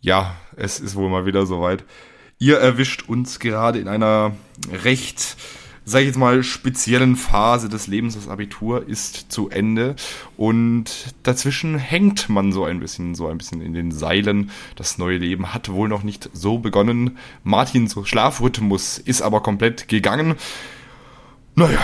Ja, es ist wohl mal wieder soweit. Ihr erwischt uns gerade in einer recht, sag ich jetzt mal, speziellen Phase des Lebens. Das Abitur ist zu Ende und dazwischen hängt man so ein bisschen, so ein bisschen in den Seilen. Das neue Leben hat wohl noch nicht so begonnen. Martins Schlafrhythmus ist aber komplett gegangen. Naja,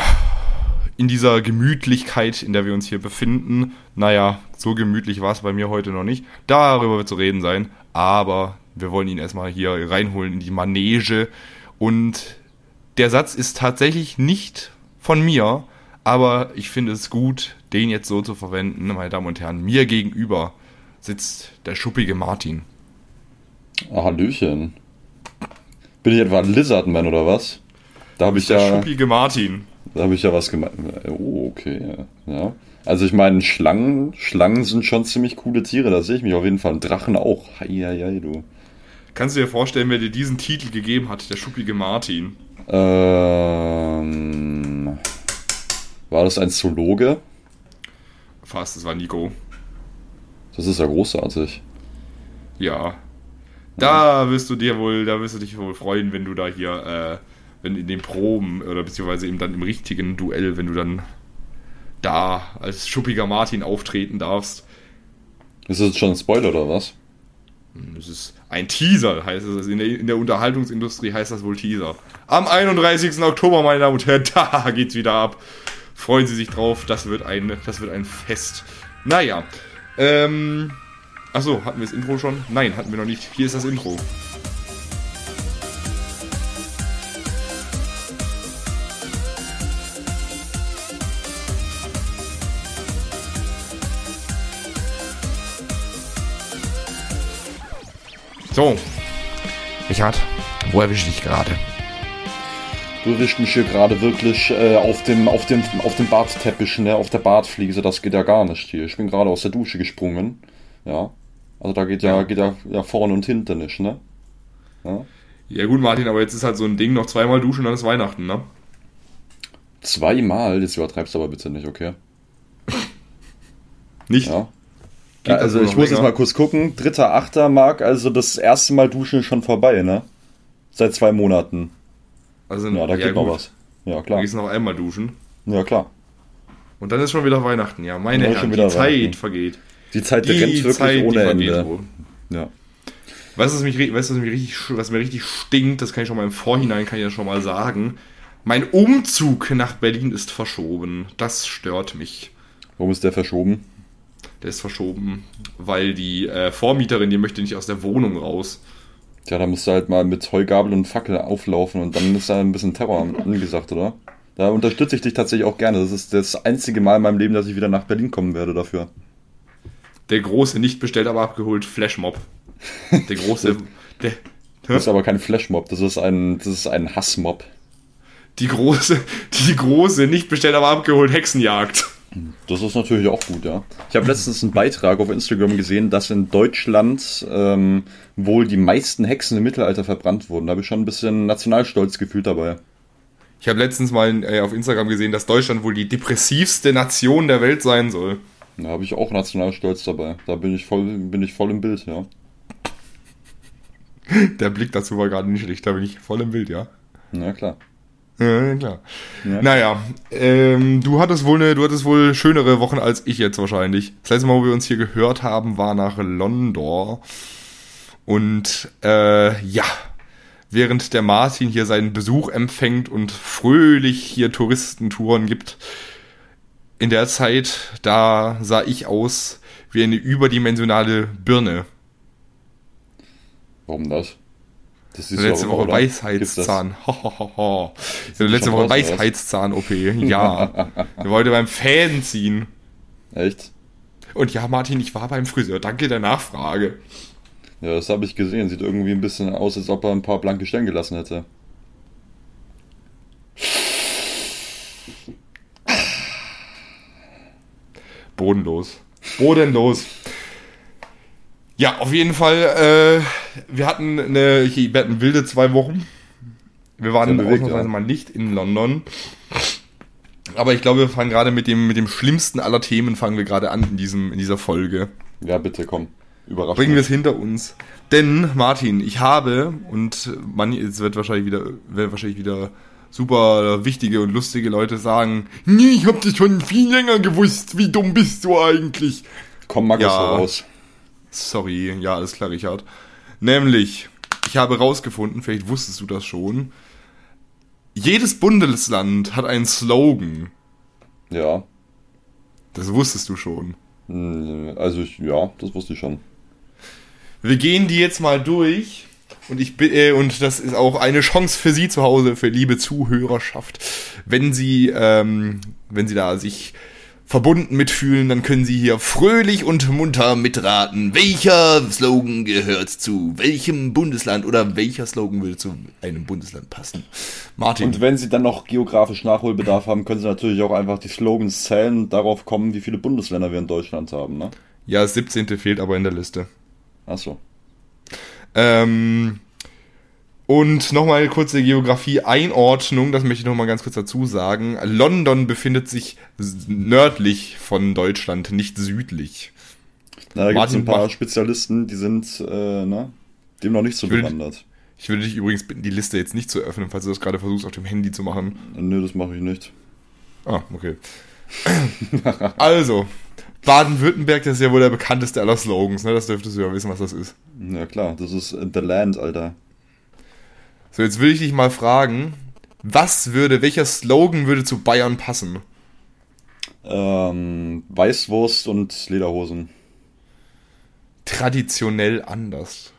in dieser Gemütlichkeit, in der wir uns hier befinden. Naja, so gemütlich war es bei mir heute noch nicht. Darüber wird zu reden sein. Aber wir wollen ihn erstmal hier reinholen in die Manege. Und der Satz ist tatsächlich nicht von mir, aber ich finde es gut, den jetzt so zu verwenden, meine Damen und Herren. Mir gegenüber sitzt der schuppige Martin. Ah, Hallöchen. Bin ich etwa ein Lizardman oder was? Da habe ich der ja. Der schuppige Martin. Da habe ich ja was gemacht. Oh, okay. Ja. Also ich meine, Schlangen, Schlangen sind schon ziemlich coole Tiere, da sehe ich mich auf jeden Fall. Drachen auch. Heieiei, du. Kannst du dir vorstellen, wer dir diesen Titel gegeben hat, der schuppige Martin? Ähm, war das ein Zoologe? Fast, das war Nico. Das ist ja großartig. Ja. Da wirst du dir wohl, da wirst du dich wohl freuen, wenn du da hier, äh, wenn in den Proben oder beziehungsweise eben dann im richtigen Duell, wenn du dann da als schuppiger Martin auftreten darfst. Ist das schon ein Spoiler oder was? Das ist ein Teaser, heißt es. In der, in der Unterhaltungsindustrie heißt das wohl Teaser. Am 31. Oktober, meine Damen und Herren, da geht's wieder ab. Freuen Sie sich drauf, das wird ein, das wird ein Fest. Naja, ähm, achso, hatten wir das Intro schon? Nein, hatten wir noch nicht. Hier ist das Intro. So. Richard, wo erwische ich dich gerade? Du erwischt mich hier gerade wirklich äh, auf, dem, auf, dem, auf dem Bartteppich, ne? auf der Bartfliese. Das geht ja gar nicht hier. Ich bin gerade aus der Dusche gesprungen. Ja. Also da geht ja, geht ja, ja vorne und hinten nicht, ne? Ja. ja gut, Martin, aber jetzt ist halt so ein Ding, noch zweimal duschen, dann ist Weihnachten, ne? Zweimal? Jetzt übertreibst du aber bitte nicht, okay? nicht? Ja. Ja, also ich muss länger. jetzt mal kurz gucken. Dritter, achter Mark, also das erste Mal duschen ist schon vorbei, ne? Seit zwei Monaten. Also ja, da ja, geht gut. noch was. Ja, klar. Du gehst noch einmal duschen. Ja, klar. Und dann ist schon wieder Weihnachten, ja. Meine Herren, die Zeit vergeht. Die Zeit die rennt wirklich Zeit, ohne Ende. Wohl. Ja. Weißt du, was, mich, weißt, was, mich richtig, was mir richtig stinkt? Das kann ich schon mal im Vorhinein kann ich ja schon mal sagen. Mein Umzug nach Berlin ist verschoben. Das stört mich. Warum ist der verschoben? Der ist verschoben, weil die äh, Vormieterin, die möchte nicht aus der Wohnung raus. Tja, da musst du halt mal mit Heugabel und Fackel auflaufen und dann ist da ein bisschen Terror angesagt, oder? Da unterstütze ich dich tatsächlich auch gerne. Das ist das einzige Mal in meinem Leben, dass ich wieder nach Berlin kommen werde dafür. Der große, nicht bestellt, aber abgeholt Flashmob. Der große. der, das ist aber kein Flashmob, das ist ein, das ist ein Hassmob. Die große, die große, nicht bestellt, aber abgeholt Hexenjagd. Das ist natürlich auch gut, ja. Ich habe letztens einen Beitrag auf Instagram gesehen, dass in Deutschland ähm, wohl die meisten Hexen im Mittelalter verbrannt wurden. Da habe ich schon ein bisschen Nationalstolz gefühlt dabei. Ich habe letztens mal äh, auf Instagram gesehen, dass Deutschland wohl die depressivste Nation der Welt sein soll. Da habe ich auch Nationalstolz dabei. Da bin ich voll, bin ich voll im Bild, ja. Der Blick dazu war gerade nicht schlecht, da bin ich voll im Bild, ja. Na klar. Ja, klar. Ja. Naja, ähm, du hattest wohl eine, du hattest wohl schönere Wochen als ich jetzt wahrscheinlich. Das letzte Mal, wo wir uns hier gehört haben, war nach London. Und äh, ja, während der Martin hier seinen Besuch empfängt und fröhlich hier Touristentouren gibt, in der Zeit, da sah ich aus wie eine überdimensionale Birne. Warum das? Das ist letzte Woche Weisheitszahn. letzte Woche Weisheitszahn-OP. Ja. Wir wollten beim Fan ziehen. Echt? Und ja, Martin, ich war beim Friseur. Danke der Nachfrage. Ja, das habe ich gesehen. Sieht irgendwie ein bisschen aus, als ob er ein paar blanke Stellen gelassen hätte. Bodenlos. Bodenlos. Ja, auf jeden Fall. Äh, wir hatten eine, wir hatten wilde zwei Wochen. Wir waren ausnahmsweise ja. mal nicht in London. Aber ich glaube, wir fangen gerade mit dem, mit dem schlimmsten aller Themen fangen wir gerade an in diesem, in dieser Folge. Ja, bitte komm. Überraschend. bringen wir es hinter uns. Denn, Martin, ich habe, und man, es wird wahrscheinlich wieder, werden wahrscheinlich wieder super wichtige und lustige Leute sagen, nee, ich hab das schon viel länger gewusst, wie dumm bist du eigentlich? Komm, Markus, Ja. raus. Sorry, ja, alles klar, Richard. Nämlich, ich habe rausgefunden, vielleicht wusstest du das schon, jedes Bundesland hat einen Slogan. Ja. Das wusstest du schon. Hm, Also, ich, ja, das wusste ich schon. Wir gehen die jetzt mal durch. Und ich äh, und das ist auch eine Chance für Sie zu Hause, für liebe Zuhörerschaft. Wenn Sie, ähm, wenn Sie da sich verbunden mitfühlen, dann können Sie hier fröhlich und munter mitraten. Welcher Slogan gehört zu welchem Bundesland oder welcher Slogan würde zu einem Bundesland passen? Martin. Und wenn Sie dann noch geografisch Nachholbedarf haben, können Sie natürlich auch einfach die Slogans zählen und darauf kommen, wie viele Bundesländer wir in Deutschland haben, ne? ja, das 17. fehlt aber in der Liste. Achso. Ähm, und nochmal eine kurze Geografie-Einordnung, das möchte ich nochmal ganz kurz dazu sagen. London befindet sich nördlich von Deutschland, nicht südlich. Na, da gibt es ein paar Bach. Spezialisten, die sind, äh, ne? Dem noch nicht so würde- bewandert. Ich würde dich übrigens bitten, die Liste jetzt nicht zu öffnen, falls du das gerade versuchst, auf dem Handy zu machen. Nö, das mache ich nicht. Ah, okay. also, Baden-Württemberg, das ist ja wohl der bekannteste aller Slogans, ne? Das dürftest du ja wissen, was das ist. Ja klar, das ist äh, The Land, Alter. So, jetzt will ich dich mal fragen, was würde, welcher Slogan würde zu Bayern passen? Ähm, Weißwurst und Lederhosen. Traditionell anders.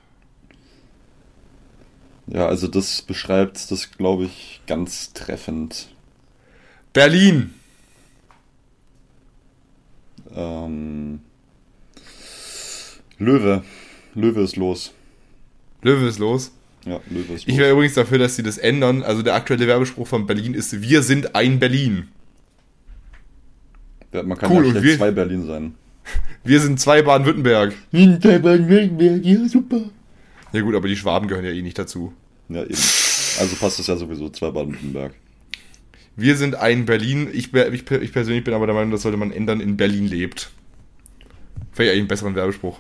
Ja, also das beschreibt das, glaube ich, ganz treffend. Berlin. Ähm, Löwe. Löwe ist los. Löwe ist los. Ja, Löwe ist Ich wäre übrigens dafür, dass sie das ändern. Also der aktuelle Werbespruch von Berlin ist, wir sind ein Berlin. Ja, Man kann Cool, ja schlecht wir- zwei Berlin sein. Wir sind zwei Baden-Württemberg. Ja, super. Ja gut, aber die Schwaben gehören ja eh nicht dazu. Ja, eben. Also passt es ja sowieso, zwei Baden-Württemberg. Wir sind ein Berlin. Ich, ich, ich persönlich bin aber der Meinung, das sollte man ändern, in Berlin lebt. Ja eigentlich einen besseren Werbespruch.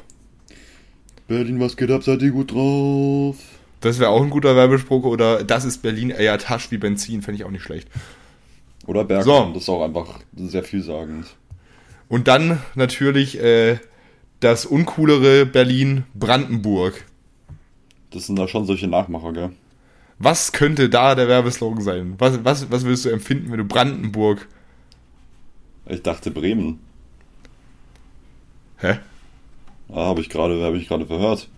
Berlin, was geht ab? Seid ihr gut drauf? Das wäre auch ein guter Werbespruch. Oder das ist Berlin, eher Tasch wie Benzin. Fände ich auch nicht schlecht. Oder Bergmann, So. das ist auch einfach sehr vielsagend. Und dann natürlich äh, das uncoolere Berlin Brandenburg. Das sind da schon solche Nachmacher, gell? Was könnte da der Werbeslogan sein? Was, was, was würdest du empfinden, wenn du Brandenburg. Ich dachte Bremen. Hä? Ah, habe ich gerade, habe ich gerade verhört.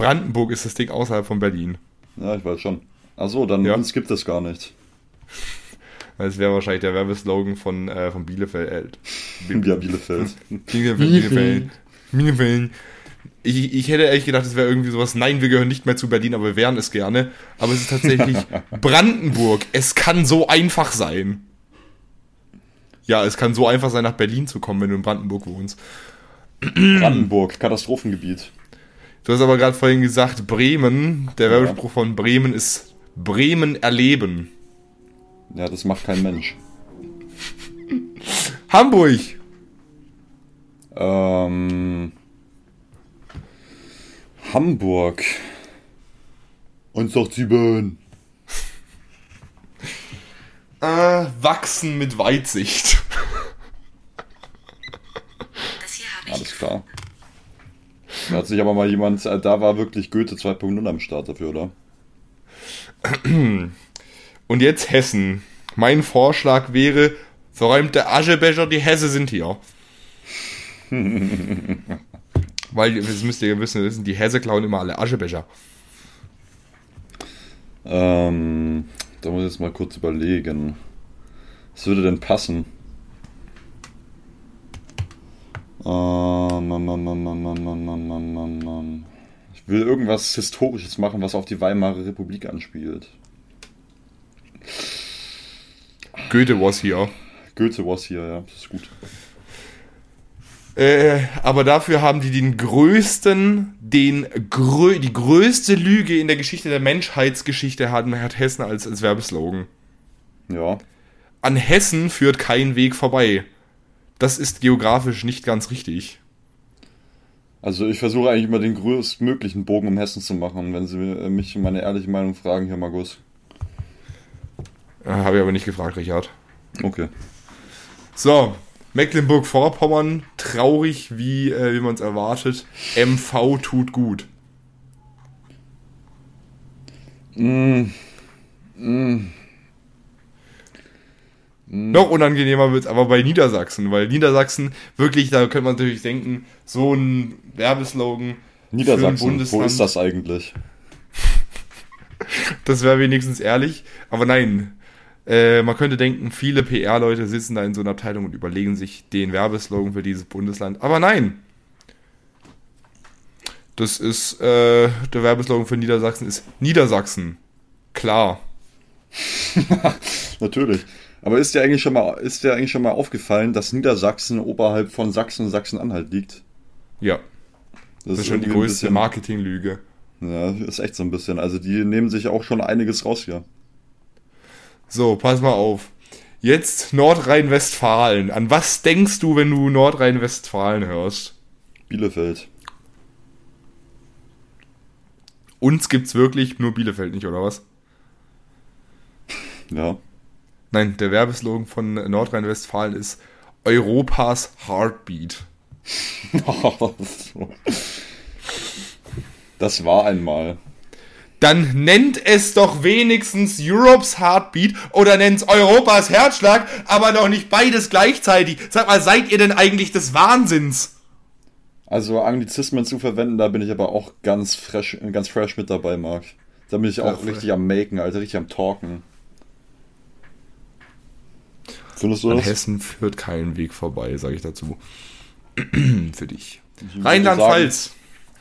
Brandenburg ist das Ding außerhalb von Berlin. Ja, ich weiß schon. Ach so, dann Ja. uns gibt es gar nicht. Das wäre wahrscheinlich der Werbeslogan von, äh, von Bielefeld. Ja, Bielefeld. Bielefeld, Bielefeld. Bielefeld. Ich, ich hätte ehrlich gedacht, es wäre irgendwie sowas, nein, wir gehören nicht mehr zu Berlin, aber wir wären es gerne. Aber es ist tatsächlich Brandenburg. Es kann so einfach sein. Ja, es kann so einfach sein, nach Berlin zu kommen, wenn du in Brandenburg wohnst. Brandenburg, Katastrophengebiet. Du hast aber gerade vorhin gesagt, Bremen, der Werbespruch von Bremen ist Bremen erleben. Ja, das macht kein Mensch. Hamburg. Ähm, Hamburg. 187. Äh, wachsen mit Weitsicht. Das hier habe ich Alles klar. Da hat sich aber mal jemand, äh, da war wirklich Goethe 2.0 am Start dafür, oder? Und jetzt Hessen. Mein Vorschlag wäre, verräumte Aschebecher, die Hesse sind hier. Weil, das müsst ihr ja wissen, wissen, die Hesse klauen immer alle Aschebecher. Ähm, da muss ich jetzt mal kurz überlegen. Was würde denn passen? Ich will irgendwas Historisches machen, was auf die Weimarer Republik anspielt. Goethe was hier. Goethe was hier, ja, das ist gut. Äh, aber dafür haben die den größten, den grö die größte Lüge in der Geschichte der Menschheitsgeschichte hat, hat Hessen als, als Werbeslogan. Ja, An Hessen führt kein Weg vorbei. Das ist geografisch nicht ganz richtig. Also ich versuche eigentlich immer den größtmöglichen Bogen um Hessen zu machen. Wenn Sie mich meine ehrliche Meinung fragen, Herr Magus. Äh, Habe ich aber nicht gefragt, Richard. Okay. So, Mecklenburg-Vorpommern, traurig, wie, äh, wie man es erwartet. MV tut gut. Mm. Noch unangenehmer wird's aber bei Niedersachsen, weil Niedersachsen wirklich, da könnte man natürlich denken, so ein Werbeslogan für ein Niedersachsen, wo Bundesland, ist das eigentlich? das wäre wenigstens ehrlich. Aber nein, äh, man könnte denken, viele PR-Leute sitzen da in so einer Abteilung und überlegen sich den Werbeslogan für dieses Bundesland. Aber nein, das ist, äh, der Werbeslogan für Niedersachsen ist Niedersachsen. Klar. Natürlich. Aber ist dir eigentlich schon mal, ist dir eigentlich schon mal aufgefallen, dass Niedersachsen oberhalb von Sachsen und Sachsen-Anhalt liegt? Ja, das, ist schon die größte bisschen- Marketinglüge. Ja, ist echt so ein bisschen. Also die nehmen sich auch schon einiges raus hier. So, pass mal auf. Jetzt Nordrhein-Westfalen. An was denkst du, wenn du Nordrhein-Westfalen hörst? Bielefeld. Uns gibt's wirklich nur Bielefeld nicht, oder was? Ja. Nein, der Werbeslogan von Nordrhein-Westfalen ist Europas Heartbeat. das war einmal. Dann nennt es doch wenigstens Europe's Heartbeat oder nennt's Europas Herzschlag, aber doch nicht beides gleichzeitig. Sag mal, seid ihr denn eigentlich des Wahnsinns? Also Anglizismen zu verwenden, da bin ich aber auch ganz fresh, ganz fresh mit dabei, Marc. Da bin ich auch Ja, richtig am Maken, Alter, richtig am Talken. Findest du An das? Hessen führt kein Weg vorbei, sage ich dazu. Für dich. Rheinland-Pfalz.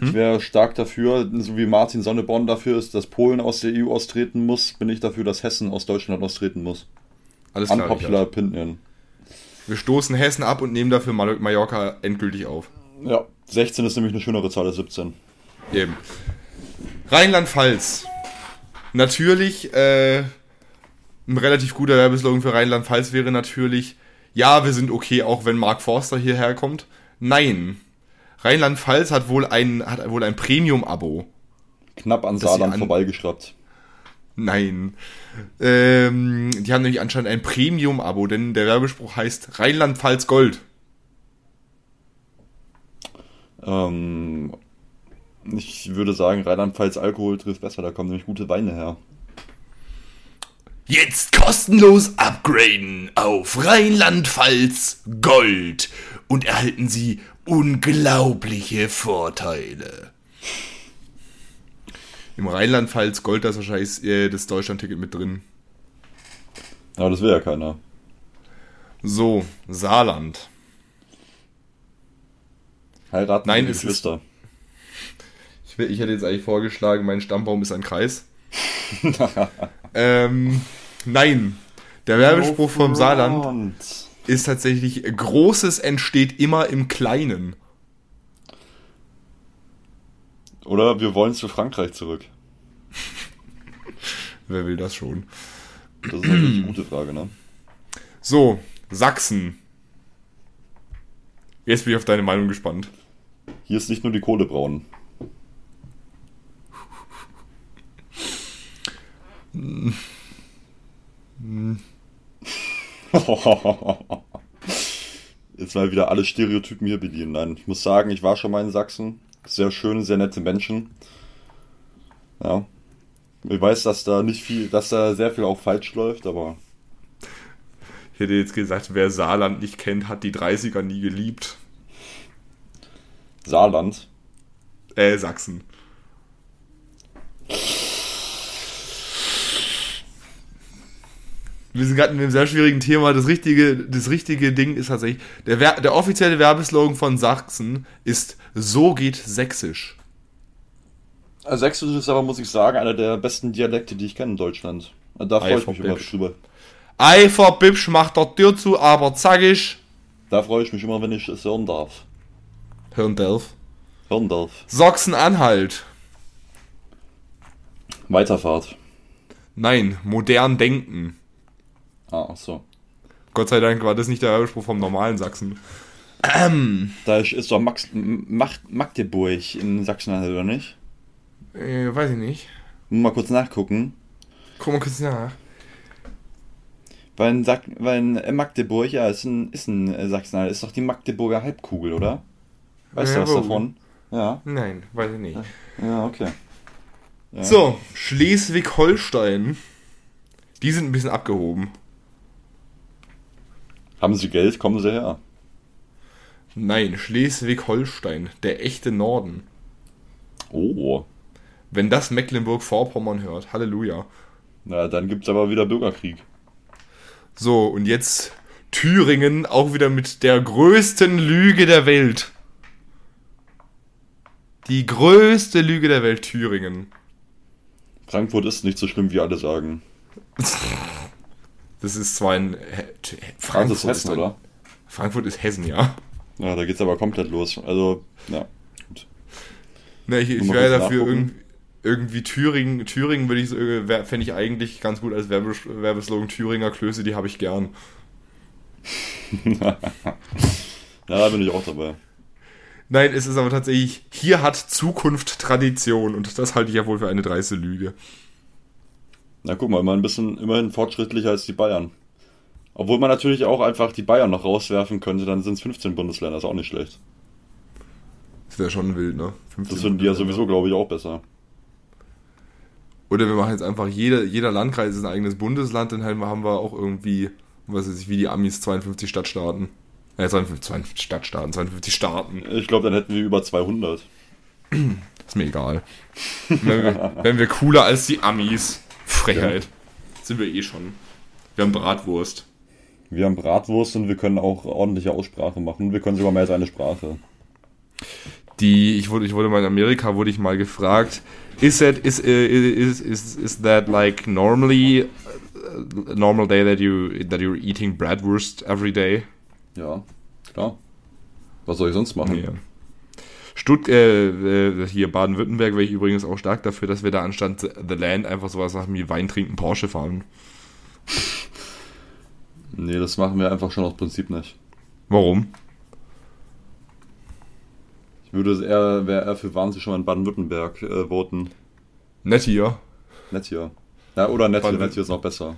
Ich wäre stark dafür, so wie Martin Sonneborn dafür ist, dass Polen aus der EU austreten muss, bin ich dafür, dass Hessen aus Deutschland austreten muss. Alles klar. Unpopular. Opinion. Wir stoßen Hessen ab und nehmen dafür Mal- Mallorca endgültig auf. Ja, 16 ist nämlich eine schönere Zahl als 17. Eben. Rheinland-Pfalz. Natürlich, äh, ein relativ guter Werbeslogan für Rheinland-Pfalz wäre natürlich, ja, wir sind okay, auch wenn Mark Forster hierher kommt. Nein. Rheinland-Pfalz hat wohl ein, hat wohl ein Premium-Abo. Knapp an Saarland an- vorbeigeschraubt. Nein. Ähm, die haben nämlich anscheinend ein Premium-Abo, denn der Werbespruch heißt Rheinland-Pfalz Gold. Ähm, ich würde sagen, Rheinland-Pfalz Alkohol trifft besser, da kommen nämlich gute Weine her. Jetzt kostenlos upgraden auf Rheinland-Pfalz Gold und erhalten Sie unglaubliche Vorteile. Im Rheinland-Pfalz Gold, da ist wahrscheinlich äh, das Deutschland-Ticket mit drin. Aber das will ja keiner. So, Saarland. Heiraten Nein, es ist- ich hätte jetzt eigentlich vorgeschlagen, mein Stammbaum ist ein Kreis. ähm, nein. Der Werbespruch vom Saarland ist tatsächlich, Großes entsteht immer im Kleinen. Oder wir wollen zu Frankreich zurück. Wer will das schon? Das ist natürlich eine gute Frage, ne? So, Sachsen. Jetzt bin ich auf deine Meinung gespannt. Hier ist nicht nur die Kohle braun. Jetzt mal wieder alle Stereotypen hier bedienen. Nein, ich muss sagen, ich war schon mal in Sachsen. Sehr schön, sehr nette Menschen. Ja. Ich weiß, dass da nicht viel, dass da sehr viel auch falsch läuft, aber Ich hätte jetzt gesagt, wer Saarland nicht kennt, hat die 30er nie geliebt. Saarland. Äh, Sachsen. Wir sind gerade in einem sehr schwierigen Thema. Das richtige, das richtige Ding ist tatsächlich, der, Wer der offizielle Werbeslogan von Sachsen ist So geht Sächsisch. Sächsisch ist aber, muss ich sagen, einer der besten Dialekte, die ich kenne in Deutschland. Da freue ich mich immer drüber. Eifer Bibsch macht der Tür zu, aber zackig. Da freue ich mich immer, wenn ich es hören darf. Hören darf. Hören darf. Sachsen-Anhalt. Weiterfahrt. Nein, modern denken. Ah, ach so. Gott sei Dank war das nicht der Werbespruch vom normalen Sachsen. Ähm. Da ist, doch Max, Macht, Magdeburg in Sachsen-Anhalt, oder nicht? Äh, weiß ich nicht. Muss mal kurz nachgucken. Guck mal kurz nach. Weil in, weil in Magdeburg, ja, ist ein, ist ein äh, Sachsen-Anhalt, ist doch die Magdeburger Halbkugel, oder? Weißt du was davon? Ja. Nein, weiß ich nicht. Ja, okay. Ja. So, Schleswig-Holstein. Die sind ein bisschen abgehoben. Haben sie Geld, kommen sie her. Nein, Schleswig-Holstein, der echte Norden. Oh. Wenn das Mecklenburg-Vorpommern hört, Halleluja. Na, dann gibt's aber wieder Bürgerkrieg. So, und jetzt Thüringen auch wieder mit der größten Lüge der Welt. Die größte Lüge der Welt, Thüringen. Frankfurt ist nicht so schlimm, wie alle sagen. Das ist zwar ein. Hä- T- Frankfurt ist Hessen, oder? Frankfurt ist Hessen, ja. Ja, da geht's aber komplett los. Also, ja. Gut. Ne, ich, ich wäre dafür irgendwie, irgendwie Thüringen. Thüringen würde ich äh, fände ich eigentlich ganz gut als Werbes Werbeslogan. Thüringer Klöße, die habe ich gern. Ja, da bin ich auch dabei. Nein, es ist aber tatsächlich, hier hat Zukunft Tradition und das halte ich ja wohl für eine dreiste Lüge. Na, guck mal, immer ein bisschen, immerhin fortschrittlicher als die Bayern. Obwohl man natürlich auch einfach die Bayern noch rauswerfen könnte, dann sind es 15 Bundesländer, ist auch nicht schlecht. Das wäre schon wild, ne? 15 Das finden die ja sowieso, glaube ich, auch besser. Oder wir machen jetzt einfach, jeder, jeder Landkreis ist ein eigenes Bundesland, dann haben wir haben wir auch irgendwie, was weiß ich, wie die Amis 52 Stadtstaaten. Äh, 52, 52 Stadtstaaten, 52 Staaten. Ich glaube, dann hätten wir über 200. Ist mir egal. wenn, wir, wenn wir cooler als die Amis. Frechheit. Sind wir eh schon. Wir haben Bratwurst. Wir haben Bratwurst und wir können auch ordentliche Aussprache machen. Wir können sogar mehr als eine Sprache. Die, ich wurde, ich wurde mal in Amerika, wurde ich mal gefragt, is that, is, äh, is, is, is that like normally, a normal day that you, that you're eating Bratwurst every day? Ja, klar. Was soll ich sonst machen? Ja. Stutt äh, äh, hier Baden-Württemberg wäre ich übrigens auch stark dafür, dass wir da anstatt The Land einfach sowas machen wie Wein trinken, Porsche fahren. Nee, das machen wir einfach schon aus Prinzip nicht. Warum? Ich würde eher, wäre eher für Wahnsinn schon mal in Baden-Württemberg äh, voten. Nett hier. Nett hier. Ja, oder nett hier, nett hier ist noch besser.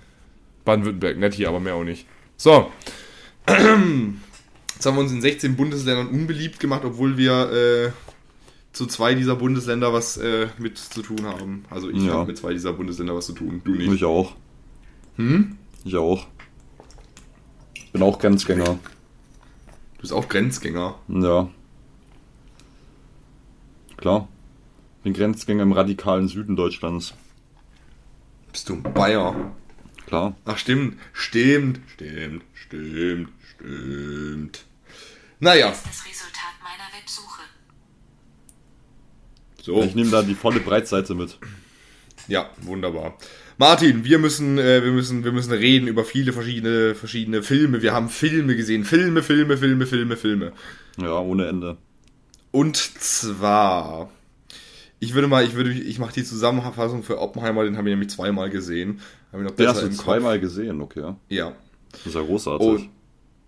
Baden-Württemberg, nett hier, aber mehr auch nicht. So. Jetzt haben wir uns in 16 Bundesländern unbeliebt gemacht, obwohl wir äh, zu zwei dieser Bundesländer was äh, mit zu tun haben. Also ich Ja. habe mit zwei dieser Bundesländer was zu tun, du nicht. Ich auch. Hm? Ich auch. Bin auch Grenzgänger. Du bist auch Grenzgänger. Ja. Klar. Bin Grenzgänger im radikalen Süden Deutschlands. Bist du ein Bayer? Klar. Ach, stimmt, stimmt, stimmt, stimmt, stimmt. Naja, Das Resultat meiner Websuche. so. Ich nehme da die volle Breitseite mit. Ja, wunderbar. Martin, wir müssen, äh, wir müssen, wir müssen reden über viele verschiedene, verschiedene Filme. Wir haben Filme gesehen. Filme, Filme, Filme, Filme, Filme. Ja, ohne Ende. Und zwar, ich würde mal, ich würde, ich mache die Zusammenfassung für Oppenheimer, den habe ich nämlich zweimal gesehen. Habe ich noch Den hast du Kopf. zweimal gesehen, okay. Ja. Das ist ja großartig. Und,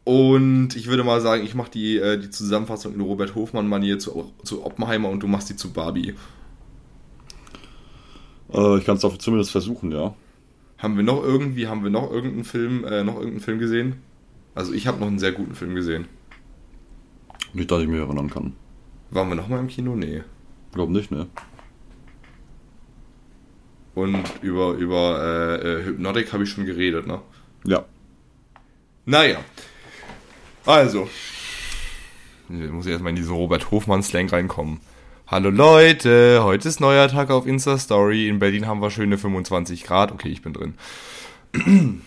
und ich würde mal sagen, ich mache die, äh, die Zusammenfassung in Robert Hofmann-Manier zu, zu Oppenheimer und du machst die zu Barbie. Äh, ich kann es zumindest versuchen, ja. Haben wir noch irgendwie, haben wir noch irgendeinen Film, äh, noch irgendeinen Film gesehen? Also ich habe noch einen sehr guten Film gesehen. Nicht, dass ich mich erinnern kann. Waren wir noch mal im Kino? Nee. Glaub nicht, ne? Und über, über äh, äh, Hypnotic habe ich schon geredet, ne? Ja. Naja. Also. Ich muss erstmal in diesen Robert Hofmann-Slang reinkommen. Hallo Leute, heute ist neuer Tag auf Insta-Story. In Berlin haben wir schöne 25 Grad. Okay, ich bin drin.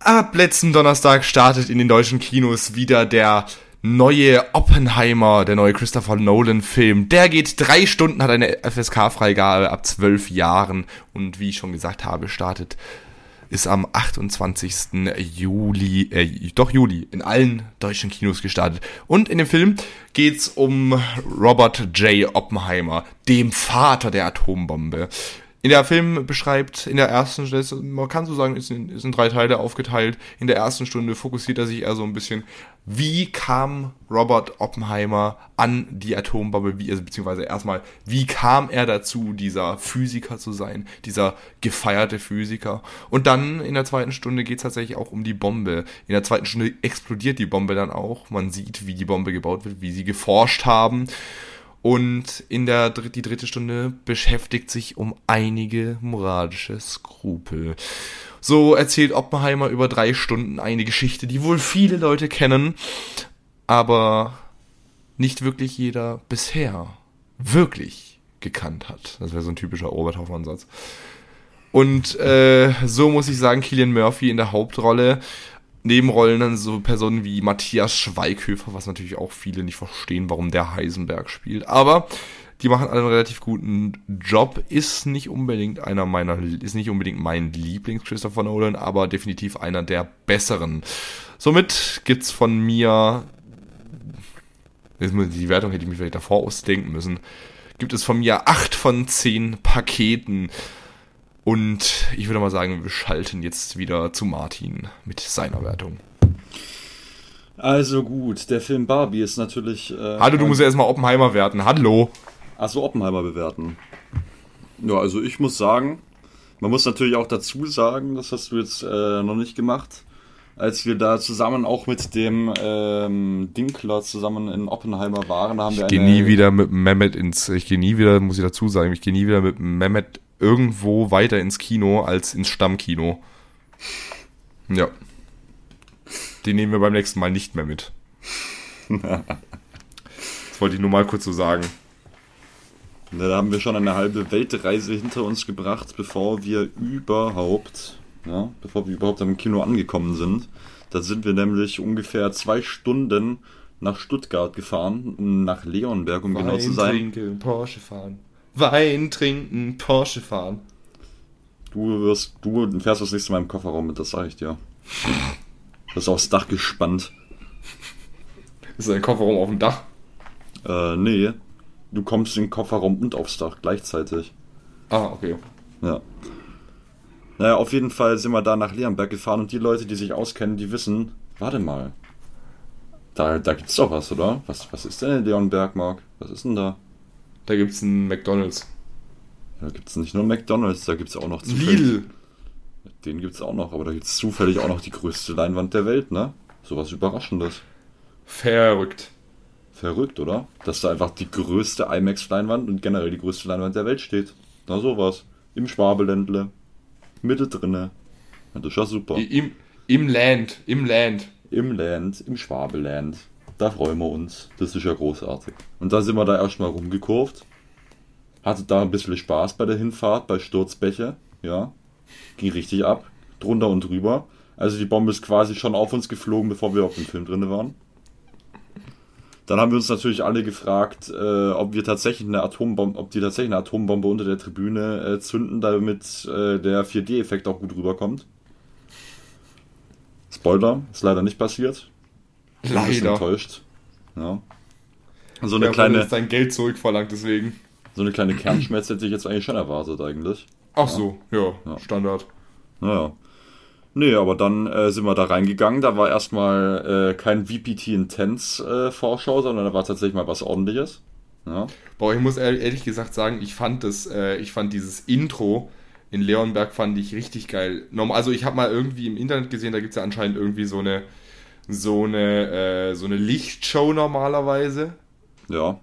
Ab letzten Donnerstag startet in den deutschen Kinos wieder der neue Oppenheimer, der neue Christopher Nolan-Film. Der geht drei Stunden, hat eine FSK-Freigabe ab zwölf Jahren und wie ich schon gesagt habe, startet ist am 28. Juli, äh, doch Juli, in allen deutschen Kinos gestartet. Und in dem Film geht's um Robert J. Oppenheimer, dem Vater der Atombombe. In der Film beschreibt in der ersten Stunde, man kann so sagen, ist in, ist in drei Teile aufgeteilt. In der ersten Stunde fokussiert er sich eher so ein bisschen, wie kam Robert Oppenheimer an die Atombombe, wie, also beziehungsweise erstmal, wie kam er dazu, dieser Physiker zu sein, dieser gefeierte Physiker. Und dann in der zweiten Stunde geht es tatsächlich auch um die Bombe. In der zweiten Stunde explodiert die Bombe dann auch. Man sieht, wie die Bombe gebaut wird, wie sie geforscht haben. Und in der die dritte Stunde beschäftigt sich um einige moralische Skrupel. So erzählt Oppenheimer über drei Stunden eine Geschichte, die wohl viele Leute kennen, aber nicht wirklich jeder bisher wirklich gekannt hat. Das wäre so ein typischer Robert Hoffmann-Satz. Und äh, so muss ich sagen, Killian Murphy in der Hauptrolle Nebenrollen dann so Personen wie Matthias Schweighöfer, was natürlich auch viele nicht verstehen, warum der Heisenberg spielt. Aber die machen einen relativ guten Job. Ist nicht unbedingt einer meiner, ist nicht unbedingt mein Lieblings Christopher Nolan, aber definitiv einer der besseren. Somit gibt's von mir, die Wertung hätte ich mir vielleicht davor ausdenken müssen, gibt es von mir acht von zehn Paketen. Und ich würde mal sagen, wir schalten jetzt wieder zu Martin mit seiner Wertung. Also gut, der Film Barbie ist natürlich. Äh, Hallo, du musst ja erstmal Oppenheimer werten. Hallo. Achso, Oppenheimer bewerten. Ja, also ich muss sagen, man muss natürlich auch dazu sagen, das hast du jetzt äh, noch nicht gemacht, als wir da zusammen auch mit dem ähm, Dinkler zusammen in Oppenheimer waren, haben ich wir Ich gehe nie wieder mit Mehmet ins, ich gehe nie wieder, muss ich dazu sagen, ich gehe nie wieder mit Mehmet irgendwo weiter ins Kino als ins Stammkino. Ja. Den nehmen wir beim nächsten Mal nicht mehr mit. das wollte ich nur mal kurz so sagen. Da haben wir schon eine halbe Weltreise hinter uns gebracht, bevor wir überhaupt, ja, bevor wir überhaupt am Kino angekommen sind. Da sind wir nämlich ungefähr zwei Stunden nach Stuttgart gefahren, nach Leonberg, um Wein genau zu sein. Trinken, Porsche fahren. Wein trinken, Porsche fahren. Du wirst, du fährst das nächste Mal im Kofferraum mit, das sag ich dir. Das ist aufs Dach gespannt. Ist ein Kofferraum auf dem Dach? Äh, nee. Du kommst in den Kofferraum und aufs Dach gleichzeitig. Ah, okay. Ja. Naja, auf jeden Fall sind wir da nach Leonberg gefahren und die Leute, die sich auskennen, die wissen, warte mal. Da, da gibt's doch was, oder? Was, was ist denn in Leonberg, Mark? Was ist denn da? Da gibt es einen McDonalds. Da gibt es nicht nur McDonalds, da gibt es auch noch zufällig. Lidl. Den gibt es auch noch, aber da gibt es zufällig auch noch die größte Leinwand der Welt, ne? Sowas Überraschendes. Verrückt. Verrückt, oder? Dass da einfach die größte IMAX-Leinwand und generell die größte Leinwand der Welt steht. Na sowas. Im Schwabeländle. Mitte drinne. Das ist ja super. Im, Im Land. Im Land. Im Land. Im Schwabeland. Da freuen wir uns. Das ist ja großartig. Und da sind wir da erstmal rumgekurvt. Hatte da ein bisschen Spaß bei der Hinfahrt, bei Sturzbäche. Ja. Ging richtig ab. Drunter und drüber. Also die Bombe ist quasi schon auf uns geflogen, bevor wir auf dem Film drin waren. Dann haben wir uns natürlich alle gefragt, äh, ob wir tatsächlich eine Atombombe, ob die tatsächlich eine Atombombe unter der Tribüne äh, zünden, damit äh, der 4D-Effekt auch gut rüberkommt. Spoiler, ist leider nicht passiert. Leider. Enttäuscht. Ja. So eine ja, kleine. Jetzt sein Geld zurückverlangt, deswegen. So eine kleine Kernschmerz hätte ich jetzt eigentlich schon erwartet, eigentlich. Ach ja. so, ja, ja. Standard. Naja. Nee, aber dann äh, sind wir da reingegangen. Da war erstmal äh, kein VPT Intense äh, Vorschau, sondern da war tatsächlich mal was ordentliches. Ja. Boah, ich muss ehrlich gesagt sagen, ich fand das, äh, ich fand dieses Intro in Leonberg fand ich richtig geil. Also ich habe mal irgendwie im Internet gesehen, da gibt es ja anscheinend irgendwie so eine so eine, äh, so eine Lichtshow normalerweise. Ja.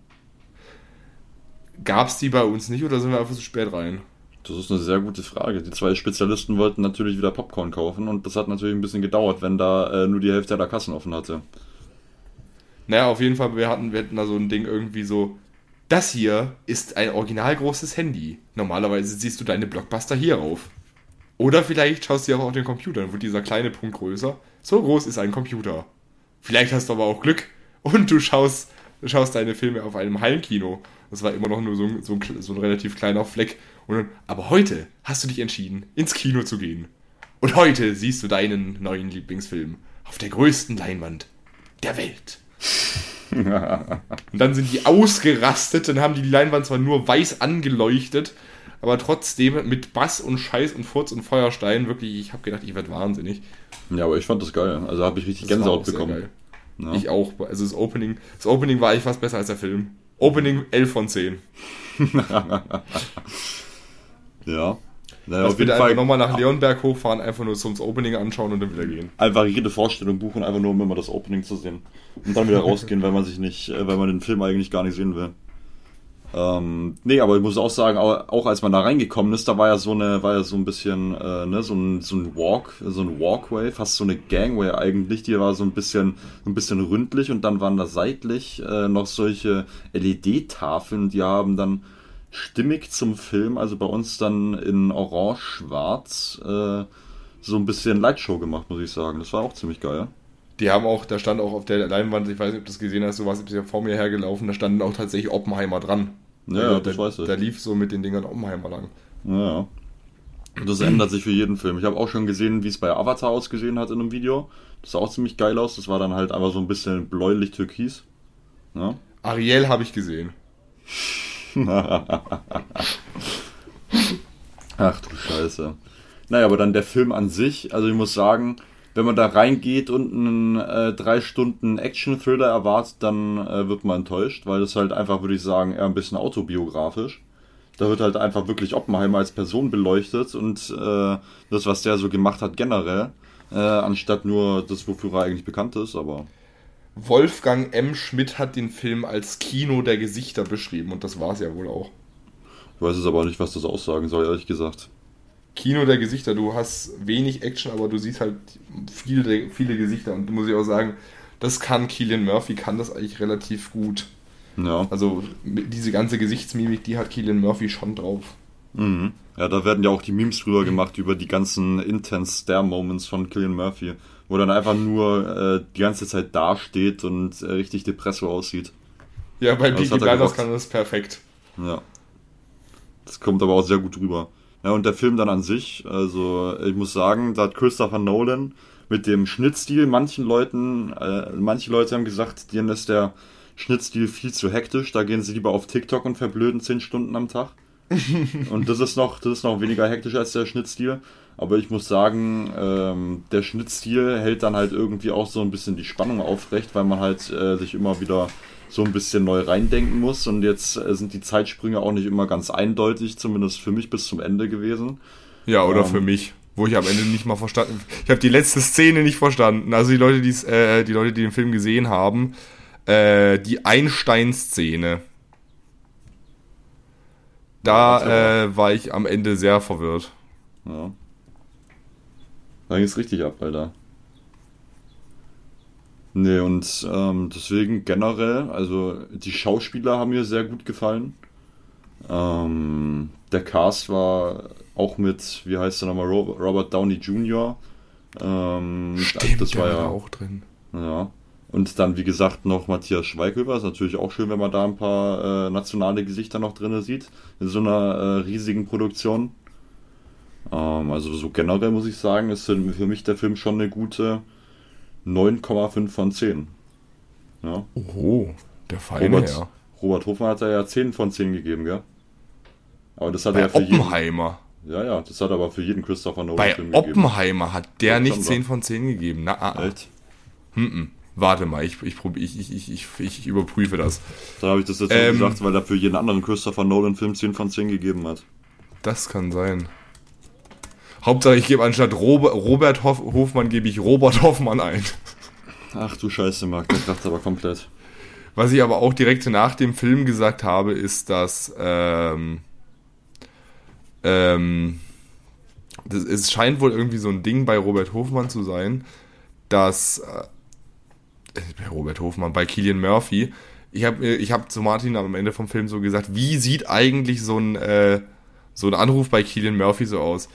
Gab es die bei uns nicht oder sind wir einfach zu spät rein? Das ist eine sehr gute Frage. Die zwei Spezialisten wollten natürlich wieder Popcorn kaufen und das hat natürlich ein bisschen gedauert, wenn da äh, nur die Hälfte der Kassen offen hatte. Naja, auf jeden Fall, wir hatten, wir hatten da so ein Ding irgendwie so, das hier ist ein original großes Handy. Normalerweise siehst du deine Blockbuster hier auf. Oder vielleicht schaust du ja auch auf den Computer, dann wird dieser kleine Punkt größer. So groß ist ein Computer. Vielleicht hast du aber auch Glück und du schaust, schaust deine Filme auf einem Heimkino. Das war immer noch nur so ein, so ein, so ein relativ kleiner Fleck. Dann, aber heute hast du dich entschieden, ins Kino zu gehen. Und heute siehst du deinen neuen Lieblingsfilm auf der größten Leinwand der Welt. und dann sind die ausgerastet, dann haben die die Leinwand zwar nur weiß angeleuchtet, aber trotzdem mit Bass und Scheiß und Furz und Feuerstein wirklich, ich habe gedacht, ich werde wahnsinnig. Ja, aber ich fand das geil. Also habe ich richtig Das Gänsehaut bekommen. Ja. Ich auch. Also das Opening, das Opening war eigentlich fast besser als der Film. Opening 11 von 10. Ja. Naja, auf jeden Fall nochmal nach Leonberg hochfahren, einfach nur zum Opening anschauen und dann wieder gehen. einfach jede Vorstellung buchen, einfach nur um immer das Opening zu sehen. Und dann wieder rausgehen, weil man sich nicht, äh, weil man den Film eigentlich gar nicht sehen will. Ähm, nee, aber ich muss auch sagen, auch, als man da reingekommen ist, da war ja so eine, war ja so ein bisschen, äh, ne, so ein, so ein Walk, so ein Walkway, fast so eine Gangway eigentlich, die war so ein bisschen, so ein bisschen ründlich und dann waren da seitlich äh, noch solche LED-Tafeln, die haben dann stimmig zum Film, also bei uns dann in orange-schwarz, äh, so ein bisschen Lightshow gemacht, muss ich sagen. Das war auch ziemlich geil. Die haben auch, da stand auch auf der Leinwand, ich weiß nicht, ob du das gesehen hast, du warst ja vor mir hergelaufen, da standen auch tatsächlich Oppenheimer dran. Ja, Also das da, weiß ich. Da lief so mit den Dingern Oppenheimer lang. Ja. Und Das ändert sich für jeden Film. Ich habe auch schon gesehen, wie es bei Avatar ausgesehen hat in einem Video. Das sah auch ziemlich geil aus. Das war dann halt einfach so ein bisschen bläulich-türkis. Ja. Ariel habe ich gesehen. Ach du Scheiße. Naja, aber dann der Film an sich, also ich muss sagen, wenn man da reingeht und einen äh, drei Stunden Action-Thriller erwartet, dann äh, wird man enttäuscht, weil das halt einfach, würde ich sagen, eher ein bisschen autobiografisch. Da wird halt einfach wirklich Oppenheimer als Person beleuchtet und äh, das, was der so gemacht hat generell, äh, anstatt nur das, wofür er eigentlich bekannt ist, aber Wolfgang M. Schmidt hat den Film als Kino der Gesichter beschrieben und das war es ja wohl auch. ich weiß es aber nicht, was das aussagen soll, ehrlich gesagt. Kino der Gesichter, du hast wenig Action, aber du siehst halt viele, viele Gesichter und muss ich auch sagen, das kann Killian Murphy, kann das eigentlich relativ gut. Ja. Also diese ganze Gesichtsmimik, die hat Killian Murphy schon drauf. Mhm. Ja, da werden ja auch die Memes drüber gemacht über die ganzen intense Stare-Moments von Killian Murphy, wo dann einfach nur äh, die ganze Zeit dasteht und äh, richtig depresso aussieht. Ja, bei das Peaky er Blinders kann das perfekt. Ja. Das kommt aber auch sehr gut rüber. Ja, und der Film dann an sich, also ich muss sagen, da hat Christopher Nolan mit dem Schnittstil manchen Leuten, äh, manche Leute haben gesagt, denen ist der Schnittstil viel zu hektisch, da gehen sie lieber auf TikTok und verblöden 10 Stunden am Tag. und das ist noch, das ist noch weniger hektisch als der Schnittstil. Aber ich muss sagen, ähm, der Schnittstil hält dann halt irgendwie auch so ein bisschen die Spannung aufrecht, weil man halt äh, sich immer wieder so ein bisschen neu reindenken muss. Und jetzt äh, sind die Zeitsprünge auch nicht immer ganz eindeutig, zumindest für mich bis zum Ende gewesen. Ja, oder Ähm. für mich, wo ich am Ende nicht mal verstanden. Ich habe die letzte Szene nicht verstanden. Also die Leute, die's, äh, die Leute, die den Film gesehen haben, äh, die Einstein-Szene. Da äh, war ich am Ende sehr verwirrt. Ja. Da ging es richtig ab, Alter. Nee, und ähm, deswegen generell, also die Schauspieler haben mir sehr gut gefallen. Ähm, der Cast war auch mit, wie heißt der nochmal, Ro- Robert Downey Jr. Ähm, das war ja auch drin. ja. Und dann, wie gesagt, noch Matthias Schweighöfer. Ist natürlich auch schön, wenn man da ein paar äh, nationale Gesichter noch drin sieht. In so einer äh, riesigen Produktion. Ähm, also so generell muss ich sagen, ist für mich der Film schon eine gute 9,5 von 10. Ja. Oho, der feine Robert, Herr. Robert Hofmann hat ja 10 von 10 gegeben, gell? Aber das hat Bei er ja für jeden. Oppenheimer. Ja, ja, das hat aber für jeden Christopher Nolan Bei Film gegeben. Oppenheimer hat der Ja, nicht schon 10 von 10 gegeben. Na, ah, ah. Echt? Warte mal, ich, ich, ich, ich, ich, überprüfe das. Da habe ich das jetzt Ähm. gesagt, weil er für jeden anderen Christopher Nolan Film 10 von 10 gegeben hat. Das kann sein. Hauptsache, ich gebe anstatt Rob Robert Hoff Hofmann, gebe ich Robert Hoffmann ein. Ach du Scheiße, Marc, der kracht aber komplett. Was ich aber auch direkt nach dem Film gesagt habe, ist, dass ähm, ähm, das, es scheint wohl irgendwie so ein Ding bei Robert Hofmann zu sein, dass äh, bei Robert Hofmann, bei Killian Murphy, ich habe ich hab zu Martin am Ende vom Film so gesagt, wie sieht eigentlich so ein, äh, so ein Anruf bei Killian Murphy so aus?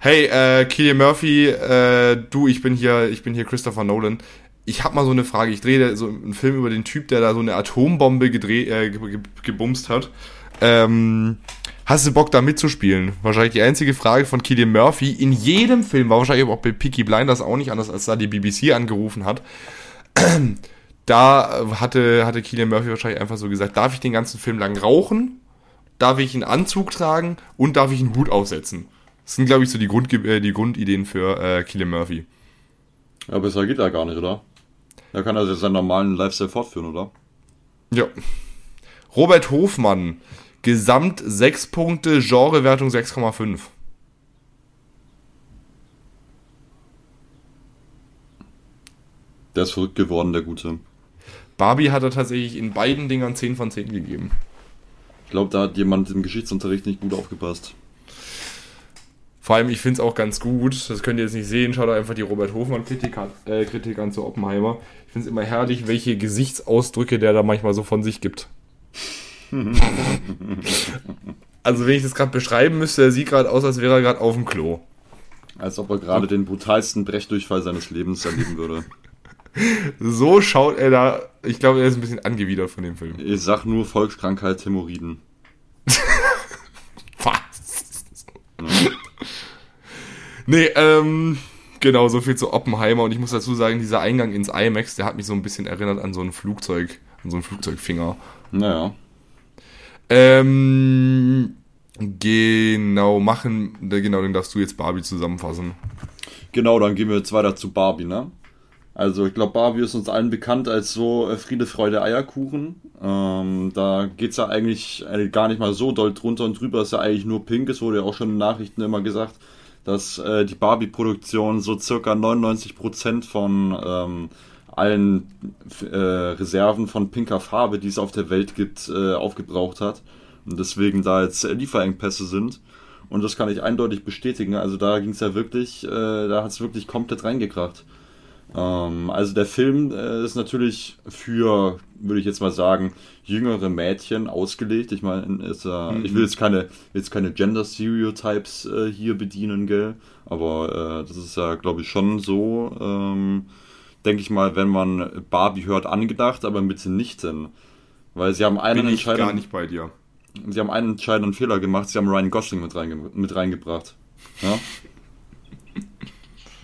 Hey, äh, Killian Murphy, äh, du, ich bin hier, ich bin hier Christopher Nolan. Ich habe mal so eine Frage. Ich drehe so einen Film über den Typ, der da so eine Atombombe gedreht, äh, ge- ge- gebumst hat. Ähm, hast du Bock da mitzuspielen? Wahrscheinlich die einzige Frage von Killian Murphy in jedem Film, war wahrscheinlich auch bei Peaky Blinders auch nicht anders, als da die BBC angerufen hat. Da hatte, hatte Killian Murphy wahrscheinlich einfach so gesagt, darf ich den ganzen Film lang rauchen? darf ich einen Anzug tragen und darf ich einen Hut aufsetzen. Das sind, glaube ich, so die, Grund, äh, die Grundideen für äh, Killian Murphy. Ja, besser geht er gar nicht, oder? Da kann er also seinen normalen Lifestyle fortführen, oder? Ja. Robert Hofmann, Gesamt 6 Punkte, Genrewertung 6,5. Der ist verrückt geworden, der Gute. Barbie hat er tatsächlich in beiden Dingern 10 von 10 gegeben. Ich glaube, da hat jemand im Geschichtsunterricht nicht gut aufgepasst. Vor allem, ich finde es auch ganz gut, das könnt ihr jetzt nicht sehen, schaut euch einfach die Robert Hofmann-Kritik äh, Kritik an zu Oppenheimer. Ich finde es immer herrlich, welche Gesichtsausdrücke der da manchmal so von sich gibt. also, wenn ich das gerade beschreiben müsste, er sieht gerade aus, als wäre er gerade auf dem Klo. Als ob er gerade den brutalsten Brechdurchfall seines Lebens erleben würde. So schaut er da. Ich glaube, er ist ein bisschen angewidert von dem Film. Ich sag nur Volkskrankheit Hämorrhoiden. Was? Nee, ähm, genau, so viel zu Oppenheimer. Und ich muss dazu sagen, dieser Eingang ins IMAX, der hat mich so ein bisschen erinnert an so ein Flugzeug, an so einen Flugzeugfinger. Naja. Ähm, genau, machen, genau, den darfst du jetzt Barbie zusammenfassen. Genau, dann gehen wir jetzt weiter zu Barbie, ne? Also ich glaube, Barbie ist uns allen bekannt als so äh, Friede, Freude, Eierkuchen. Ähm, da geht's ja eigentlich äh, gar nicht mal so doll drunter und drüber, ist ja eigentlich nur pink. Es wurde ja auch schon in Nachrichten immer gesagt, dass äh, die Barbie-Produktion so circa 99% von ähm, allen äh, Reserven von pinker Farbe, die es auf der Welt gibt, äh, aufgebraucht hat. Und deswegen da jetzt Lieferengpässe sind. Und das kann ich eindeutig bestätigen. Also da ging's ja wirklich, äh, da hat's wirklich komplett reingekracht. Ähm, also der Film äh, ist natürlich für, würde ich jetzt mal sagen, jüngere Mädchen ausgelegt. Ich meine, äh, mhm. ich will jetzt keine, jetzt keine Gender Stereotypes äh, hier bedienen, gell? Aber äh, das ist ja, glaube ich, schon so, ähm, denke ich mal, wenn man Barbie hört, angedacht, aber mitnichten. Weil sie haben einen Bin ich gar nicht bei dir. Sie haben einen entscheidenden Fehler gemacht, sie haben Ryan Gosling mit, reinge mit reingebracht. Ja?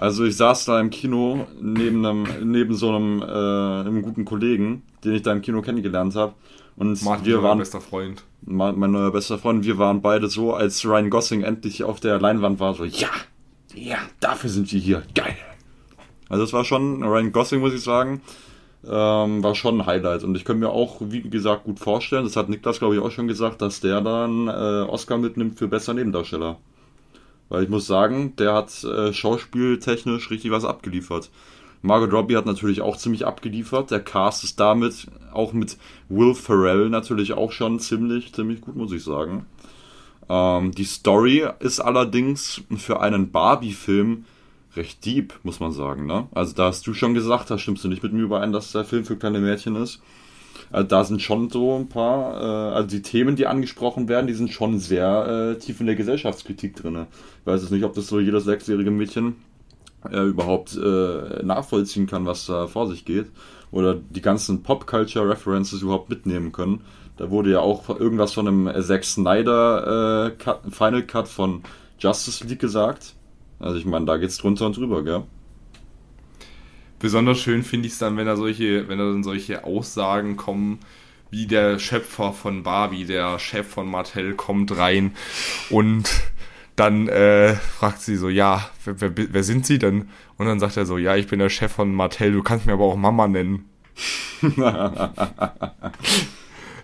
Also ich saß da im Kino neben einem, neben so einem, äh, einem guten Kollegen, den ich da im Kino kennengelernt habe. Und Martin, wir waren bester Freund. Mein, mein neuer bester Freund. Wir waren beide so, als Ryan Gosling endlich auf der Leinwand war, so ja, ja, dafür sind wir hier, geil. Also es war schon Ryan Gosling, muss ich sagen, ähm, war schon ein Highlight. Und ich könnte mir auch, wie gesagt, gut vorstellen. Das hat Niklas, glaube ich, auch schon gesagt, dass der dann äh, Oscar mitnimmt für bester Nebendarsteller. Weil ich muss sagen, der hat äh, schauspieltechnisch richtig was abgeliefert. Margot Robbie hat natürlich auch ziemlich abgeliefert. Der Cast ist damit, auch mit Will Ferrell natürlich auch schon ziemlich, ziemlich gut, muss ich sagen. Ähm, die Story ist allerdings für einen Barbie-Film recht deep, muss man sagen. Ne? Also da hast du schon gesagt, da stimmst du nicht mit mir überein, dass der Film für kleine Mädchen ist. Also da sind schon so ein paar, äh, also die Themen, die angesprochen werden, die sind schon sehr äh, tief in der Gesellschaftskritik drin. Ich weiß jetzt nicht, ob das so jedes sechsjährige Mädchen äh, überhaupt äh, nachvollziehen kann, was da vor sich geht. Oder die ganzen Pop-Culture-References überhaupt mitnehmen können. Da wurde ja auch irgendwas von einem Zack Snyder äh, Cut, Final Cut von Justice League gesagt. Also ich meine, da geht's drunter und drüber, gell? Besonders schön finde ich es dann, wenn da solche, wenn da dann solche Aussagen kommen, wie der Schöpfer von Barbie, der Chef von Mattel, kommt rein und dann äh, fragt sie so, ja, wer, wer, wer sind sie denn? Und dann sagt er so, ja, ich bin der Chef von Mattel, du kannst mir aber auch Mama nennen.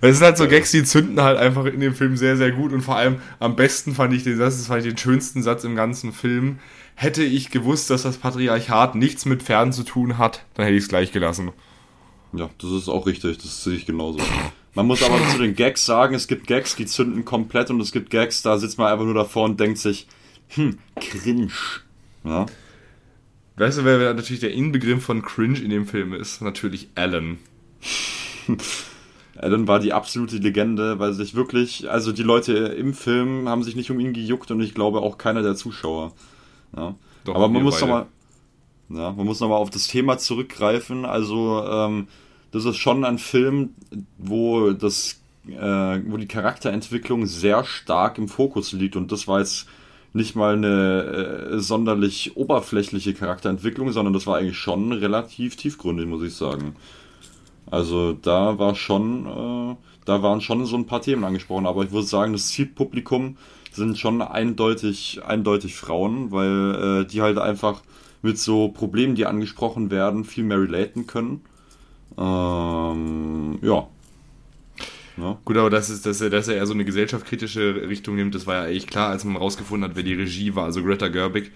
Das sind halt so Gags, die zünden halt einfach in dem Film sehr, sehr gut und vor allem am besten fand ich den Satz, das fand ich den schönsten Satz im ganzen Film. Hätte ich gewusst, dass das Patriarchat nichts mit Pferden zu tun hat, dann hätte ich es gleich gelassen. Ja, das ist auch richtig, das sehe ich genauso. Man muss aber zu den Gags sagen, es gibt Gags, die zünden komplett und es gibt Gags, da sitzt man einfach nur davor und denkt sich, hm, cringe. Ja. Weißt du, wer natürlich der Inbegriff von cringe in dem Film ist? Natürlich Alan. Alan war die absolute Legende, weil sich wirklich, also die Leute im Film haben sich nicht um ihn gejuckt und ich glaube auch keiner der Zuschauer. Ja. Doch, Aber man muss nochmal, ja, man muss nochmal auf das Thema zurückgreifen. Also, ähm, das ist schon ein Film, wo das, äh, wo die Charakterentwicklung sehr stark im Fokus liegt und das war jetzt nicht mal eine äh, sonderlich oberflächliche Charakterentwicklung, sondern das war eigentlich schon relativ tiefgründig, muss ich sagen. Also da war schon, äh, da waren schon so ein paar Themen angesprochen, aber ich würde sagen, das Zielpublikum sind schon eindeutig, eindeutig Frauen, weil äh, die halt einfach mit so Problemen, die angesprochen werden, viel mehr relaten können. Ähm, ja. ja. Gut, aber das ist, dass er, dass er eher so eine gesellschaftskritische Richtung nimmt, das war ja eigentlich klar, als man rausgefunden hat, wer die Regie war. Also Greta Gerwig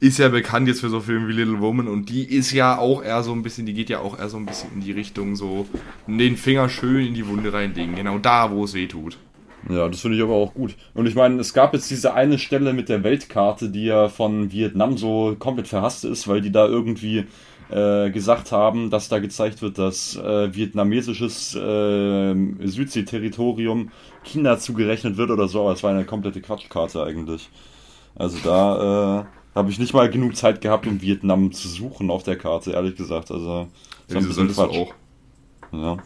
ist ja bekannt jetzt für so Filme wie Little Woman und die ist ja auch eher so ein bisschen, die geht ja auch eher so ein bisschen in die Richtung so, den Finger schön in die Wunde reinlegen, genau da, wo es weh tut. Ja, das finde ich aber auch gut. Und ich meine, es gab jetzt diese eine Stelle mit der Weltkarte, die ja von Vietnam so komplett verhasst ist, weil die da irgendwie äh, gesagt haben, dass da gezeigt wird, dass äh, vietnamesisches äh, Südseeterritorium China zugerechnet wird oder so, aber es war eine komplette Quatschkarte eigentlich. Also da äh, habe ich nicht mal genug Zeit gehabt, um Vietnam zu suchen auf der Karte, ehrlich gesagt. Also, ja, wieso solltest du auch? Ja.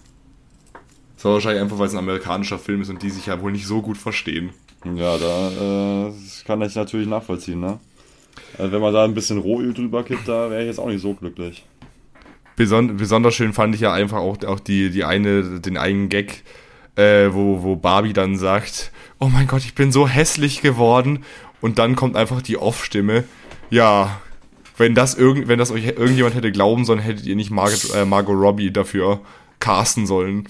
War wahrscheinlich einfach, weil es ein amerikanischer Film ist und die sich ja wohl nicht so gut verstehen. Ja, da äh, kann ich natürlich nachvollziehen, ne? Also wenn man da ein bisschen Rohöl drüber kippt, da wäre ich jetzt auch nicht so glücklich. Beson besonders schön fand ich ja einfach auch, auch die, die eine, den einen Gag, äh, wo, wo Barbie dann sagt, oh mein Gott, ich bin so hässlich geworden und dann kommt einfach die Off-Stimme. Ja, wenn das, irgend, wenn das euch irgendjemand hätte glauben sollen, hättet ihr nicht Margot, äh, Margot Robbie dafür casten sollen.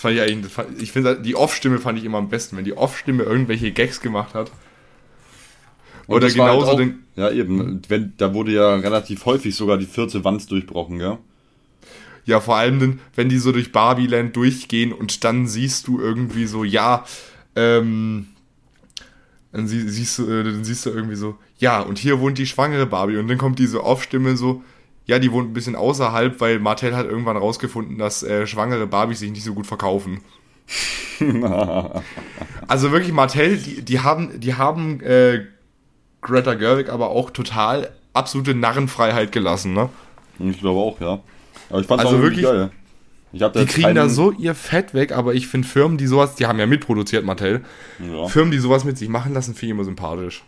Das fand ich eigentlich, ich finde, die Off-Stimme fand ich immer am besten, wenn die Off-Stimme irgendwelche Gags gemacht hat. Oder genauso halt auch, den. Ja, eben, wenn, da wurde ja relativ häufig sogar die vierte Wand durchbrochen, ja. Ja, vor allem, wenn die so durch Barbieland durchgehen und dann siehst du irgendwie so, ja, ähm, dann sie, siehst, du, äh, dann siehst du irgendwie so, ja, und hier wohnt die schwangere Barbie. Und dann kommt diese Off-Stimme so, ja, die wohnt ein bisschen außerhalb, weil Martell hat irgendwann rausgefunden, dass äh, schwangere Barbies sich nicht so gut verkaufen. also wirklich, Martell, die, die haben, die haben äh, Greta Gerwig aber auch total absolute Narrenfreiheit gelassen, ne? Ich glaube auch, ja. Aber ich fand also auch wirklich geil die kriegen keinen... da so ihr Fett weg, aber ich finde Firmen, die sowas, die haben ja mitproduziert, Mattel. Ja. Firmen, die sowas mit sich machen lassen, finde ich immer sympathisch.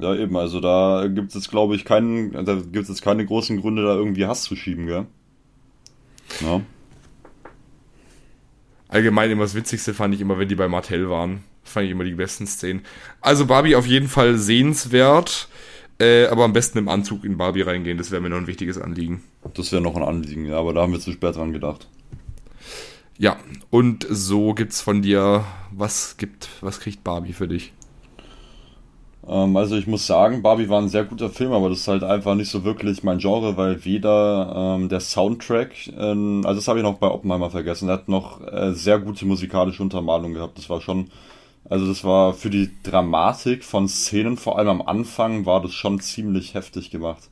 Ja, eben, also da gibt es jetzt, glaube ich, keinen, da gibt es jetzt keine großen Gründe, da irgendwie Hass zu schieben, gell? Ja. Allgemein immer das Witzigste fand ich immer, wenn die bei Mattel waren. Fand ich immer die besten Szenen. Also Barbie auf jeden Fall sehenswert. Äh, aber am besten im Anzug in Barbie reingehen, das wäre mir noch ein wichtiges Anliegen. Das wäre noch ein Anliegen, ja, aber da haben wir zu spät dran gedacht. Ja, und so gibt's von dir, was gibt, was kriegt Barbie für dich? Ähm, also ich muss sagen, Barbie war ein sehr guter Film, aber das ist halt einfach nicht so wirklich mein Genre, weil weder ähm, der Soundtrack, ähm, also das habe ich noch bei Oppenheimer vergessen, der hat noch äh, sehr gute musikalische Untermalung gehabt. Das war schon also das war für die Dramatik von Szenen, vor allem am Anfang, war das schon ziemlich heftig gemacht.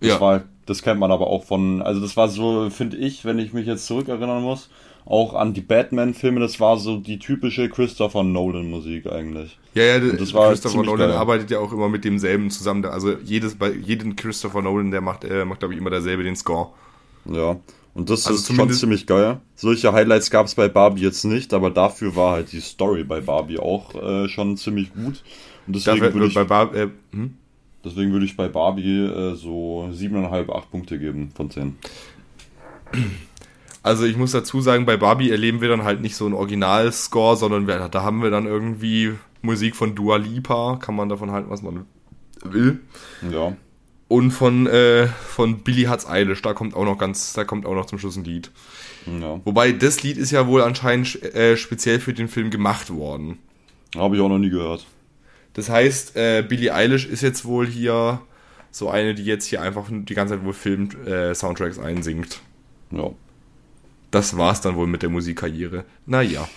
Das ja. war, das kennt man aber auch von, also das war so, finde ich, wenn ich mich jetzt zurückerinnern muss, auch an die Batman-Filme, das war so die typische Christopher Nolan-Musik eigentlich. Ja, ja, das war Christopher Nolan geil. arbeitet ja auch immer mit demselben zusammen. Also jedes, bei jedem Christopher Nolan, der macht, äh, macht glaube ich immer derselbe den Score. Ja. Und das also ist schon ziemlich geil. Solche Highlights gab es bei Barbie jetzt nicht, aber dafür war halt die Story bei Barbie auch äh, schon ziemlich gut. Und deswegen würde ich, bei Bar äh, hm? deswegen würde ich bei Barbie äh, so 7,5, 8 Punkte geben von 10. Also ich muss dazu sagen, bei Barbie erleben wir dann halt nicht so einen Originalscore, sondern wir, da haben wir dann irgendwie Musik von Dua Lipa, kann man davon halten, was man will. Ja. Und von, äh, von Billy Hat's Eilish, da kommt auch noch ganz, da kommt auch noch zum Schluss ein Lied. Ja. Wobei das Lied ist ja wohl anscheinend äh, speziell für den Film gemacht worden. Habe ich auch noch nie gehört. Das heißt, äh, Billie Eilish ist jetzt wohl hier so eine, die jetzt hier einfach die ganze Zeit wohl Film äh, Soundtracks einsingt. Ja. Das war's dann wohl mit der Musikkarriere. Naja.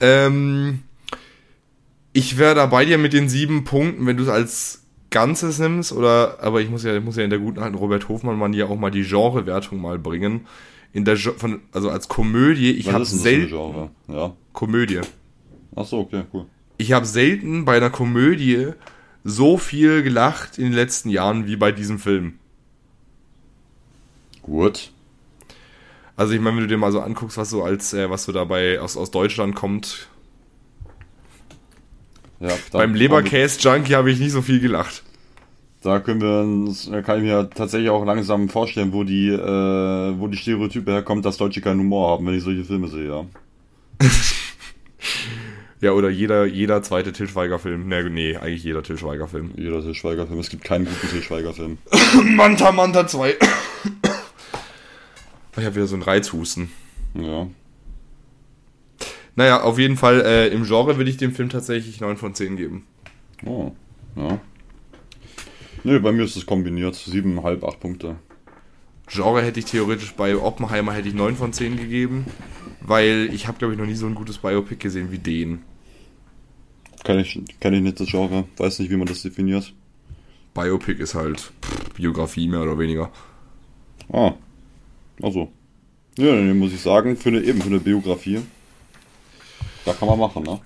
Ähm, ich wäre da bei dir mit den sieben Punkten, wenn du es als Ganzes nimmst, oder, aber ich muss ja, ich muss ja in der guten alten Robert Hofmann-Manier auch mal die Genrewertung mal bringen. In der, von, also als Komödie, ich habe selten. Genre? Ja. Komödie. Ach so, okay, cool. Ich habe selten bei einer Komödie so viel gelacht in den letzten Jahren wie bei diesem Film. Gut. Also ich meine, wenn du dir mal so anguckst, was so als, äh, was so dabei aus, aus Deutschland kommt, ja, Beim Leberkäse-Junkie habe ich nicht so viel gelacht. Da können wir uns, kann ich mir tatsächlich auch langsam vorstellen, wo die, äh, wo die Stereotype herkommt, dass Deutsche keinen Humor haben, wenn ich solche Filme sehe, ja. Ja, oder jeder, jeder zweite Til Schweiger-Film. Nee, nee, eigentlich jeder Til Schweiger-Film. Jeder Til Schweiger-Film. Es gibt keinen guten Til Schweiger-Film. Manta Manta 2. Ich habe wieder so einen Reizhusten. Ja. Naja, auf jeden Fall, äh, im Genre würde ich dem Film tatsächlich 9 von 10 geben. Oh, ja. Nee, bei mir ist es kombiniert. 7,5, 8 Punkte. Genre hätte ich theoretisch bei Oppenheimer hätte ich 9 von 10 gegeben, weil ich habe, glaube ich, noch nie so ein gutes Biopic gesehen wie den. Kenn ich, kenn ich nicht das Genre. Weiß nicht, wie man das definiert. Biopic ist halt pff, Biografie mehr oder weniger. Ah. Also. Ja, dann muss ich sagen, für eine, eben für eine Biografie. Da kann man machen, ne?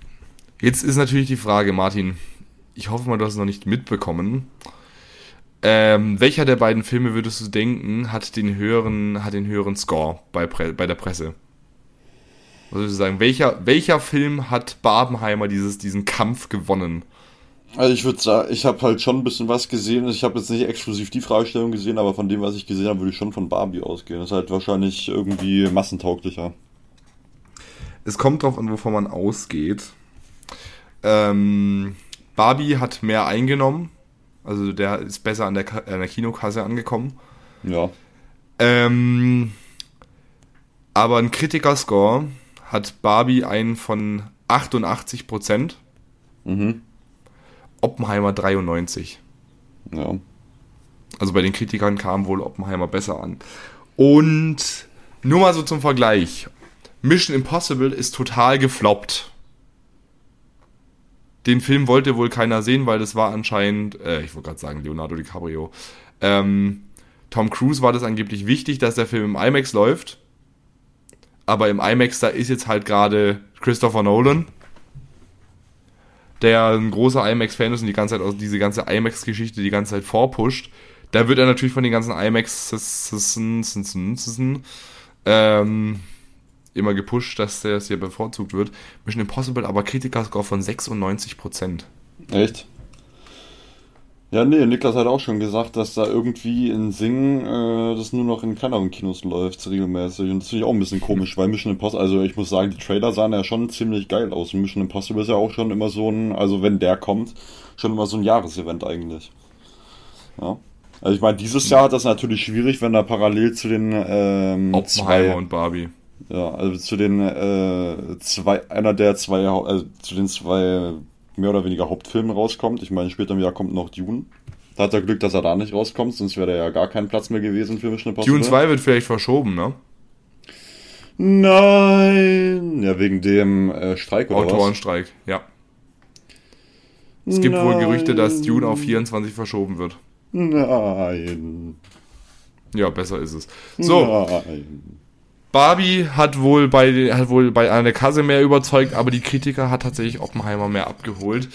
Jetzt ist natürlich die Frage, Martin, ich hoffe mal, du hast es noch nicht mitbekommen. Ähm, welcher der beiden Filme würdest du denken, hat den höheren, hat den höheren Score bei, bei der Presse? Was würdest du sagen, welcher, welcher Film hat Barbenheimer dieses, diesen Kampf gewonnen? Also ich würde sagen, ich habe halt schon ein bisschen was gesehen. Ich habe jetzt nicht exklusiv die Fragestellung gesehen, aber von dem, was ich gesehen habe, würde ich schon von Barbie ausgehen. Das ist halt wahrscheinlich irgendwie massentauglicher. Es kommt drauf an, wovon man ausgeht. Ähm, Barbie hat mehr eingenommen. Also der ist besser an der, Ka- an der Kinokasse angekommen. Ja. Ähm, aber ein Kritikerscore hat Barbie einen von 88%, Mhm. Oppenheimer 93. Ja. Also bei den Kritikern kam wohl Oppenheimer besser an. Und nur mal so zum Vergleich. Mission Impossible ist total gefloppt. Den Film wollte wohl keiner sehen, weil das war anscheinend, äh, ich wollte gerade sagen, Leonardo DiCaprio. Ähm, Tom Cruise war das angeblich wichtig, dass der Film im IMAX läuft. Aber im IMAX, da ist jetzt halt gerade Christopher Nolan, der ein großer IMAX-Fan ist und die ganze Zeit diese ganze IMAX-Geschichte die ganze Zeit vorpusht. Da wird er natürlich von den ganzen IMAX ähm, immer gepusht, dass der hier bevorzugt wird. Mission Impossible aber Kritikerscore von 96%. Echt? Ja, nee, Niklas hat auch schon gesagt, dass da irgendwie in Singen äh, das nur noch in kleineren Kinos läuft, regelmäßig. Und das finde ich auch ein bisschen komisch, weil Mission Impossible, also ich muss sagen, die Trailer sahen ja schon ziemlich geil aus. Und Mission Impossible ist ja auch schon immer so ein, also wenn der kommt, schon immer so ein Jahresevent eigentlich. Ja. Also ich meine, dieses Jahr hat das natürlich schwierig, wenn da parallel zu den ähm, Oppenheimer zwei, und Barbie. ja, also zu den äh, zwei, einer der zwei, also zu den zwei mehr oder weniger Hauptfilmen rauskommt. Ich meine, später im Jahr kommt noch Dune. Da hat er Glück, dass er da nicht rauskommt, sonst wäre da ja gar kein Platz mehr gewesen für Mission Impossible. Dune 2 wird vielleicht verschoben, ne? Nein! Ja, wegen dem äh, Streik oder was? Autorenstreik, ja. Es gibt wohl Nein. Gerüchte, dass Dune auf 24 verschoben wird. Nein. Ja, besser ist es. So, Nein. Barbie hat wohl bei hat wohl bei einer Kasse mehr überzeugt, aber die Kritiker hat tatsächlich Oppenheimer mehr abgeholt.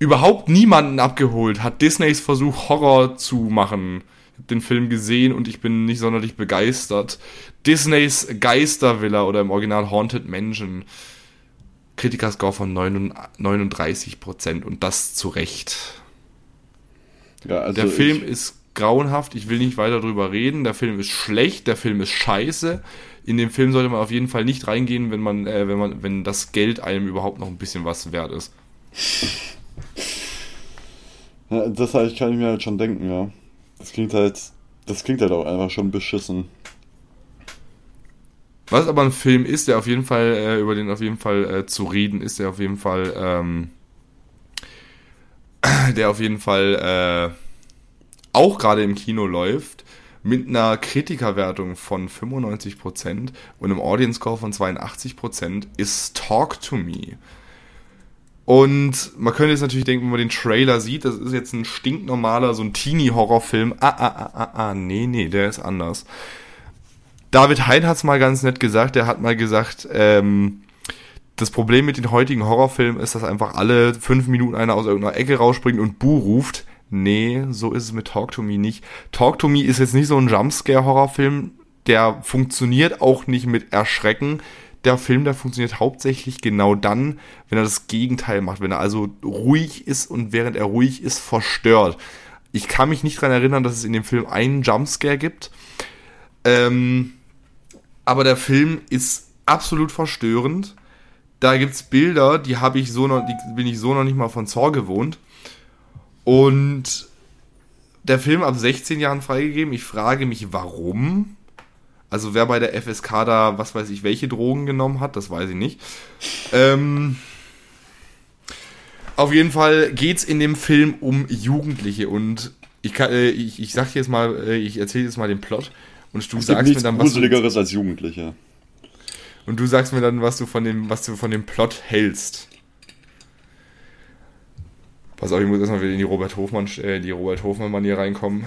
Überhaupt niemanden abgeholt hat Disneys Versuch Horror zu machen. Ich habe den Film gesehen und ich bin nicht sonderlich begeistert. Disneys Geistervilla oder im Original Haunted Mansion. Kritikerscore von 39 Prozent und das zu Recht. Ja, also Der Film ist grauenhaft, ich will nicht weiter drüber reden. Der Film ist schlecht, der Film ist scheiße. In den Film sollte man auf jeden Fall nicht reingehen, wenn man, äh, wenn man, wenn das Geld einem überhaupt noch ein bisschen was wert ist. ja, das halt kann ich mir halt schon denken, ja. Das klingt halt, das klingt halt auch einfach schon beschissen. Was aber ein Film ist, der auf jeden Fall, äh, über den auf jeden Fall äh, zu reden ist, der auf jeden Fall, ähm, der auf jeden Fall äh, auch gerade im Kino läuft, mit einer Kritikerwertung von 95% und einem Audience Score von 82% ist Talk to Me. Und man könnte jetzt natürlich denken, wenn man den Trailer sieht, das ist jetzt ein stinknormaler, so ein Teenie-Horrorfilm. Ah, ah, ah, ah, ah, nee, nee, der ist anders. David Hein hat's mal ganz nett gesagt. Der hat mal gesagt, ähm, das Problem mit den heutigen Horrorfilmen ist, dass einfach alle fünf Minuten einer aus irgendeiner Ecke rausspringt und Buh ruft. Nee, so ist es mit Talk to Me nicht. Talk to Me ist jetzt nicht so ein Jumpscare-Horrorfilm. Der funktioniert auch nicht mit Erschrecken. Der Film, der funktioniert hauptsächlich genau dann, wenn er das Gegenteil macht. Wenn er also ruhig ist und während er ruhig ist, verstört. Ich kann mich nicht daran erinnern, dass es in dem Film einen Jumpscare gibt. Ähm, aber der Film ist absolut verstörend. Da gibt es Bilder, die habe ich so noch, die bin ich so noch nicht mal von Zor gewohnt. Und der Film ab 16 Jahren freigegeben. Ich frage mich, warum? Also wer bei der FSK da, was weiß ich, welche Drogen genommen hat, das weiß ich nicht. Ähm, auf jeden Fall geht es in dem Film um Jugendliche und ich, kann, äh, ich, ich sag jetzt mal, äh, ich erzähle jetzt mal den Plot und du Es sagst mir dann, was du, Gruseligeres als Jugendliche. und du sagst mir dann, was du von dem, was du von dem Plot hältst. Pass auf, ich muss erstmal wieder in die Robert Hofmann, äh, die Robert Hofmann-Manier reinkommen.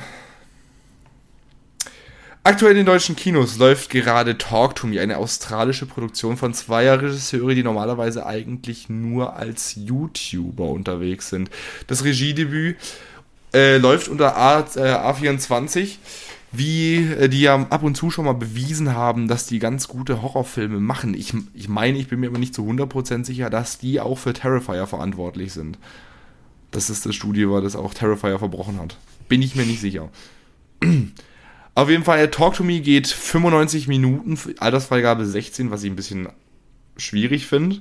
Aktuell in deutschen Kinos läuft gerade Talk to Me, eine australische Produktion von zweier Regisseure, die normalerweise eigentlich nur als YouTuber unterwegs sind. Das Regiedebüt äh, läuft unter A, äh, A24, wie äh, die ja ab und zu schon mal bewiesen haben, dass die ganz gute Horrorfilme machen. Ich, ich meine, ich bin mir aber nicht zu 100% sicher, dass die auch für Terrifier verantwortlich sind. Dass das Studio war, das auch Terrifier verbrochen hat. Bin ich mir nicht sicher. Auf jeden Fall, Talk to Me geht 95 Minuten, Altersfreigabe 16, was ich ein bisschen schwierig finde.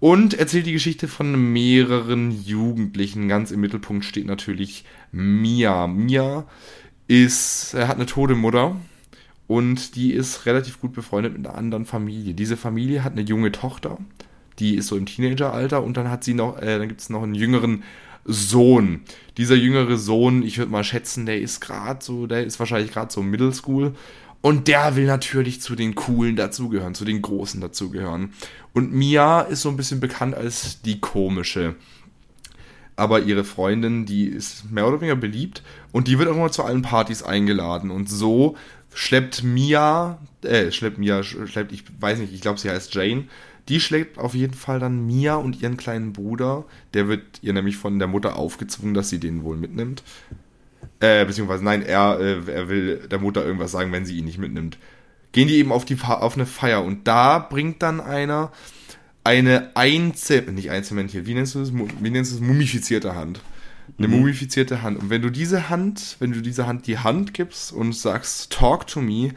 Und erzählt die Geschichte von mehreren Jugendlichen. Ganz im Mittelpunkt steht natürlich Mia. Mia ist, er hat eine tote Mutter und die ist relativ gut befreundet mit einer anderen Familie. Diese Familie hat eine junge Tochter, die ist so im Teenageralter und dann hat sie noch, äh, dann gibt es noch einen jüngeren Sohn. Dieser jüngere Sohn, ich würde mal schätzen, der ist gerade so, der ist wahrscheinlich gerade so Middle School. Und der will natürlich zu den Coolen dazugehören, zu den Großen dazugehören. Und Mia ist so ein bisschen bekannt als die komische. Aber ihre Freundin, die ist mehr oder weniger beliebt und die wird auch immer zu allen Partys eingeladen. Und so schleppt Mia, äh, schleppt Mia, schleppt, ich weiß nicht, ich glaube, sie heißt Jane, die schlägt auf jeden Fall dann Mia und ihren kleinen Bruder. Der wird ihr nämlich von der Mutter aufgezwungen, dass sie den wohl mitnimmt. Äh, beziehungsweise, nein, er, äh, er will der Mutter irgendwas sagen, wenn sie ihn nicht mitnimmt. Gehen die eben auf, die, auf eine Feier und da bringt dann einer eine Einzel... nicht Einzelmännchen, wie nennst du das? Wie nennst du das? Mumifizierte Hand. Eine mumifizierte Hand. Und wenn du diese Hand, wenn du dieser Hand die Hand gibst und sagst, talk to me,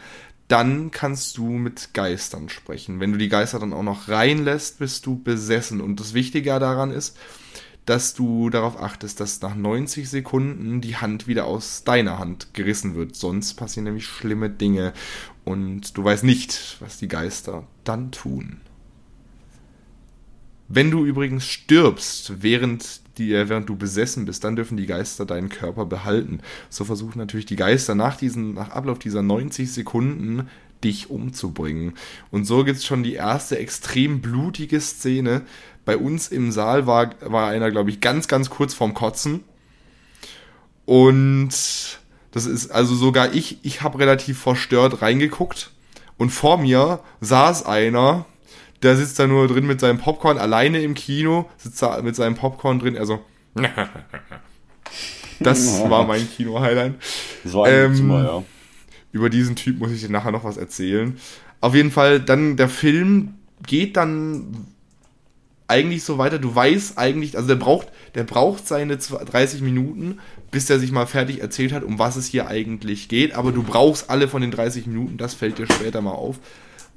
dann kannst du mit Geistern sprechen. Wenn du die Geister dann auch noch reinlässt, bist du besessen. Und das Wichtige daran ist, dass du darauf achtest, dass nach 90 Sekunden die Hand wieder aus deiner Hand gerissen wird. Sonst passieren nämlich schlimme Dinge. Und du weißt nicht, was die Geister dann tun. Wenn du übrigens stirbst, während, die, äh, während du besessen bist, dann dürfen die Geister deinen Körper behalten. So versuchen natürlich die Geister nach, diesen, nach Ablauf dieser 90 Sekunden dich umzubringen. Und so gibt es schon die erste extrem blutige Szene. Bei uns im Saal war, war einer, glaube ich, ganz, ganz kurz vorm Kotzen. Und das ist, also sogar ich, ich habe relativ verstört reingeguckt. Und vor mir saß einer, der sitzt da nur drin mit seinem Popcorn, alleine im Kino, sitzt da mit seinem Popcorn drin, also. Das war mein Kino-Highlight. War ein Ähm, Zimmer, ja. Über diesen Typ muss ich dir nachher noch was erzählen. Auf jeden Fall, dann der Film geht dann eigentlich so weiter. Du weißt eigentlich, also der braucht, der braucht seine 30 Minuten, bis der sich mal fertig erzählt hat, um was es hier eigentlich geht. Aber du brauchst alle von den 30 Minuten, das fällt dir später mal auf.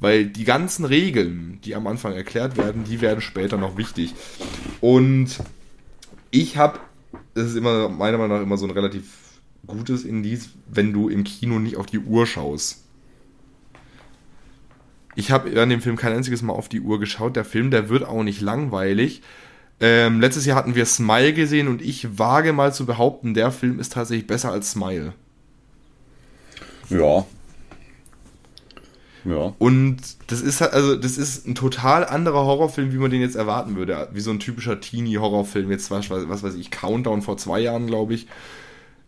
Weil die ganzen Regeln, die am Anfang erklärt werden, die werden später noch wichtig. Und ich habe, das ist immer meiner Meinung nach immer so ein relativ gutes Indiz, wenn du im Kino nicht auf die Uhr schaust. Ich habe während dem Film kein einziges Mal auf die Uhr geschaut. Der Film, der wird auch nicht langweilig. Ähm, letztes Jahr hatten wir Smile gesehen und ich wage mal zu behaupten, der Film ist tatsächlich besser als Smile. Ja. Ja. Und das ist halt, also das ist ein total anderer Horrorfilm, wie man den jetzt erwarten würde. Wie so ein typischer Teenie-Horrorfilm, jetzt was, was weiß ich, Countdown vor zwei Jahren, glaube ich.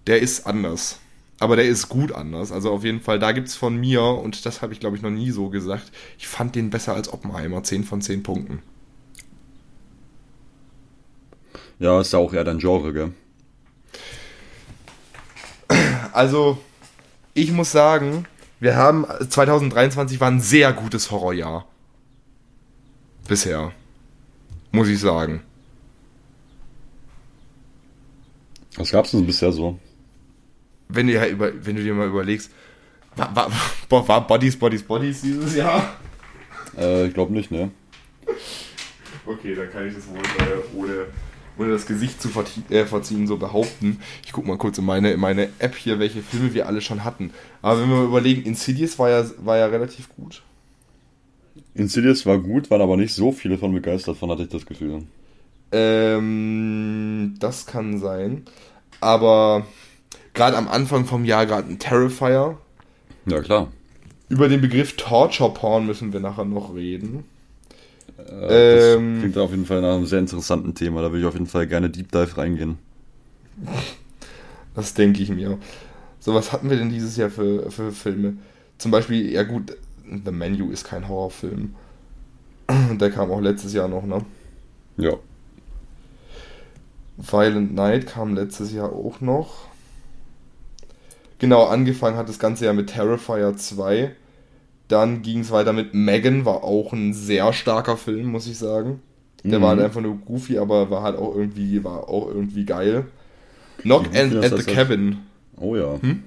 Der ist anders. Aber der ist gut anders. Also auf jeden Fall, da gibt's von mir, und das habe ich glaube ich noch nie so gesagt, ich fand den besser als Oppenheimer. 10 von 10 Punkten. Ja, ist ja auch eher dein Genre, gell? Also, ich muss sagen, wir haben 2023 war ein sehr gutes Horrorjahr. Bisher. Muss ich sagen. Was gab's denn bisher so? wenn du, ja über, wenn du dir mal überlegst, war, war, war Bodies, Bodies, Bodies dieses Jahr? Äh, ich glaube nicht, ne? Okay, dann kann ich das wohl äh, ohne, ohne das Gesicht zu äh, verziehen so behaupten. Ich guck mal kurz in meine, in meine App hier, welche Filme wir alle schon hatten. Aber wenn wir mal überlegen, Insidious war ja, war ja relativ gut. Insidious war gut, waren aber nicht so viele von begeistert von, hatte ich das Gefühl. Ähm, das kann sein. Aber gerade am Anfang vom Jahr gerade ein Terrifier. Ja, klar. Über den Begriff Torture Porn müssen wir nachher noch reden. Äh, das Ähm. klingt auf jeden Fall nach einem sehr interessanten Thema. Da würde ich auf jeden Fall gerne Deep Dive reingehen. Das denke ich mir. So, was hatten wir denn dieses Jahr für, für Filme? Zum Beispiel, ja gut, The Menu ist kein Horrorfilm. Der kam auch letztes Jahr noch, ne? Ja. Violent Night kam letztes Jahr auch noch. Genau, angefangen hat das ganze Jahr mit Terrifier 2. Dann ging es weiter mit Megan, war auch ein sehr starker Film, muss ich sagen. Der Mhm. war halt einfach nur goofy, aber war halt auch irgendwie, war auch irgendwie geil. Knock and at the? Cabin. Oh ja. Hm?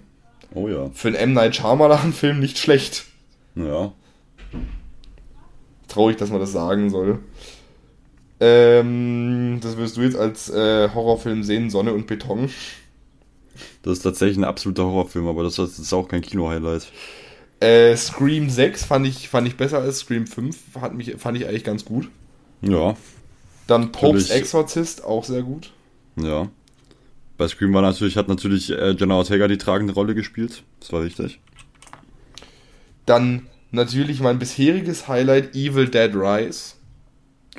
Oh ja. Für einen M. Night Shyamalan-Film nicht schlecht. Ja. Traurig, dass man das sagen soll. Ähm, das wirst du jetzt als äh, Horrorfilm sehen, Sonne und Beton. Das ist tatsächlich ein absoluter Horrorfilm, aber das ist auch kein Kino-Highlight. Äh, Scream 6 fand ich, fand ich besser als Scream 5. Hat mich, fand ich eigentlich ganz gut. Ja, Dann Popes Natürlich. Exorcist, auch sehr gut. ja. Bei Scream war natürlich, hat natürlich äh, Jenna Ortega die tragende Rolle gespielt. Das war wichtig. Dann natürlich mein bisheriges Highlight, Evil Dead Rise.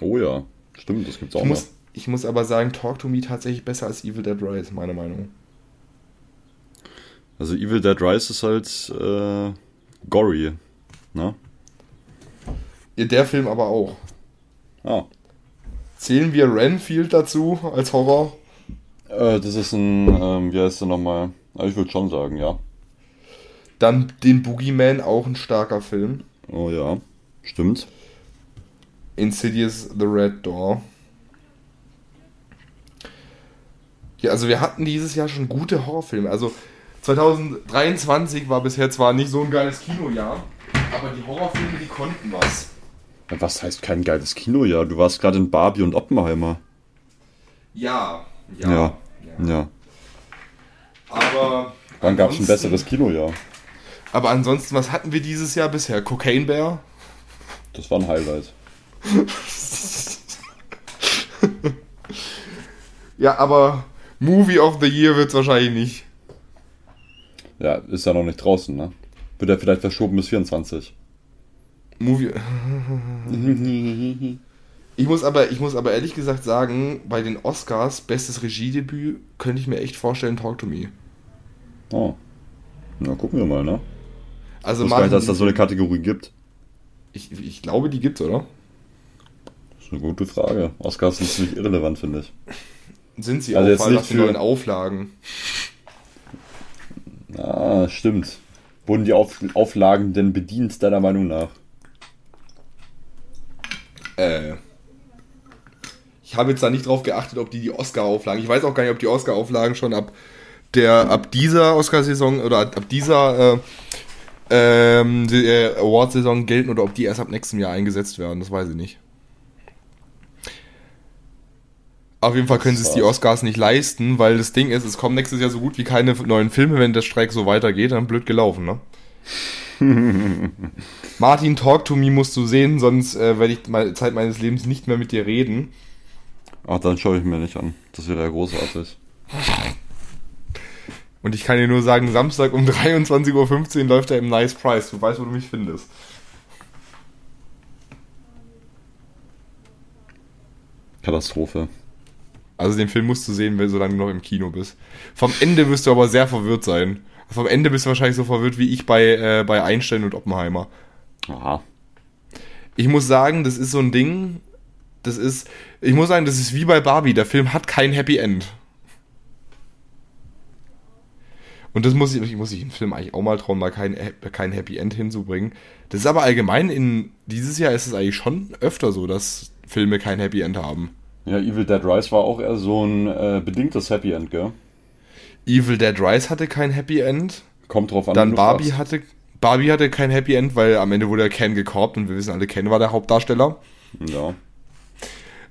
Oh ja. Stimmt, das gibt's auch Ich noch. muss, ich muss aber sagen, Talk to Me tatsächlich besser als Evil Dead Rise, meine Meinung. Also Evil Dead Rise ist halt äh, gory. Ne? Ja, Der Film aber auch. Ah. Zählen wir Renfield dazu als Horror? Äh, das ist ein, ähm, wie heißt der nochmal? Ah, Ich würde schon sagen, ja. Dann den Boogeyman, auch ein starker Film. Oh ja. Stimmt. Insidious The Red Door. Ja, also wir hatten dieses Jahr schon gute Horrorfilme. Also 2023 war bisher zwar nicht so ein geiles Kinojahr, aber die Horrorfilme, die konnten was. Was heißt kein geiles Kinojahr? Du warst gerade in Barbie und Oppenheimer. Ja, Ja. ja. Ja. Aber. Wann gab es ein besseres Kinojahr? Aber ansonsten, was hatten wir dieses Jahr bisher? Cocaine Bear? Das war ein Highlight. Ja, aber Movie of the Year wird es wahrscheinlich nicht. Ja, ist ja noch nicht draußen, ne? Wird ja vielleicht verschoben bis 24. Movie. Ich muss aber, ich muss aber ehrlich gesagt sagen, bei den Oscars, bestes Regiedebüt, könnte ich mir echt vorstellen, Talk to Me. Oh. Na, gucken wir mal, ne? Also Ich wusste gar nicht, dass es da Martin, so eine Kategorie gibt. ich, ich glaube, die gibt's, oder? Das ist eine gute Frage. Oscars sind ziemlich irrelevant, finde ich. Sind sie Also auch, nach den für- neuen Auflagen. Ah, stimmt. Wurden die Auf Auflagen denn bedient, deiner Meinung nach? Äh. Ich habe jetzt da nicht drauf geachtet, ob die die Oscar-Auflagen. Ich weiß auch gar nicht, ob die Oscar-Auflagen schon ab der ab dieser Oscar-Saison oder ab dieser äh, ähm, äh, Award-Saison gelten oder ob die erst ab nächstem Jahr eingesetzt werden. Das weiß ich nicht. Auf jeden Fall können sie es die Oscars nicht leisten, weil das Ding ist, es kommen nächstes Jahr so gut wie keine neuen Filme, wenn der Streik so weitergeht, dann blöd gelaufen, ne? Martin, Talk to Me musst du sehen, sonst äh, werde ich meine Zeit meines Lebens nicht mehr mit dir reden. Ach, dann schaue ich mir nicht an. Das wäre ja großartig. Und ich kann dir nur sagen, Samstag um 23.15 Uhr läuft er im Nice Price. Du weißt, wo du mich findest. Katastrophe. Also den Film musst du sehen, wenn solange du noch im Kino bist. Vom Ende wirst du aber sehr verwirrt sein. Vom Ende bist du wahrscheinlich so verwirrt wie ich bei, äh, bei Einstein und Oppenheimer. Aha. Ich muss sagen, das ist so ein Ding. Das ist, ich muss sagen, das ist wie bei Barbie. Der Film hat kein Happy End. Und das muss ich, ich muss ich im Film eigentlich auch mal trauen, mal kein, kein Happy End hinzubringen. Das ist aber allgemein in dieses Jahr ist es eigentlich schon öfter so, dass Filme kein Happy End haben. Ja, Evil Dead Rise war auch eher so ein äh, bedingtes Happy End, gell? Evil Dead Rise hatte kein Happy End. Kommt drauf an. Dann Barbie fragst. hatte, Barbie hatte kein Happy End, weil am Ende wurde Ken gekorbt und wir wissen alle, Ken war der Hauptdarsteller. Ja.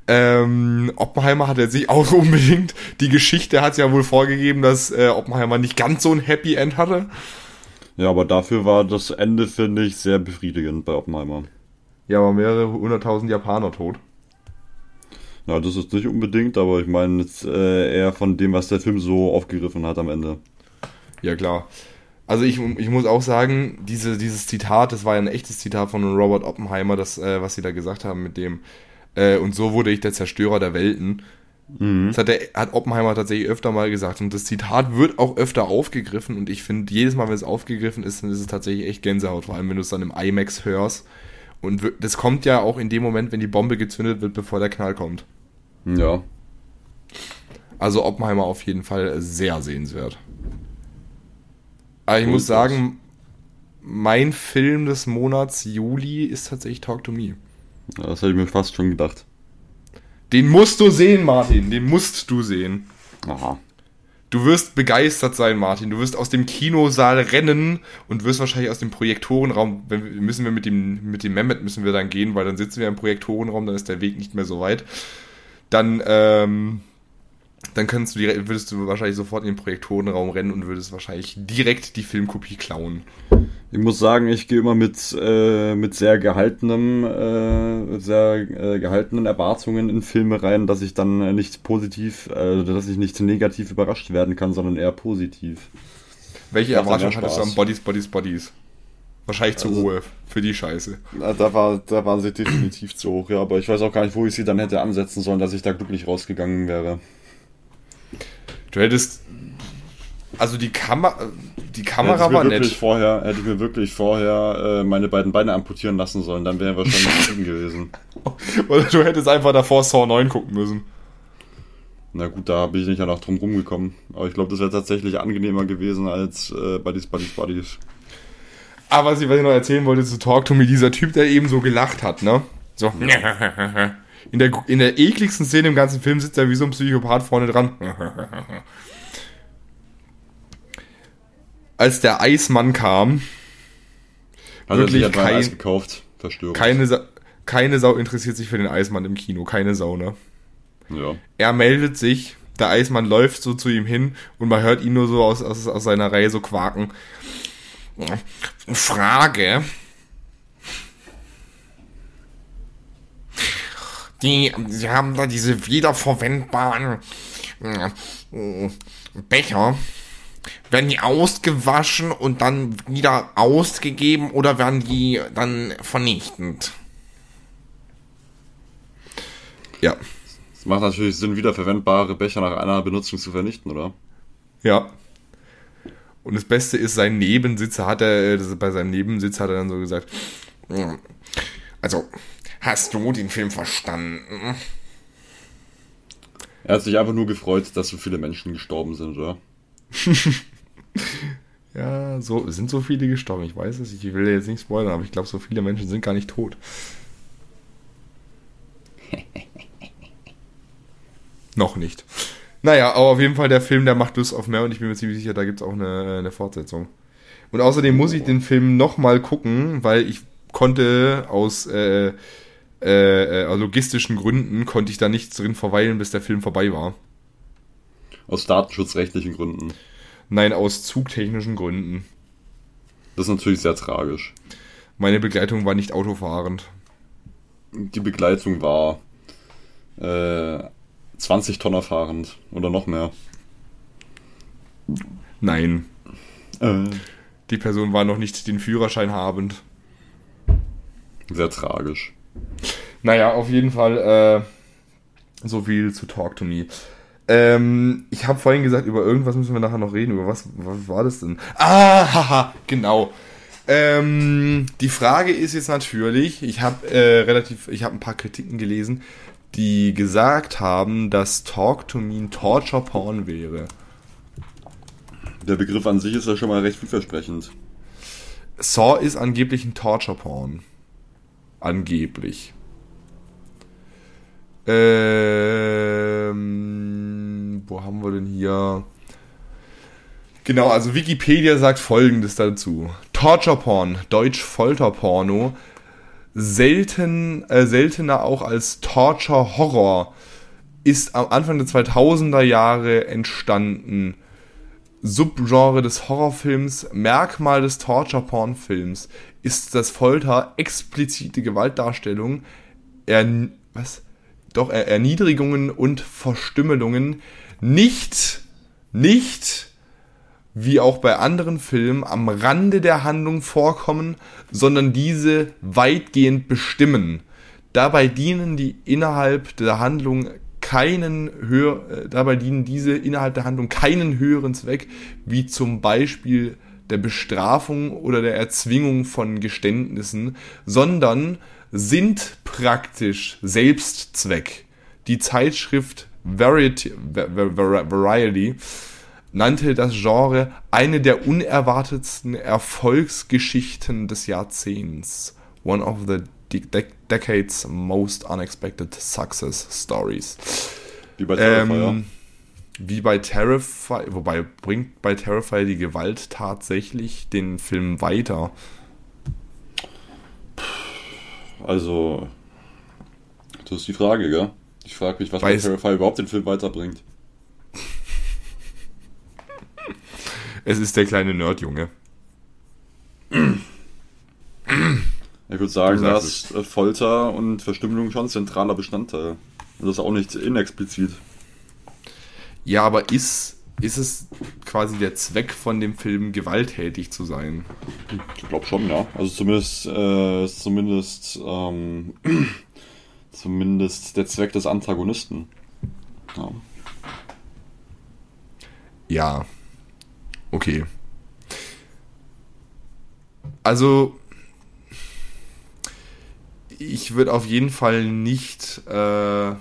Ähm, Oppenheimer hat jetzt nicht auch unbedingt. Die Geschichte hat ja wohl vorgegeben, dass äh, Oppenheimer nicht ganz so ein Happy End hatte. Ja, aber dafür war das Ende, finde ich, sehr befriedigend bei Oppenheimer. Ja, aber mehrere hunderttausend Japaner tot. Ja, das ist nicht unbedingt, aber ich meine jetzt äh, eher von dem, was der Film so aufgegriffen hat am Ende. Ja, klar. Also ich, ich muss auch sagen, diese, dieses Zitat, das war ja ein echtes Zitat von Robert Oppenheimer, das, äh, was sie da gesagt haben mit dem, äh, und so wurde ich der Zerstörer der Welten. Das hat, der, hat Oppenheimer tatsächlich öfter mal gesagt. Und das Zitat wird auch öfter aufgegriffen. Und ich finde, jedes Mal, wenn es aufgegriffen ist, dann ist es tatsächlich echt Gänsehaut. Vor allem, wenn du es dann im IMAX hörst. Und das kommt ja auch in dem Moment, wenn die Bombe gezündet wird, bevor der Knall kommt. Ja. Also Oppenheimer auf jeden Fall sehr sehenswert. Aber ich Cool, muss sagen, mein Film des Monats Juli ist tatsächlich Talk to Me. Ja, Das hätte ich mir fast schon gedacht. Den musst du sehen, Martin. Den musst du sehen. Aha. Du wirst begeistert sein, Martin. Du wirst aus dem Kinosaal rennen und wirst wahrscheinlich aus dem Projektorenraum, wenn wir, müssen wir mit dem, mit dem Mehmet müssen wir dann gehen, weil dann sitzen wir im Projektorenraum, dann ist der Weg nicht mehr so weit. Dann, ähm, dann kannst du direkt, würdest du wahrscheinlich sofort in den Projektorenraum rennen und würdest wahrscheinlich direkt die Filmkopie klauen. Ich muss sagen, ich gehe immer mit, äh, mit sehr gehaltenem, äh, sehr äh, gehaltenen Erwartungen in Filme rein, dass ich dann äh, nicht positiv, äh, dass ich nicht negativ überrascht werden kann, sondern eher positiv. Welche Erwartungen hattest du an Bodies, Bodies, Bodies? Wahrscheinlich zu Also- hohe für die Scheiße. Da, war, da waren sie definitiv zu hoch, ja, aber ich weiß auch gar nicht, wo ich sie dann hätte ansetzen sollen, dass ich da glücklich rausgegangen wäre. Du hättest. Also die Kamera. Die Kamera war nett. vorher, hätte ich mir wirklich vorher äh, meine beiden Beine amputieren lassen sollen, dann wäre wahrscheinlich zufrieden gewesen. Oder du hättest einfach davor Saw 9 gucken müssen. Na gut, da bin ich nicht ja noch drum rumgekommen. Aber ich glaube, das wäre tatsächlich angenehmer gewesen als äh, Buddies, Buddies, Buddies. Aber was ich, was ich noch erzählen wollte zu Talk to Me, dieser Typ, der eben so gelacht hat, ne? So. In der, in der ekligsten Szene im ganzen Film sitzt er wie so ein Psychopath vorne dran. Als der Eismann kam, Hat Wirklich er sich kein- Eis gekauft? Verstörend. keine, Sa keine Sau interessiert sich für den Eismann im Kino. Keine Sau, ne? Ja. Er meldet sich, der Eismann läuft so zu ihm hin und man hört ihn nur so aus, aus, aus seiner Reihe so quaken. Frage. Die, sie haben da diese wiederverwendbaren äh, Becher. Werden die ausgewaschen und dann wieder ausgegeben oder werden die dann vernichtend? Ja. Es macht natürlich Sinn, wiederverwendbare Becher nach einer Benutzung zu vernichten, oder? Ja. Und das Beste ist, sein Nebensitzer hat er, äh, bei seinem Nebensitz hat er dann so gesagt, "Mm, also, hast du den Film verstanden? Er hat sich einfach nur gefreut, dass so viele Menschen gestorben sind, oder? Ja, so, sind so viele gestorben, ich weiß es, ich will jetzt nicht spoilern, aber ich glaube, so viele Menschen sind gar nicht tot. Noch nicht. Naja, aber auf jeden Fall der Film, der macht Lust auf mehr und ich bin mir ziemlich sicher, da gibt es auch eine, eine Fortsetzung. Und außerdem muss ich den Film nochmal gucken, weil ich konnte aus äh, äh, äh, logistischen Gründen, konnte ich da nicht drin verweilen, bis der Film vorbei war. Aus datenschutzrechtlichen Gründen. Nein, aus zugtechnischen Gründen. Das ist natürlich sehr tragisch. Meine Begleitung war nicht autofahrend. Die Begleitung war äh, 20 Tonner fahrend oder noch mehr. Nein, Äh, die Person war noch nicht den Führerschein habend. sehr tragisch. Naja, auf jeden Fall äh, so viel zu Talk to Me. Ähm, ich habe vorhin gesagt, über irgendwas müssen wir nachher noch reden. Über was, was war das denn? Ah, haha, genau. Ähm, die Frage ist jetzt natürlich, ich habe äh, relativ, ich habe ein paar Kritiken gelesen, die gesagt haben, dass Talk to Me ein Torture Porn wäre. Der Begriff an sich ist ja schon mal recht vielversprechend. Saw ist angeblich ein Torture Porn. Angeblich. Ähm, wo haben wir denn hier? Genau, also Wikipedia sagt folgendes dazu. Torture Porn, Deutsch Folterporno, selten, äh, seltener auch als Torture Horror, ist am Anfang der 2000er Jahre entstanden. Subgenre des Horrorfilms, Merkmal des Torture-Porn-Films ist das Folter, explizite Gewaltdarstellung, er, was? Doch, er, Erniedrigungen und Verstümmelungen nicht, nicht, wie auch bei anderen Filmen, am Rande der Handlung vorkommen, sondern diese weitgehend bestimmen. Dabei dienen die innerhalb der Handlung keinen höher, äh, dabei dienen diese innerhalb der Handlung keinen höheren Zweck, wie zum Beispiel der Bestrafung oder der Erzwingung von Geständnissen, sondern sind praktisch Selbstzweck. Die Zeitschrift Variety, Variety nannte das Genre eine der unerwartetsten Erfolgsgeschichten des Jahrzehnts. One of the de Decades Most Unexpected Success Stories. Wie bei Terrifier. Ähm, wie bei Terrifier, wobei bringt bei Terrifier die Gewalt tatsächlich den Film weiter? Also, das ist die Frage, gell? Ich frage mich, was Weiß, bei Terrifier überhaupt den Film weiterbringt. Es ist der kleine Nerdjunge. Ich würde sagen, dass Folter und Verstümmelung schon zentraler Bestandteil. Und das ist auch nicht inexplizit. Ja, aber ist, ist es quasi der Zweck von dem Film, gewalttätig zu sein? Ich glaube schon, ja. Also zumindest, äh, zumindest, ähm, zumindest der Zweck des Antagonisten. Ja. Ja. Okay. Also, ich würde auf jeden Fall nicht. Äh,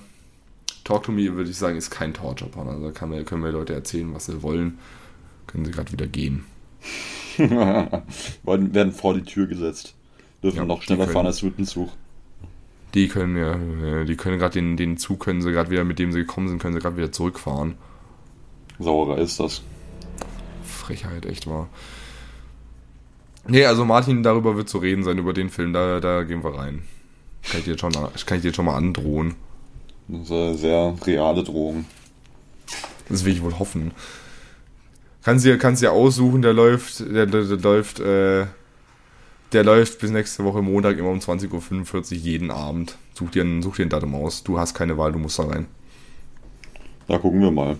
Talk to Me, würde ich sagen, ist kein Torture-Porn. Also da wir, können wir Leute erzählen, was sie wollen. Können sie gerade wieder gehen. werden vor die Tür gesetzt. Dürfen ja, noch schneller fahren als mit dem Zug. Die können ja, die können gerade den, den Zug, können sie gerade wieder, mit dem sie gekommen sind, können sie gerade wieder zurückfahren. Saurer ist das. Frechheit, echt wahr. Nee, also Martin, darüber wird zu reden sein, über den Film, da, da gehen wir rein. Kann ich dir jetzt schon, kann ich dir schon mal androhen. Eine sehr reale Drohung. Das will ich wohl hoffen. Kannst dir, kannst dir aussuchen, der läuft, der, der, der läuft, äh, der läuft bis nächste Woche Montag immer um 20.45 Uhr jeden Abend. Such dir, ein, such dir ein Datum aus. Du hast keine Wahl, du musst da rein. Da gucken wir mal.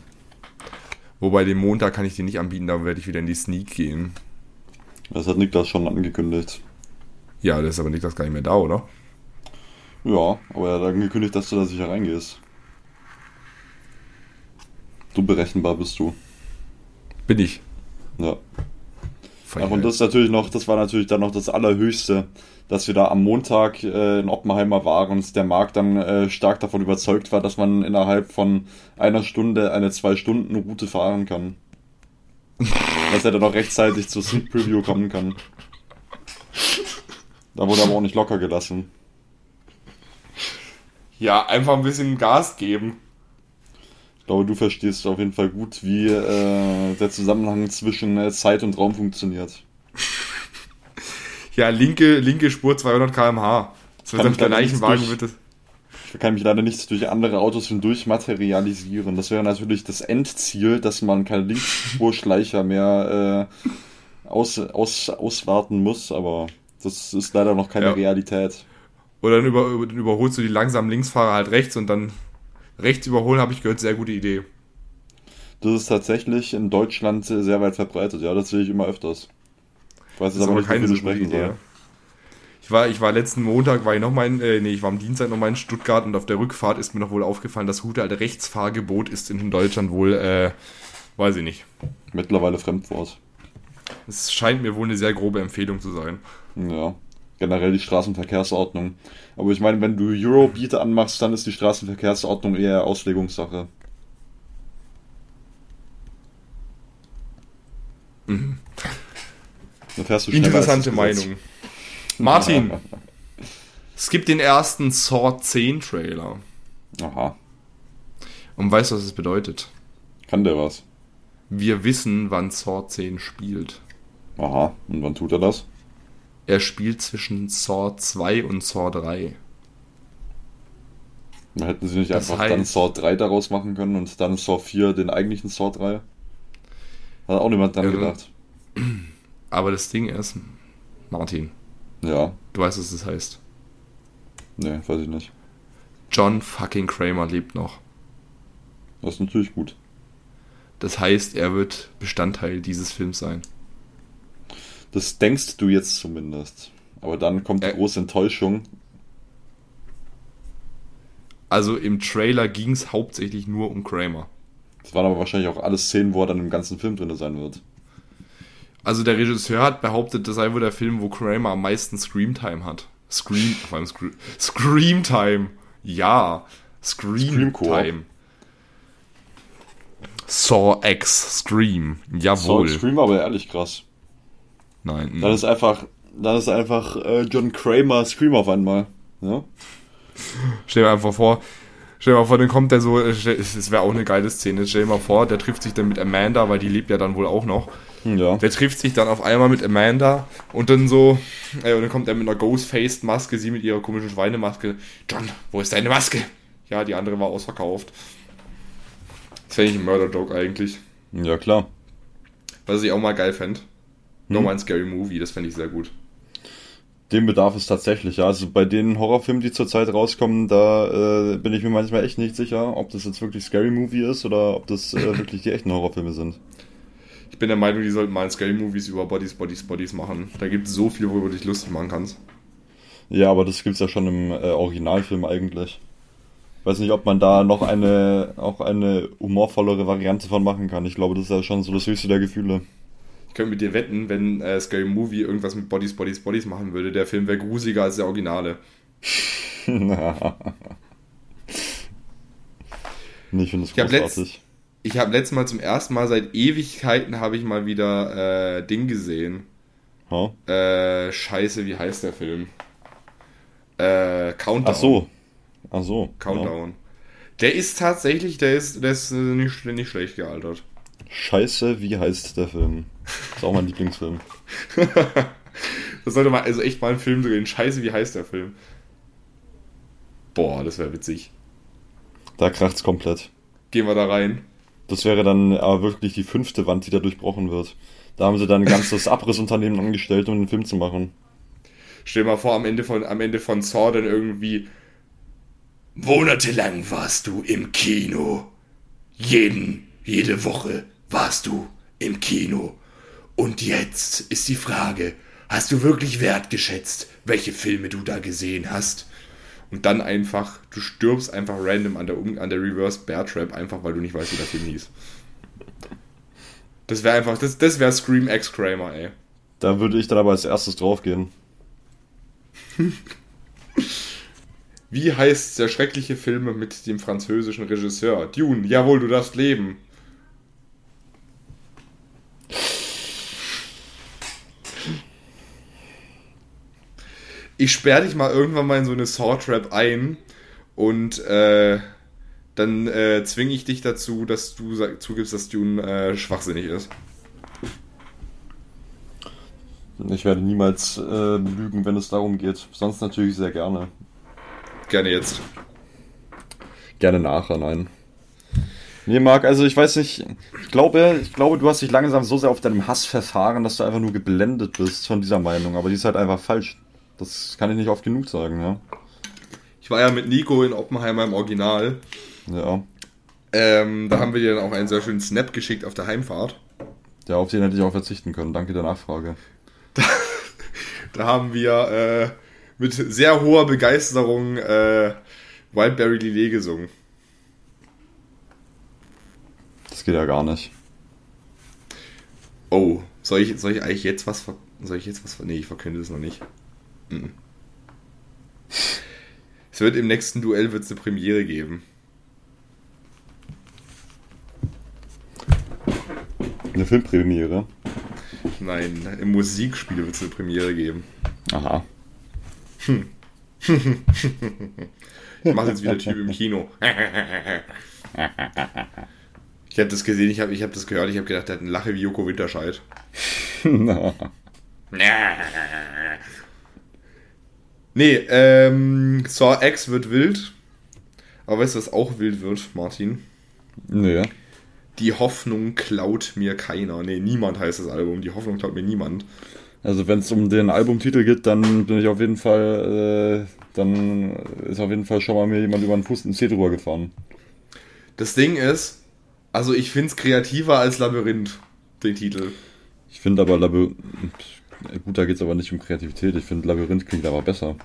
Wobei den Montag kann ich dir nicht anbieten, da werde ich wieder in die Sneak gehen. Das hat Niklas schon angekündigt. Ja, das ist aber Niklas gar nicht mehr da, oder? Ja, aber er hat angekündigt, dass du da sicher reingehst. Du berechenbar bist du. Bin ich. Ja. Ja und das ist natürlich noch, das war natürlich dann noch das Allerhöchste, dass wir da am Montag äh, in Oppenheimer waren und der Markt dann äh, stark davon überzeugt war, dass man innerhalb von einer Stunde eine Zwei-Stunden-Route fahren kann. dass er dann auch rechtzeitig zur Sneak Preview kommen kann. Da wurde aber auch nicht locker gelassen. Ja, einfach ein bisschen Gas geben. Ich glaube, du verstehst auf jeden Fall gut, wie äh, der Zusammenhang zwischen äh, Zeit und Raum funktioniert. ja, linke, linke Spur 200 km/h. Das wird auf der gleichen Wagen wird das. Ich kann mich leider nicht durch andere Autos hindurch materialisieren. Das wäre natürlich das Endziel, dass man keine Linksspurschleicher mehr äh, aus, aus, auswarten muss, aber das ist leider noch keine ja. Realität. Oder dann, über, dann überholst du die langsamen Linksfahrer halt rechts und dann rechts überholen, habe ich gehört, sehr gute Idee. Das ist tatsächlich in Deutschland sehr weit verbreitet, ja, das sehe ich immer öfters. Ich weiß jetzt aber nicht, keine so sprechen Idee. Soll. Ich war, ich war letzten Montag, war ich noch mal in, äh, nee, ich war am Dienstag noch mal in Stuttgart und auf der Rückfahrt ist mir noch wohl aufgefallen, das gute alte Rechtsfahrgebot ist in Deutschland wohl, äh, weiß ich nicht. Mittlerweile Fremdwort. Es scheint mir wohl eine sehr grobe Empfehlung zu sein. Ja generell die Straßenverkehrsordnung. Aber ich meine, wenn du Eurobeat anmachst, dann ist die Straßenverkehrsordnung eher Auslegungssache. Mhm. Interessante Meinung. Martin, es gibt den ersten Saw 10 Trailer. Aha. Und weißt du, was es bedeutet? Kann der was? Wir wissen, wann Saw 10 spielt. Aha, und wann tut er das? Er spielt zwischen Saw 2 und Saw 3. Dann hätten sie nicht Das einfach dann heißt- Saw 3 daraus machen können und dann Saw 4 den eigentlichen Saw 3? Hat auch niemand dran gedacht. Aber das Ding ist, Martin, Ja, du weißt, was das heißt. nee, weiß ich nicht. John fucking Kramer lebt noch. Das ist natürlich gut. Das heißt, er wird Bestandteil dieses Films sein. Das denkst du jetzt zumindest. Aber dann kommt die Äh. große Enttäuschung. Also im Trailer ging es hauptsächlich nur um Kramer. Das waren aber wahrscheinlich auch alles Szenen, wo er dann im ganzen Film drin sein wird. Also der Regisseur hat behauptet, das sei wohl der Film, wo Kramer am meisten Screamtime hat. Scream, vor allem Scre Screamtime. Ja. Screamtime. Saw X Scream. Saw Jawohl. Scream war aber ehrlich krass. Nein. Dann ist einfach, dann ist einfach äh, John Kramer Scream auf einmal. Ja? Stell dir einfach vor, stell dir mal vor, dann kommt der so, es wäre auch eine geile Szene, stell dir mal vor, der trifft sich dann mit Amanda, weil die lebt ja dann wohl auch noch. Hm, ja. Der trifft sich dann auf einmal mit Amanda und dann so, äh, und dann kommt er mit einer Ghostfaced-Maske, sie mit ihrer komischen Schweinemaske. John, wo ist deine Maske? Ja, die andere war ausverkauft. Das fände ich ein Murder-Joke eigentlich. Ja, klar. Was ich auch mal geil fände. Nochmal ein Scary Movie, das fände ich sehr gut. Dem bedarf es tatsächlich, ja. Also bei den Horrorfilmen, die zurzeit rauskommen, da äh, bin ich mir manchmal echt nicht sicher, ob das jetzt wirklich Scary Movie ist oder ob das äh, wirklich die echten Horrorfilme sind. Ich bin der Meinung, die sollten mal Scary Movies über Bodies, Bodies, Bodies machen. Da gibt es so viel, worüber du dich lustig machen kannst. Ja, aber das gibt's ja schon im äh, Originalfilm eigentlich. Weiß nicht, ob man da noch eine auch eine humorvollere Variante von machen kann. Ich glaube, das ist ja schon so das höchste der Gefühle. Ich könnte mit dir wetten, wenn äh, Scary Movie irgendwas mit Bodies, Bodies, Bodies machen würde, der Film wäre grusiger als der Originale. nee, ich finde das großartig. Ich habe letztes Mal zum ersten Mal seit Ewigkeiten habe ich mal wieder äh, Ding gesehen. Ha? Äh, scheiße, wie heißt der Film? Äh, Countdown. Ach so. Ach so. Countdown. Der ist tatsächlich, der ist, der ist nicht, nicht schlecht gealtert. Ja. Scheiße, wie heißt der Film? Das ist auch mein Lieblingsfilm. Das sollte man also echt mal einen Film drehen. Scheiße, wie heißt der Film? Boah, das wäre witzig. Da kracht's komplett. Gehen wir da rein. Das wäre dann aber wirklich die fünfte Wand, die da durchbrochen wird. Da haben sie dann ein ganzes Abrissunternehmen angestellt, um den Film zu machen. Stell dir mal vor, am Ende von, am Ende von Saw dann irgendwie. Monatelang warst du im Kino. Jeden, jede Woche warst du im Kino. Und jetzt ist die Frage, hast du wirklich wertgeschätzt, welche Filme du da gesehen hast? Und dann einfach, du stirbst einfach random an der, Um- an der Reverse Bear Trap, einfach weil du nicht weißt, wie der Film hieß. Das wäre einfach, das, das wäre Scream X Kramer, ey. Da würde ich dann aber als erstes draufgehen. Wie heißt der schreckliche Film mit dem französischen Regisseur? Dune, jawohl, du darfst leben. Ich sperr dich mal irgendwann mal in so eine Saw-Trap ein und äh, dann äh, zwinge ich dich dazu, dass du sag, zugibst, dass Dune äh, schwachsinnig ist. Ich werde niemals äh, lügen, wenn es darum geht. Sonst natürlich sehr gerne. Gerne jetzt. Gerne nachher, nein. Nee, Marc, also ich weiß nicht, ich glaube, ich glaube, du hast dich langsam so sehr auf deinem Hass verfahren, dass du einfach nur geblendet bist von dieser Meinung, aber die ist halt einfach falsch. Das kann ich nicht oft genug sagen, ja. Ich war ja mit Nico in Oppenheimer im Original. Ja. Ähm, da haben wir dir dann auch einen sehr schönen Snap geschickt auf der Heimfahrt. Ja, auf den hätte ich auch verzichten können. Danke der Nachfrage. Da haben wir äh, mit sehr hoher Begeisterung äh, Wildberry Lillet gesungen. Das geht ja gar nicht. Oh, soll ich, soll ich eigentlich jetzt was ver soll ich jetzt was ver nee, ich verkünde es noch nicht. Mhm. Es wird im nächsten Duell wird's eine Premiere geben. Eine Filmpremiere. Nein, im Musikspiel wird es eine Premiere geben. Aha. Ich mache jetzt wieder Typ im Kino. Ich habe das gesehen, ich habe ich hab das gehört, ich habe gedacht, der hat eine Lache wie Joko Winterscheid. nee, ähm, Saw X wird wild. Aber weißt du, was auch wild wird, Martin? nee. Die Hoffnung klaut mir keiner. Nee, niemand heißt das Album. Die Hoffnung klaut mir niemand. Also wenn es um den Albumtitel geht, dann bin ich auf jeden Fall, äh, dann ist auf jeden Fall schon mal mir jemand über den Fuß ins C drüber gefahren. Das Ding ist, also ich find's kreativer als Labyrinth, den Titel. Ich finde aber Labyrinth, gut, da geht es aber nicht um Kreativität. Ich finde Labyrinth klingt aber besser.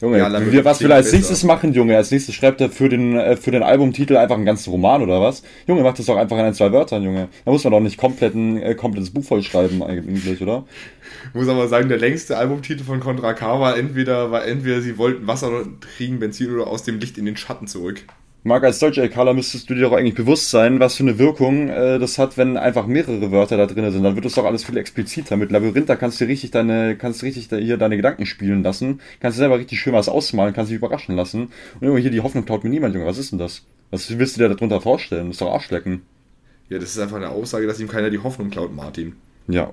Junge, Ja, wir, was will er als besser. nächstes machen, Junge? Als nächstes schreibt er für den, äh, für den Albumtitel einfach einen ganzen Roman oder was? Junge, macht das doch einfach in ein, zwei Wörtern, Junge. Da muss man doch nicht komplett ein äh, komplettes Buch vollschreiben eigentlich, oder? Muss aber sagen, der längste Albumtitel von Contra K war entweder, war entweder sie wollten Wasser kriegen, Benzin oder aus dem Licht in den Schatten zurück. Marc, als deutscher Ekaler müsstest du dir doch eigentlich bewusst sein, was für eine Wirkung äh, das hat, wenn einfach mehrere Wörter da drin sind. Dann wird das doch alles viel expliziter. Mit Labyrinth, da kannst du richtig deine, kannst du richtig hier deine Gedanken spielen lassen. Kannst du selber richtig schön was ausmalen, kannst dich überraschen lassen. Und Junge, hier die Hoffnung klaut mir niemand, Junge. Was ist denn das? Was willst du dir darunter vorstellen? Das ist doch Arschlecken. Ja, das ist einfach eine Aussage, dass ihm keiner die Hoffnung klaut, Martin. Ja,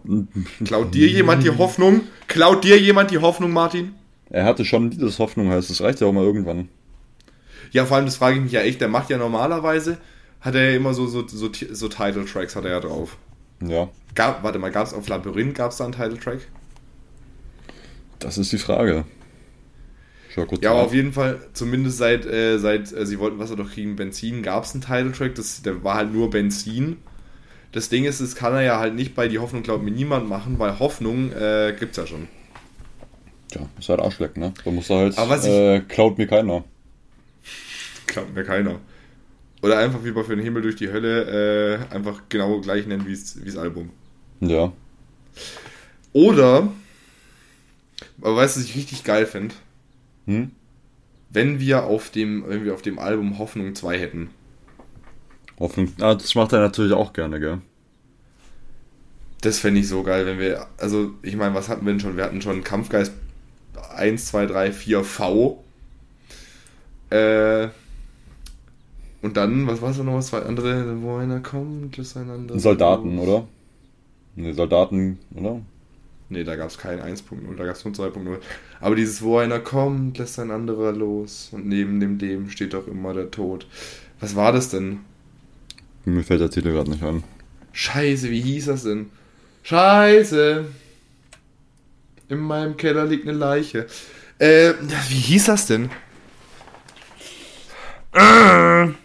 Klaut dir jemand die Hoffnung? Klaut dir jemand die Hoffnung, Martin? er hatte schon dieses Hoffnung, heißt das reicht ja auch mal irgendwann. Ja, vor allem, das frage ich mich ja echt. Der macht ja normalerweise, hat er ja immer so, so, so, so Title-Tracks hat er ja drauf. Ja, Gab, warte mal, gab es auf Labyrinth, gab es da einen Title-Track? das ist die Frage. Kurz Ja, aber auf jeden Fall, zumindest seit, äh, seit äh, sie wollten Wasser doch kriegen, Benzin, gab es einen Title-Track, das, der war halt nur Benzin. Das Ding ist, das kann er ja halt nicht bei Die Hoffnung glaubt mir niemand machen, weil Hoffnung äh, gibt's ja schon. Ja, ist halt Arschlecken, ne? Da muss er halt, Aber was ich- äh, klaut mir keiner. Glaubt mir keiner. Oder einfach wie bei Für den Himmel durch die Hölle äh, einfach genau gleich nennen wie das Album. Ja. Oder, aber weißt du, was ich richtig geil finde? Hm? Wenn wir auf dem, wenn wir auf dem Album Hoffnung 2 hätten. Hoffnung. Ah, das macht er natürlich auch gerne, gell? Das fände ich so geil, wenn wir, also ich meine, was hatten wir denn schon? Wir hatten schon Kampfgeist 1, 2, 3, 4, V. Äh, und dann, was war es noch, was zwei andere, wo einer kommt, ist ein anderer. Soldaten, oder? Ne, Soldaten, oder? Nee, da gab es kein 1.0, da gab es nur 2.0. Aber dieses, wo einer kommt, lässt ein anderer los. Und neben dem Leben steht doch immer der Tod. Was war das denn? Mir fällt der Titel gerade nicht ein. Scheiße, wie hieß das denn? Scheiße. In meinem Keller liegt eine Leiche. Äh, wie hieß das denn? Äh.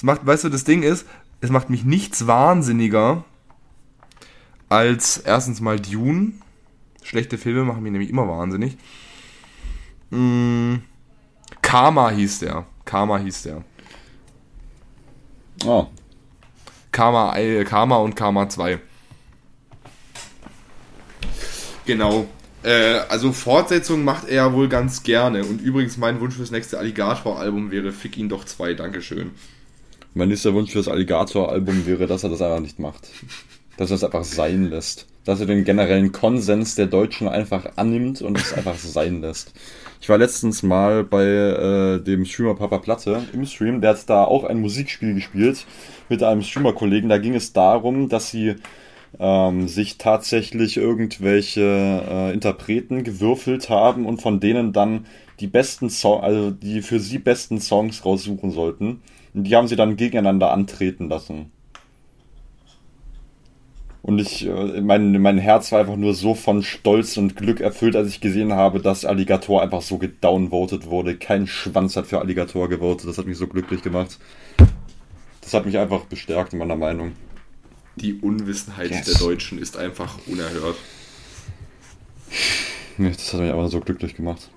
Es macht, weißt du, das Ding ist, es macht mich nichts wahnsinniger als erstens mal Dune. Schlechte Filme machen mich nämlich immer wahnsinnig. Mm, Karma hieß der. Karma hieß der. Ah, Karma, äh, Karma und Karma 2. Genau. Äh, also Fortsetzung macht er ja wohl ganz gerne. Und übrigens, mein Wunsch fürs nächste Alligator-Album wäre Fick ihn doch 2. Dankeschön. Mein nächster Wunsch fürs Alligator-Album wäre, dass er das einfach nicht macht. Dass er es einfach sein lässt. Dass er den generellen Konsens der Deutschen einfach annimmt und es einfach sein lässt. Ich war letztens mal bei äh, dem Streamer Papa Platte im Stream, der hat da auch ein Musikspiel gespielt mit einem Streamer-Kollegen. Da ging es darum, dass sie ähm, sich tatsächlich irgendwelche äh, Interpreten gewürfelt haben und von denen dann die besten Songs, also die für sie besten Songs raussuchen sollten. Und die haben sie dann gegeneinander antreten lassen. Und ich, äh, mein, mein Herz war einfach nur so von Stolz und Glück erfüllt, als ich gesehen habe, dass Alligator einfach so gedownvotet wurde. Kein Schwanz hat für Alligator gewotet. Das hat mich so glücklich gemacht. Das hat mich einfach bestärkt in meiner Meinung. Die Unwissenheit Yes. der Deutschen ist einfach unerhört. Das hat mich einfach so glücklich gemacht.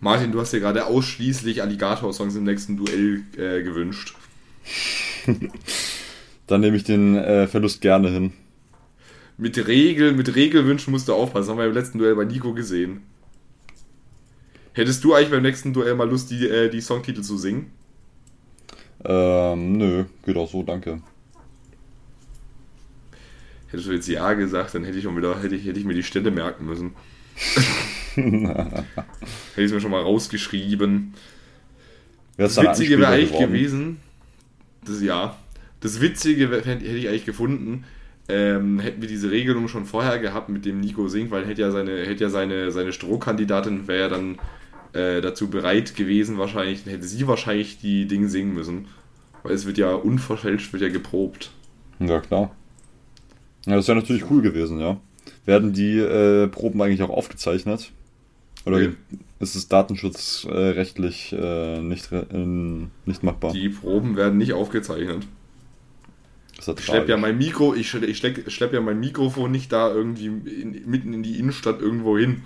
Martin, du hast dir gerade ausschließlich Alligator-Songs im nächsten Duell äh, gewünscht. Dann nehme ich den äh, Verlust gerne hin. Mit Regel, mit Regelwünschen musst du aufpassen. Das haben wir im letzten Duell bei Nico gesehen. Hättest du eigentlich beim nächsten Duell mal Lust, die, äh, die Songtitel zu singen? Ähm, nö, geht auch so, danke. Hättest du jetzt Ja gesagt, dann hätte ich, wieder, hätte ich, hätte ich mir die Stelle merken müssen. hätte ich es mir schon mal rausgeschrieben. Das Witzige wäre eigentlich geworden? gewesen, das ja, das Witzige wär- hätte ich eigentlich gefunden, ähm, hätten wir diese Regelung schon vorher gehabt mit dem Nico singt, weil hätte ja seine, hätte ja seine, seine Strohkandidatin wäre ja dann äh, dazu bereit gewesen, wahrscheinlich, dann hätte sie wahrscheinlich die Dinge singen müssen. Weil es wird ja unverfälscht, wird ja geprobt. Ja, klar. Ja, das wäre natürlich cool gewesen, ja. Werden die äh, Proben eigentlich auch aufgezeichnet? Oder Nee. ist es datenschutzrechtlich äh, nicht, nicht machbar? Die Proben werden nicht aufgezeichnet. Ich schlepp ja mein Mikro, ich schlepp, ich schlepp, schlepp ja mein Mikrofon nicht da irgendwie in, mitten in die Innenstadt irgendwo hin.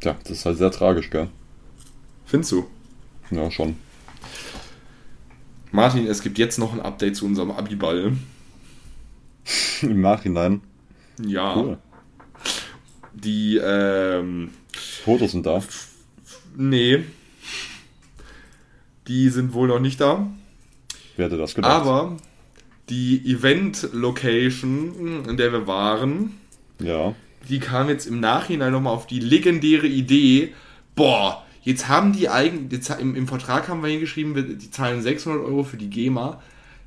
Tja, das ist halt sehr tragisch, gell? Findest du? Ja, schon. Martin, es gibt jetzt noch ein Update zu unserem Abiball. Im Nachhinein. Ja. Cool. Die, ähm, Fotos sind da. nee. Die sind wohl noch nicht da. Wer hätte das gedacht? Aber die Event-Location, in der wir waren, Ja. die kam jetzt im Nachhinein nochmal auf die legendäre Idee, boah, jetzt haben die eigen, jetzt im, im Vertrag haben wir hingeschrieben, die zahlen 600 Euro für die GEMA.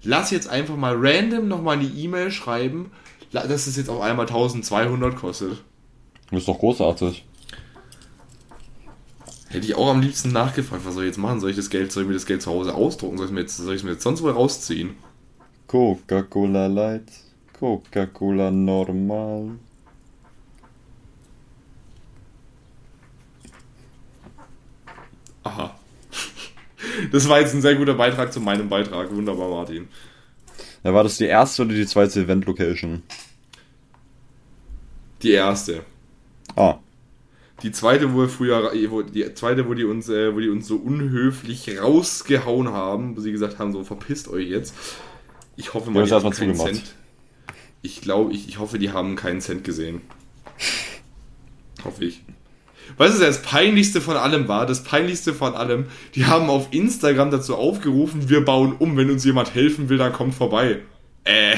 Lass jetzt einfach mal random nochmal eine E-Mail schreiben, dass es jetzt auf einmal 1200 kostet. Das ist doch großartig. Hätte ich auch am liebsten nachgefragt, was soll ich jetzt machen? Soll ich das Geld, soll ich mir das Geld zu Hause ausdrucken? Soll ich es mir jetzt, soll ich mir jetzt sonst wo rausziehen? Coca-Cola Light. Coca-Cola normal. Aha. Das war jetzt ein sehr guter Beitrag zu meinem Beitrag. Wunderbar, Martin. Ja, war das die erste oder die zweite Event-Location? Die erste. Ah, Die zweite, wo wir früher, wo, die zweite, wo die uns, äh, wo die uns so unhöflich rausgehauen haben, wo sie gesagt haben, so verpisst euch jetzt. Ich hoffe haben erstmal keinen zugemacht. Cent. Ich glaube, ich, ich hoffe, die haben keinen Cent gesehen. hoffe ich. Weißt du, das peinlichste von allem war, das peinlichste von allem, die haben auf Instagram dazu aufgerufen, wir bauen um, wenn uns jemand helfen will, dann kommt vorbei. Äh,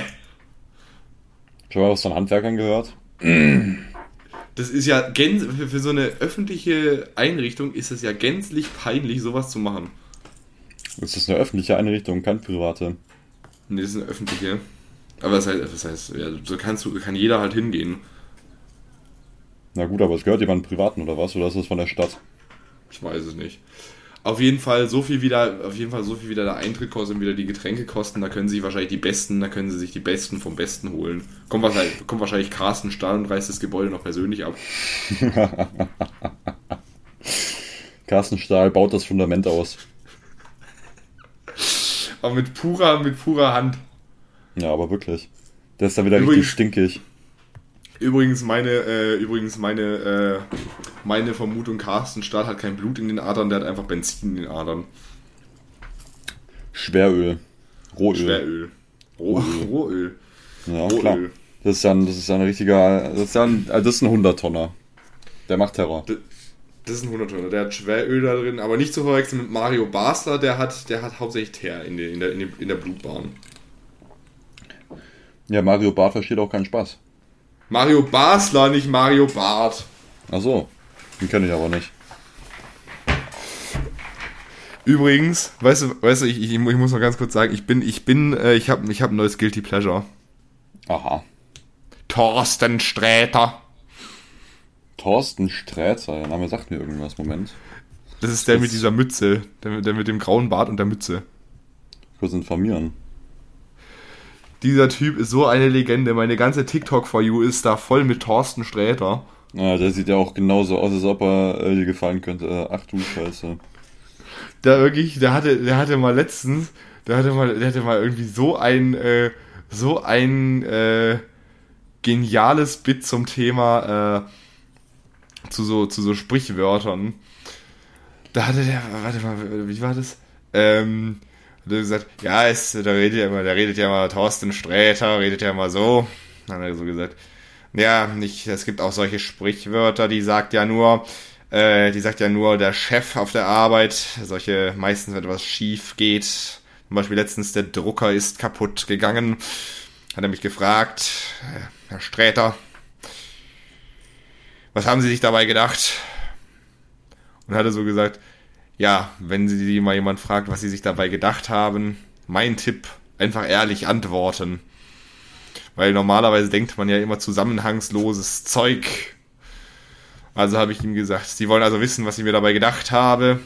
schon mal was von Handwerkern gehört? das ist ja für, für so eine öffentliche Einrichtung ist es ja gänzlich peinlich, sowas zu machen. Das ist eine öffentliche Einrichtung, keine private. Nee, das ist eine öffentliche. Aber das heißt, das heißt ja, so kannst du, kann jeder halt hingehen. Na gut, aber es gehört jemandem privaten oder was? Oder ist das von der Stadt? Ich weiß es nicht. Auf jeden Fall so viel wieder, auf jeden Fall so viel wieder der Eintritt kostet und wieder die Getränke kosten. Da können sie sich wahrscheinlich die Besten, da können sie sich die Besten vom Besten holen. Kommt wahrscheinlich, kommt wahrscheinlich Carsten Stahl und reißt das Gebäude noch persönlich ab. Carsten Stahl baut das Fundament aus. Aber mit purer, mit purer Hand. Ja, aber wirklich. Der ist da wieder Übrigens- richtig stinkig. Übrigens meine, äh, übrigens meine, äh, meine Vermutung, Carsten Stahl hat kein Blut in den Adern, der hat einfach Benzin in den Adern. Schweröl. Rohöl. Schweröl. Roh, Rohöl. Ja, Rohöl. klar. Das ist ja ein, das ist ja ein richtiger. Das ist ja ein, also das ist ein 100-Tonner. Der macht Terror. Das ist ein 100 Der hat Schweröl da drin, aber nicht zu verwechseln mit Mario Basler, der hat, der hat hauptsächlich Teer in der, in der, in der, in der Blutbahn. Ja, Mario Bart versteht auch keinen Spaß. Mario Basler, nicht Mario Barth. Ach so. Den kenne ich aber nicht. Übrigens, weißt du, weißt du, ich, ich, ich muss noch ganz kurz sagen, ich bin, ich bin, äh, ich habe ich hab ein neues Guilty Pleasure. Aha. Thorsten Sträter. Thorsten Sträter, der Name sagt mir irgendwas. Moment. Das ist der Das- mit dieser Mütze, der, mit- der mit dem grauen Bart und der Mütze. Kurz informieren. Dieser Typ ist so eine Legende. Meine ganze TikTok for You ist da voll mit Thorsten Sträter. Ja, der sieht ja auch genauso aus, als ob er äh, dir gefallen könnte. Äh, ach du Scheiße. Da wirklich, der hatte, der hatte mal letztens, der hatte mal, der hatte mal irgendwie so ein, äh, so ein äh, geniales Bit zum Thema äh, zu so zu so Sprichwörtern. Da hatte der, warte mal, wie war das? Ähm, hat er gesagt, ja, es, da redet ja immer, da redet ja immer Thorsten Sträter, redet ja immer so. Dann hat er so gesagt, ja, nicht, es gibt auch solche Sprichwörter, die sagt ja nur, äh, die sagt ja nur der Chef auf der Arbeit, solche meistens, wenn etwas schief geht. Zum Beispiel letztens der Drucker ist kaputt gegangen. Hat er mich gefragt, äh, Herr Sträter, was haben Sie sich dabei gedacht? Und hat er so gesagt, ja, wenn sie mal jemand fragt, was sie sich dabei gedacht haben, mein Tipp, einfach ehrlich antworten. Weil normalerweise denkt man ja immer zusammenhangsloses Zeug. Also habe ich ihm gesagt, sie wollen also wissen, was ich mir dabei gedacht habe.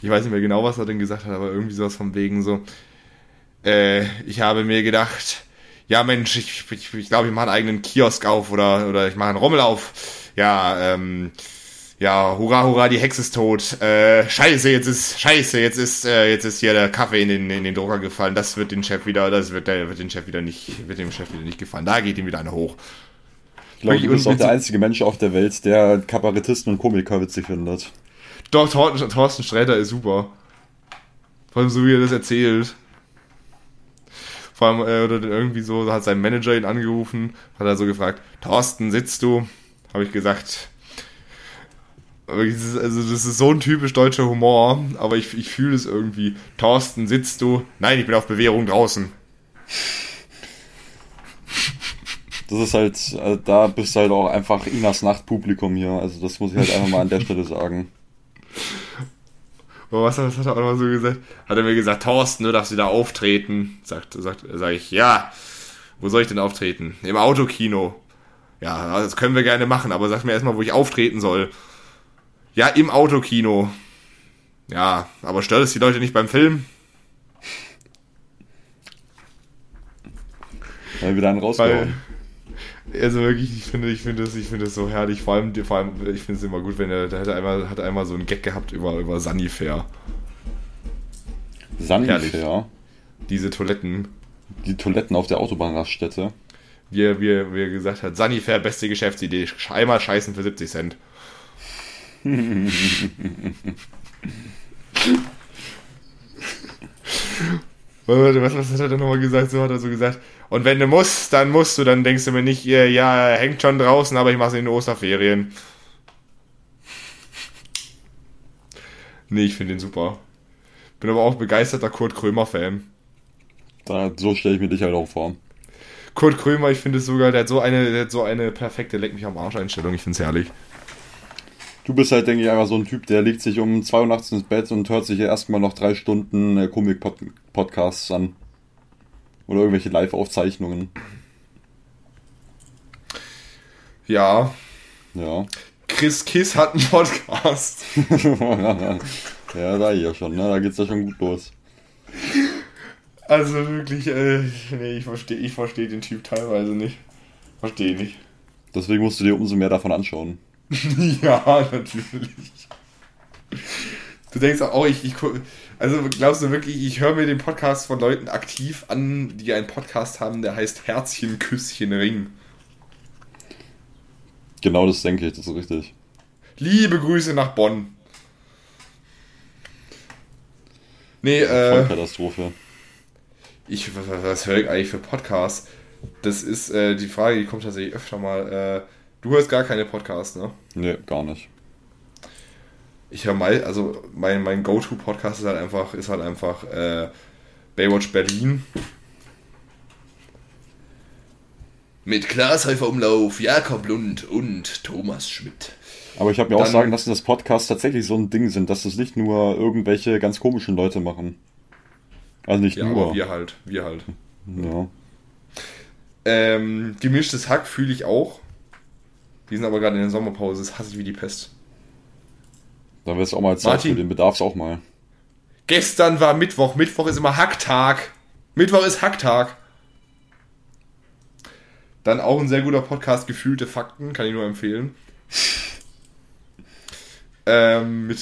Ich weiß nicht mehr genau, was er denn gesagt hat, aber irgendwie sowas von wegen so. Äh, ich habe mir gedacht, ja Mensch, ich, ich, ich glaube, ich mache einen eigenen Kiosk auf oder, oder ich mache einen Rommel auf. Ja, ähm, ja, hurra, hurra, die Hexe ist tot. Äh, scheiße, jetzt ist, scheiße, jetzt ist, äh, jetzt ist hier der Kaffee in den, in den Drucker gefallen. Das wird den Chef wieder, das wird, der wird den Chef wieder nicht, wird dem Chef wieder nicht gefallen. Da geht ihm wieder eine hoch. Ich glaube, du bist auch der einzige Mensch auf der Welt, der Kabarettisten und Komiker witzig findet. Doch, Thorsten, Thorsten Sträter ist super. Vor allem so, wie er das erzählt. Vor allem, äh, oder irgendwie so, hat sein Manager ihn angerufen, hat er so gefragt, Thorsten, sitzt du? Habe ich gesagt, also das ist so ein typisch deutscher Humor, aber ich, ich fühle es irgendwie. Thorsten, sitzt du? Nein, ich bin auf Bewährung draußen. Das ist halt, also da bist du halt auch einfach Inas Nachtpublikum hier. Also das muss ich halt einfach mal an der Stelle sagen. Was, was hat er auch noch so gesagt? Hat er mir gesagt, Thorsten, du darfst wieder auftreten. Sagt, sagt, sag ich, ja. Wo soll ich denn auftreten? Im Autokino. Ja, das können wir gerne machen, aber sag mir erstmal, wo ich auftreten soll. Ja, im Autokino. Ja, aber stört es die Leute nicht beim Film? Weil wir dann rausgehauen. Also wirklich, ich finde, ich finde es, ich finde es so herrlich. Vor allem, vor allem, ich finde es immer gut, wenn er, der hat einmal, hat einmal so einen Gag gehabt über, über Sunnyfair. Sunnyfair? Diese Toiletten. Die Toiletten auf der Autobahnraststätte. Wie er, wie, er, wie er gesagt hat, Sunnyfair, beste Geschäftsidee. Einmal scheißen für 70 Cent. was, was hat er denn nochmal gesagt? So hat er so gesagt. Und wenn du musst, dann musst du, dann denkst du mir nicht, ja, hängt schon draußen, aber ich mach's in den Osterferien. Nee, ich finde den super. Bin aber auch begeisterter Kurt Krömer-Fan. So stelle ich mir dich halt auch vor. Kurt Krömer, ich finde es sogar, der hat so eine, der hat so eine perfekte Leck mich am Arsch Einstellung, ich finde es herrlich. Du bist halt, denke ich, einfach so ein Typ, der legt sich um 2 Uhr nachts ins Bett und hört sich erstmal noch drei Stunden äh, Komik-Podcasts an. Oder irgendwelche Live-Aufzeichnungen. Ja. Ja. Chris Kiss hat einen Podcast. ja, da ja schon, ne? Da geht's ja schon gut los. Also wirklich, äh, nee, ich verstehe ich versteh den Typ teilweise nicht. Verstehe nicht. Deswegen musst du dir umso mehr davon anschauen. ja, natürlich. Du denkst auch, oh, ich, ich also glaubst du wirklich, ich höre mir den Podcast von Leuten aktiv an, die einen Podcast haben, der heißt Herzchen, Küsschen, Ring. Genau das denke ich, das ist richtig. Liebe Grüße nach Bonn. Nee, äh. Katastrophe. Ich, was, was höre ich eigentlich für Podcasts? Das ist äh, die Frage, die kommt tatsächlich öfter mal. Äh, Du hörst gar keine Podcasts, ne? Nee, gar nicht. Ich höre mal, also mein, mein Go-To-Podcast ist halt einfach, ist halt einfach äh, Baywatch Berlin. Mit Klaas Häufer Umlauf, Jakob Lund und Thomas Schmidt. Aber ich habe mir Dann, auch sagen lassen, dass Podcasts tatsächlich so ein Ding sind, dass das nicht nur irgendwelche ganz komischen Leute machen. Also nicht ja, nur. wir halt, wir halt. Ja. Ähm, gemischtes Hack fühle ich auch. Die sind aber gerade in der Sommerpause, das hasse ich wie die Pest. Dann wäre es auch mal Zeit Martin, für den Bedarfs auch mal. Gestern war Mittwoch. Mittwoch ist immer Hacktag. Mittwoch ist Hacktag. Dann auch ein sehr guter Podcast, Gefühlte Fakten, kann ich nur empfehlen. ähm, mit,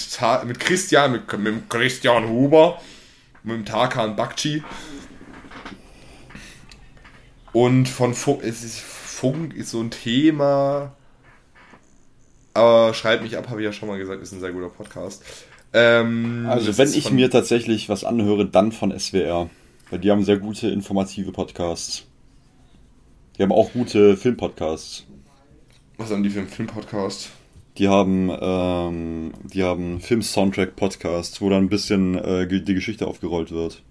mit Christian, mit, mit Christian Huber, mit dem Tarkan Bakci. Und von Funk, es ist, Funk ist so ein Thema, aber schreibt mich ab, habe ich ja schon mal gesagt, ist ein sehr guter Podcast. Ähm, also wenn ich mir tatsächlich was anhöre, dann von SWR. Weil die haben sehr gute informative Podcasts. Die haben auch gute Filmpodcasts. Was haben die für einen Filmpodcast? Die haben, ähm, die haben Film-Soundtrack-Podcasts, wo dann ein bisschen äh, die Geschichte aufgerollt wird.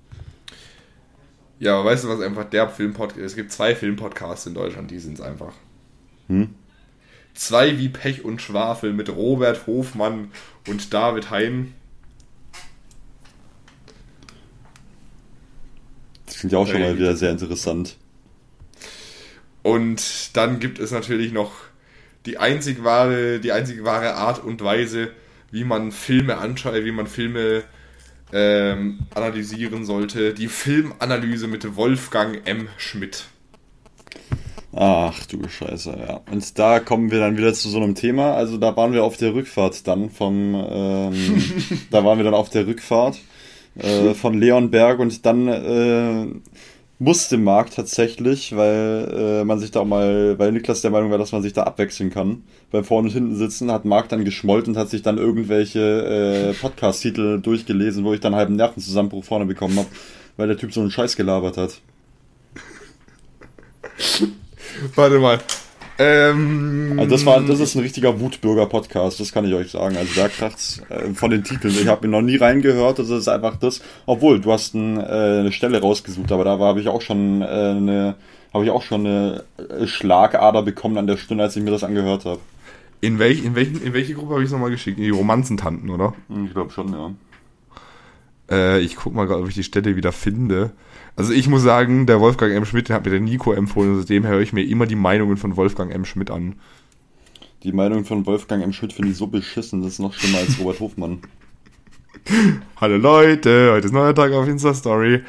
Ja, aber weißt du, was einfach der Filmpodcast Es gibt zwei Filmpodcasts in Deutschland, die sind es einfach. Hm? Zwei wie Pech und Schwafel mit Robert Hofmann und David Hein. Das klingt ja auch schon mal äh, wieder sehr interessant. Und dann gibt es natürlich noch die einzig wahre, die einzig wahre Art und Weise, wie man Filme anschaut, äh, wie man Filme ähm, analysieren sollte. Die Filmanalyse mit Wolfgang M. Schmidt. Ach du Scheiße, ja. Und da kommen wir dann wieder zu so einem Thema. Also da waren wir auf der Rückfahrt dann vom, ähm, da waren wir dann auf der Rückfahrt äh, von Leonberg und dann äh, musste Marc tatsächlich, weil äh, man sich da auch mal, weil Niklas der Meinung war, dass man sich da abwechseln kann. Beim vorne und hinten sitzen hat Marc dann geschmollt und hat sich dann irgendwelche äh, Podcast-Titel durchgelesen, wo ich dann halben Nervenzusammenbruch vorne bekommen habe, weil der Typ so einen Scheiß gelabert hat. Warte mal. Ähm, Also das war, das ist ein richtiger Wutbürger-Podcast, das kann ich euch sagen. Also da kracht's äh, von den Titeln. Ich habe mir noch nie reingehört, das ist einfach das. Obwohl, du hast ein, äh, eine Stelle rausgesucht, aber da habe ich auch schon äh, eine, habe ich auch schon eine äh, Schlagader bekommen an der Stunde, als ich mir das angehört habe. in, welch, in, welchen, in welche Gruppe habe ich es nochmal geschickt? In die Romanzentanten, oder? Ich glaube schon, ja. Äh, ich guck mal gerade, ob ich die Stelle wieder finde. Also ich muss sagen, der Wolfgang M. Schmidt, den hat mir der Nico empfohlen. und Seitdem höre ich mir immer die Meinungen von Wolfgang M. Schmidt an. Die Meinung von Wolfgang M. Schmidt finde ich so beschissen, das ist noch schlimmer als Robert Hofmann. Hallo Leute, heute ist neuer Tag auf Insta-Story.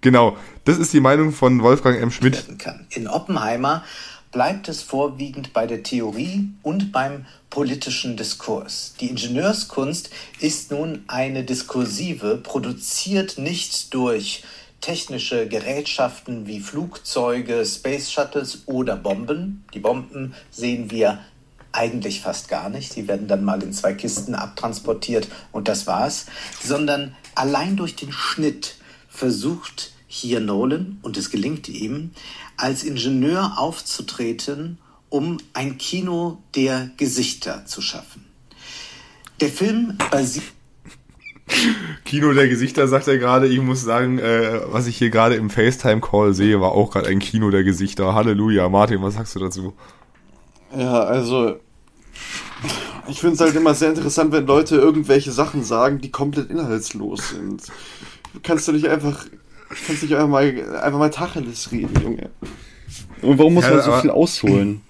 Genau, das ist die Meinung von Wolfgang M. Schmidt. In Oppenheimer bleibt es vorwiegend bei der Theorie und beim politischen Diskurs. Die Ingenieurskunst ist nun eine diskursive, produziert nicht durch technische Gerätschaften wie Flugzeuge, Space Shuttles oder Bomben. Die Bomben sehen wir eigentlich fast gar nicht. Die werden dann mal in zwei Kisten abtransportiert und das war's. Sondern allein durch den Schnitt versucht hier Nolan, und es gelingt ihm, als Ingenieur aufzutreten, um ein Kino der Gesichter zu schaffen. Der Film basiert Kino der Gesichter, sagt er gerade. Ich muss sagen, äh, was ich hier gerade im FaceTime-Call sehe, war auch gerade ein Kino der Gesichter. Halleluja. Martin, was sagst du dazu? Ja, also. Ich finde es halt immer sehr interessant, wenn Leute irgendwelche Sachen sagen, die komplett inhaltslos sind. Kannst du nicht einfach. Kannst du nicht einfach mal, einfach mal Tacheles reden, Junge. Und warum muss Ja, man so aber- viel ausholen?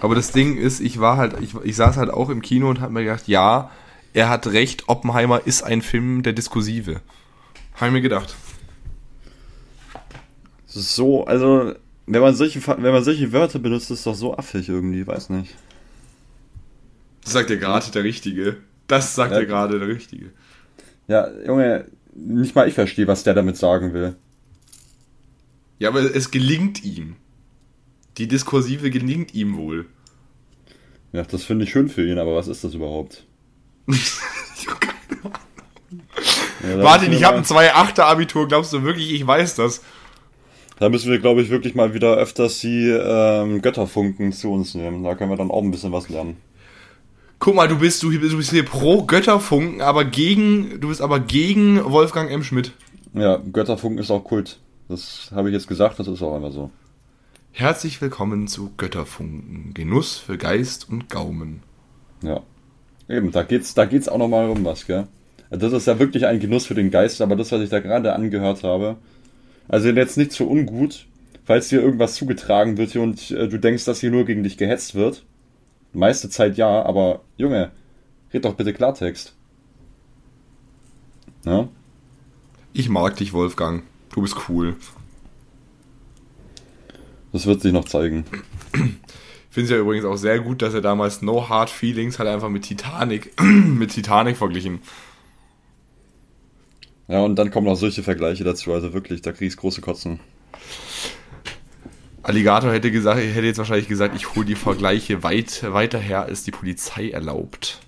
Aber das Ding ist, ich war halt, ich, ich saß halt auch im Kino und hab mir gedacht, ja, er hat recht, Oppenheimer ist ein Film der Diskursive. Habe ich mir gedacht. So, also, wenn man solche, wenn man solche Wörter benutzt, ist es doch so affig irgendwie, weiß nicht. Das sagt ja gerade der Richtige. Das sagt ja gerade der Richtige. Ja, Junge, nicht mal ich verstehe, was der damit sagen will. Ja, aber es gelingt ihm. Die Diskursive gelingt ihm wohl. Ja, das finde ich schön für ihn, aber was ist das überhaupt? Ich hab keine Ahnung. Ja, Martin, ich habe ein 2,8er Abitur. Glaubst du wirklich, ich weiß das? Da müssen wir, glaube ich, wirklich mal wieder öfters die ähm, Götterfunken zu uns nehmen. Da können wir dann auch ein bisschen was lernen. Guck mal, du bist, du, du bist hier pro Götterfunken, aber gegen, du bist aber gegen Wolfgang M. Schmidt. Ja, Götterfunken ist auch Kult. Das habe ich jetzt gesagt, das ist auch einfach so. Herzlich willkommen zu Götterfunken. Genuss für Geist und Gaumen. Ja. Eben, da geht's, da geht's auch nochmal um was, gell? Das ist ja wirklich ein Genuss für den Geist, aber das, was ich da gerade angehört habe, also jetzt nicht so ungut, falls dir irgendwas zugetragen wird hier und äh, du denkst, dass hier nur gegen dich gehetzt wird. Meiste Zeit ja, aber Junge, red doch bitte Klartext. Ja? Ich mag dich, Wolfgang. Du bist cool. Das wird sich noch zeigen. Finde es ja übrigens auch sehr gut, dass er damals No Hard Feelings hat einfach mit Titanic, mit Titanic verglichen. Ja, und dann kommen noch solche Vergleiche dazu, also wirklich, da kriegst große Kotzen. Alligator hätte gesagt, hätte jetzt wahrscheinlich gesagt, ich hole die Vergleiche weit weiter her, als die Polizei erlaubt.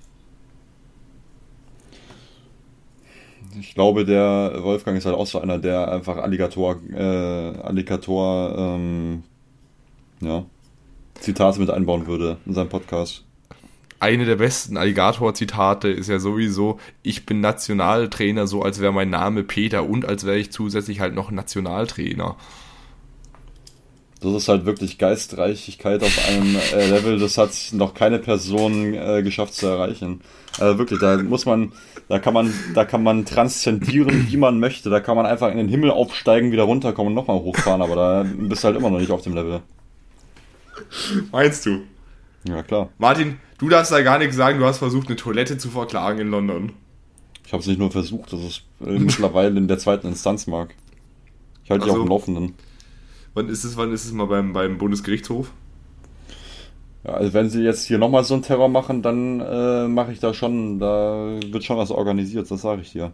Ich glaube, der Wolfgang ist halt auch so einer, der einfach Alligator, äh, Alligator, ähm, ja, Zitate mit einbauen würde in seinem Podcast. Eine der besten Alligator-Zitate ist ja sowieso, ich bin Nationaltrainer, so als wäre mein Name Peter und als wäre ich zusätzlich halt noch Nationaltrainer. Das ist halt wirklich Geistreichigkeit auf einem äh, Level, das hat noch keine Person äh, geschafft zu erreichen. Also wirklich, da muss man, da kann man, da kann man transzendieren, wie man möchte. Da kann man einfach in den Himmel aufsteigen, wieder runterkommen und nochmal hochfahren, aber da bist du halt immer noch nicht auf dem Level. Meinst du? Ja, klar. Martin, du darfst da gar nichts sagen, du hast versucht, eine Toilette zu verklagen in London. Ich habe es nicht nur versucht, das ist äh, mittlerweile in der zweiten Instanz, Marc. Ich halte dich so. auf dem Laufenden. Wann ist es, wann ist es mal beim, beim Bundesgerichtshof? Ja, also wenn sie jetzt hier nochmal so einen Terror machen, dann äh, mache ich da schon, da wird schon was organisiert, das sage ich dir.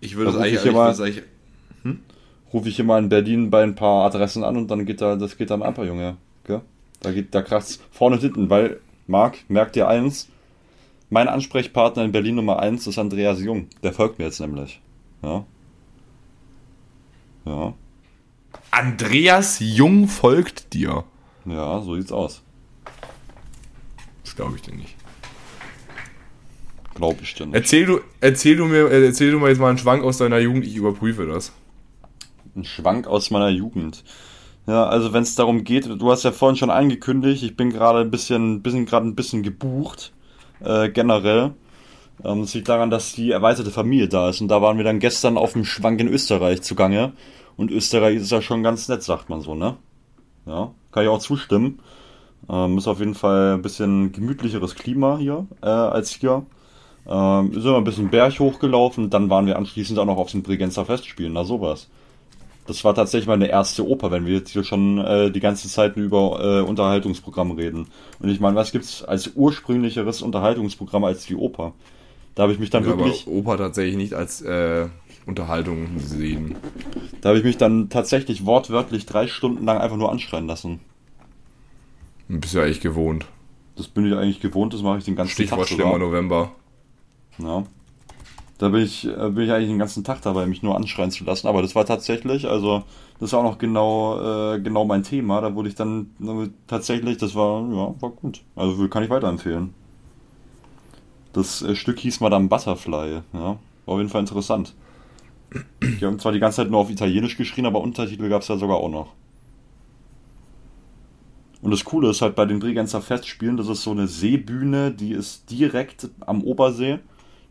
Ich würde es eigentlich, ich es eigentlich. Rufe ich immer in Berlin bei ein paar Adressen an und dann geht da, das geht dann ab, Junge. Da geht, da kracht's vorne und hinten, weil, Marc, merkt dir eins, mein Ansprechpartner in Berlin Nummer eins ist Andreas Jung. Der folgt mir jetzt nämlich. Ja. Ja. Andreas Jung folgt dir. Ja, so sieht's aus. Das glaube ich dir nicht. Glaub ich dir nicht. Erzähl du, erzähl du mir, äh, erzähl du mir jetzt mal einen Schwank aus deiner Jugend, ich überprüfe das. Ein Schwank aus meiner Jugend. Ja, also wenn es darum geht, du hast ja vorhin schon angekündigt, ich bin gerade ein bisschen, bisschen gerade ein bisschen gebucht, äh, generell. Ähm, das liegt daran, dass die erweiterte Familie da ist. Und da waren wir dann gestern auf dem Schwank in Österreich zugange. Und Österreich ist ja schon ganz nett, sagt man so, ne? Ja, kann ich auch zustimmen. Ähm, ist auf jeden Fall ein bisschen gemütlicheres Klima hier äh, als hier. Ähm, sind wir ein bisschen Berg hochgelaufen, dann waren wir anschließend auch noch auf den Bregenzer Festspielen, na sowas. Das war tatsächlich meine erste Oper, wenn wir jetzt hier schon äh, die ganze Zeit über äh, Unterhaltungsprogramm reden. Und ich meine, was gibt's als ursprünglicheres Unterhaltungsprogramm als die Oper? Da habe ich mich dann Ja, aber wirklich, Oper tatsächlich nicht als äh, Unterhaltung sehen. da habe ich mich dann tatsächlich wortwörtlich drei Stunden lang einfach nur anschreien lassen. Bist ja eigentlich gewohnt. Das bin ich eigentlich gewohnt, das mache ich den ganzen Stichwort Tag sogar. November. Ja. Da bin ich, äh, bin ich eigentlich den ganzen Tag dabei, mich nur anschreien zu lassen. Aber das war tatsächlich, also das war auch noch genau, äh, genau mein Thema. Da wurde ich dann tatsächlich, das war, ja, war gut. Also kann ich weiterempfehlen. Das äh, Stück hieß Madame Butterfly, ja. War auf jeden Fall interessant. Die haben zwar die ganze Zeit nur auf Italienisch geschrien, aber Untertitel gab es ja sogar auch noch. Und das Coole ist halt bei den Bregenzer Festspielen, das ist so eine Seebühne, die ist direkt am Obersee.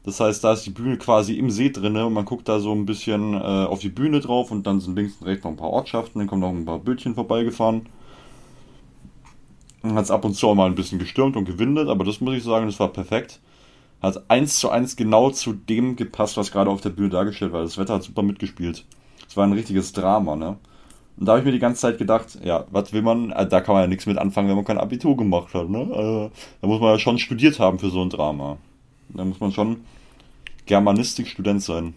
Das heißt, da ist die Bühne quasi im See drinne und man guckt da so ein bisschen äh, auf die Bühne drauf und dann sind links und rechts noch ein paar Ortschaften, dann kommen noch ein paar Bötchen vorbeigefahren. Hat es ab und zu auch mal ein bisschen gestürmt und gewindet, aber das muss ich sagen, das war perfekt. Hat eins zu eins genau zu dem gepasst, was gerade auf der Bühne dargestellt war. Das Wetter hat super mitgespielt. Es war ein richtiges Drama, ne? Und da habe ich mir die ganze Zeit gedacht, ja, was will man, äh, da kann man ja nichts mit anfangen, wenn man kein Abitur gemacht hat, ne? Äh, da muss man ja schon studiert haben für so ein Drama. Da muss man schon Germanistikstudent sein.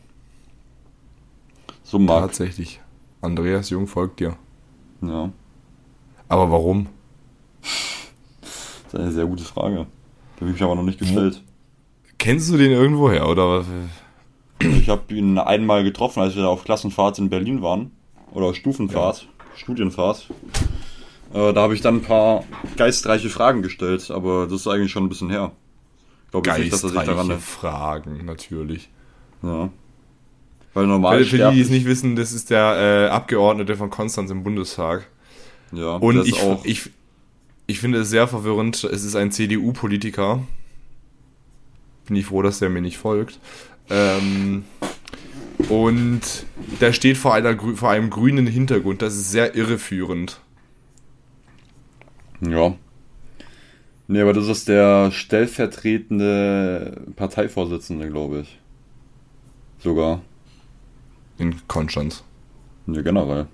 So mag. Tatsächlich. Andreas Jung folgt dir. Ja, Aber warum? das ist eine sehr gute Frage. Die habe ich mich aber noch nicht gestellt. Kennst du den irgendwoher oder? Ich habe ihn einmal getroffen, als wir auf Klassenfahrt in Berlin waren. Oder Stufenfahrt, Studienfahrt. Äh, da habe ich dann ein paar geistreiche Fragen gestellt, aber das ist eigentlich schon ein bisschen her. Ich glaube nicht, dass er sich daran. Fragen, natürlich. Ja. Weil normal Für, die, die es nicht wissen, das ist der äh, Abgeordnete von Konstanz im Bundestag. Ja, Und ich, auch. ich, ich finde es sehr verwirrend. Es ist ein CDU-Politiker. Bin ich froh, dass der mir nicht folgt. Ähm, und der steht vor, einer, vor einem grünen Hintergrund. Das ist sehr irreführend. Ja. Nee, aber das ist der stellvertretende Parteivorsitzende, glaube ich. Sogar. In Konstanz. Ja, generell.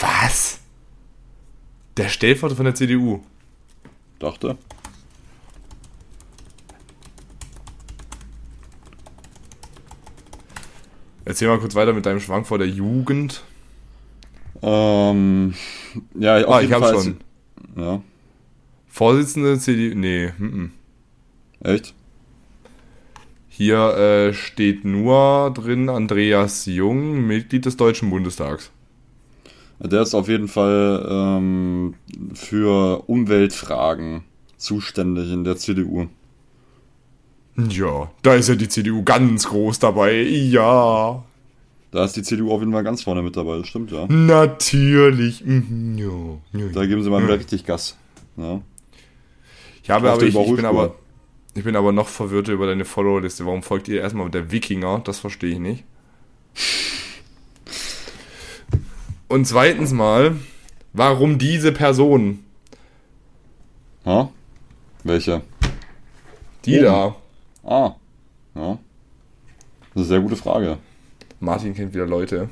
Was? Der Stellvertreter von der CDU. Dachte. Erzähl mal kurz weiter mit deinem Schwank vor der Jugend. Ähm, ja, auf Ah, ich jeden hab Fall. schon. Ja, Vorsitzende CDU. Nee, mm -mm. echt? Hier äh, steht nur drin Andreas Jung, Mitglied des Deutschen Bundestags. Der ist auf jeden Fall ähm, für Umweltfragen zuständig in der CDU. Ja, da ist ja die CDU ganz groß dabei. Ja. Da ist die CDU auf jeden Fall ganz vorne mit dabei, das stimmt, ja. Natürlich. Mhm, ja, ja. Da geben sie mal wieder richtig Gas. Ja. Ja, aber, aber ich, ich, bin aber, ich bin aber noch verwirrter über deine Followerliste. Warum folgt ihr erstmal der Wikinger? Das verstehe ich nicht. Und zweitens mal, warum diese Person? Ha? Welche? Die Oben. da. Ah. Ja. Das ist eine sehr gute Frage. Martin kennt wieder Leute.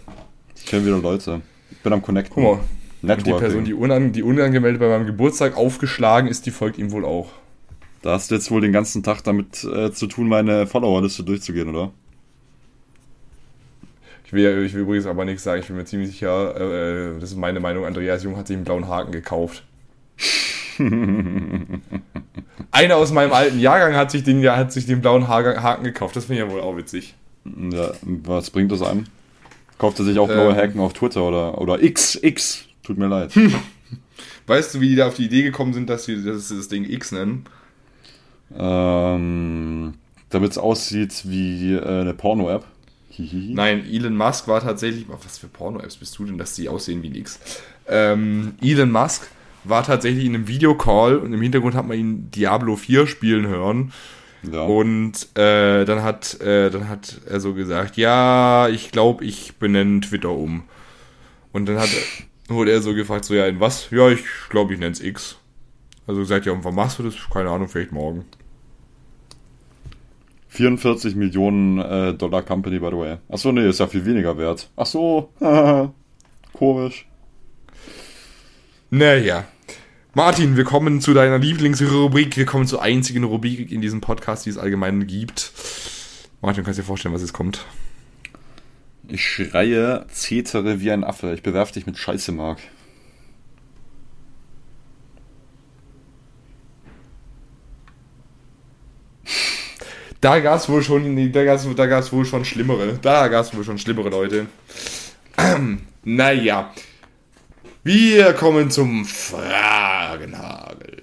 Ich kenne wieder Leute. Ich bin am Connecten. Guck mal. Und die Networking. Person, die, unan, die unangemeldet bei meinem Geburtstag aufgeschlagen ist, die folgt ihm wohl auch. Da hast du jetzt wohl den ganzen Tag damit äh, zu tun, meine Followerliste durchzugehen, oder? Ich will, ich will übrigens aber nichts sagen. Ich bin mir ziemlich sicher, äh, das ist meine Meinung, Andreas Jung hat sich einen blauen Haken gekauft. Einer aus meinem alten Jahrgang hat sich den, hat sich den blauen Haken gekauft. Das finde ich ja wohl auch witzig. Ja, was bringt das einem? Kauft er sich auch blaue Ähm. Hacken auf Twitter oder, oder X, X. Tut mir leid. Weißt du, wie die da auf die Idee gekommen sind, dass sie dass sie das Ding X nennen? ähm, Damit es aussieht wie äh, eine Porno-App. Nein, Elon Musk war tatsächlich. oh, Was für Porno-Apps bist du denn, dass die aussehen wie ein X? Ähm, Elon Musk war tatsächlich in einem Videocall und im Hintergrund hat man ihn Diablo 4 spielen hören. Ja. Und äh, dann hat äh, dann hat er so gesagt, ja, ich glaube, ich benenne Twitter um. Und dann hat wurde er so gefragt, so ja, in was? Ja, ich glaube, ich nenne es X. Also gesagt, ja, und wann machst du das? Keine Ahnung, vielleicht morgen. 44 Millionen äh, Dollar Company, by the way. Achso, nee, ist ja viel weniger wert. Ach so. Komisch. Naja. Martin, wir kommen zu deiner Lieblingsrubrik. Wir kommen zur einzigen Rubrik in diesem Podcast, die es allgemein gibt. Martin, du kannst dir vorstellen, was jetzt kommt. Ich schreie, zetere wie ein Affe. Ich bewerf dich mit Scheiße, Mark. Da gab es wohl schon, da gab's, da gab's wohl schon schlimmere. Da gab es wohl schon schlimmere Leute. naja. Wir kommen zum Fragenhagel.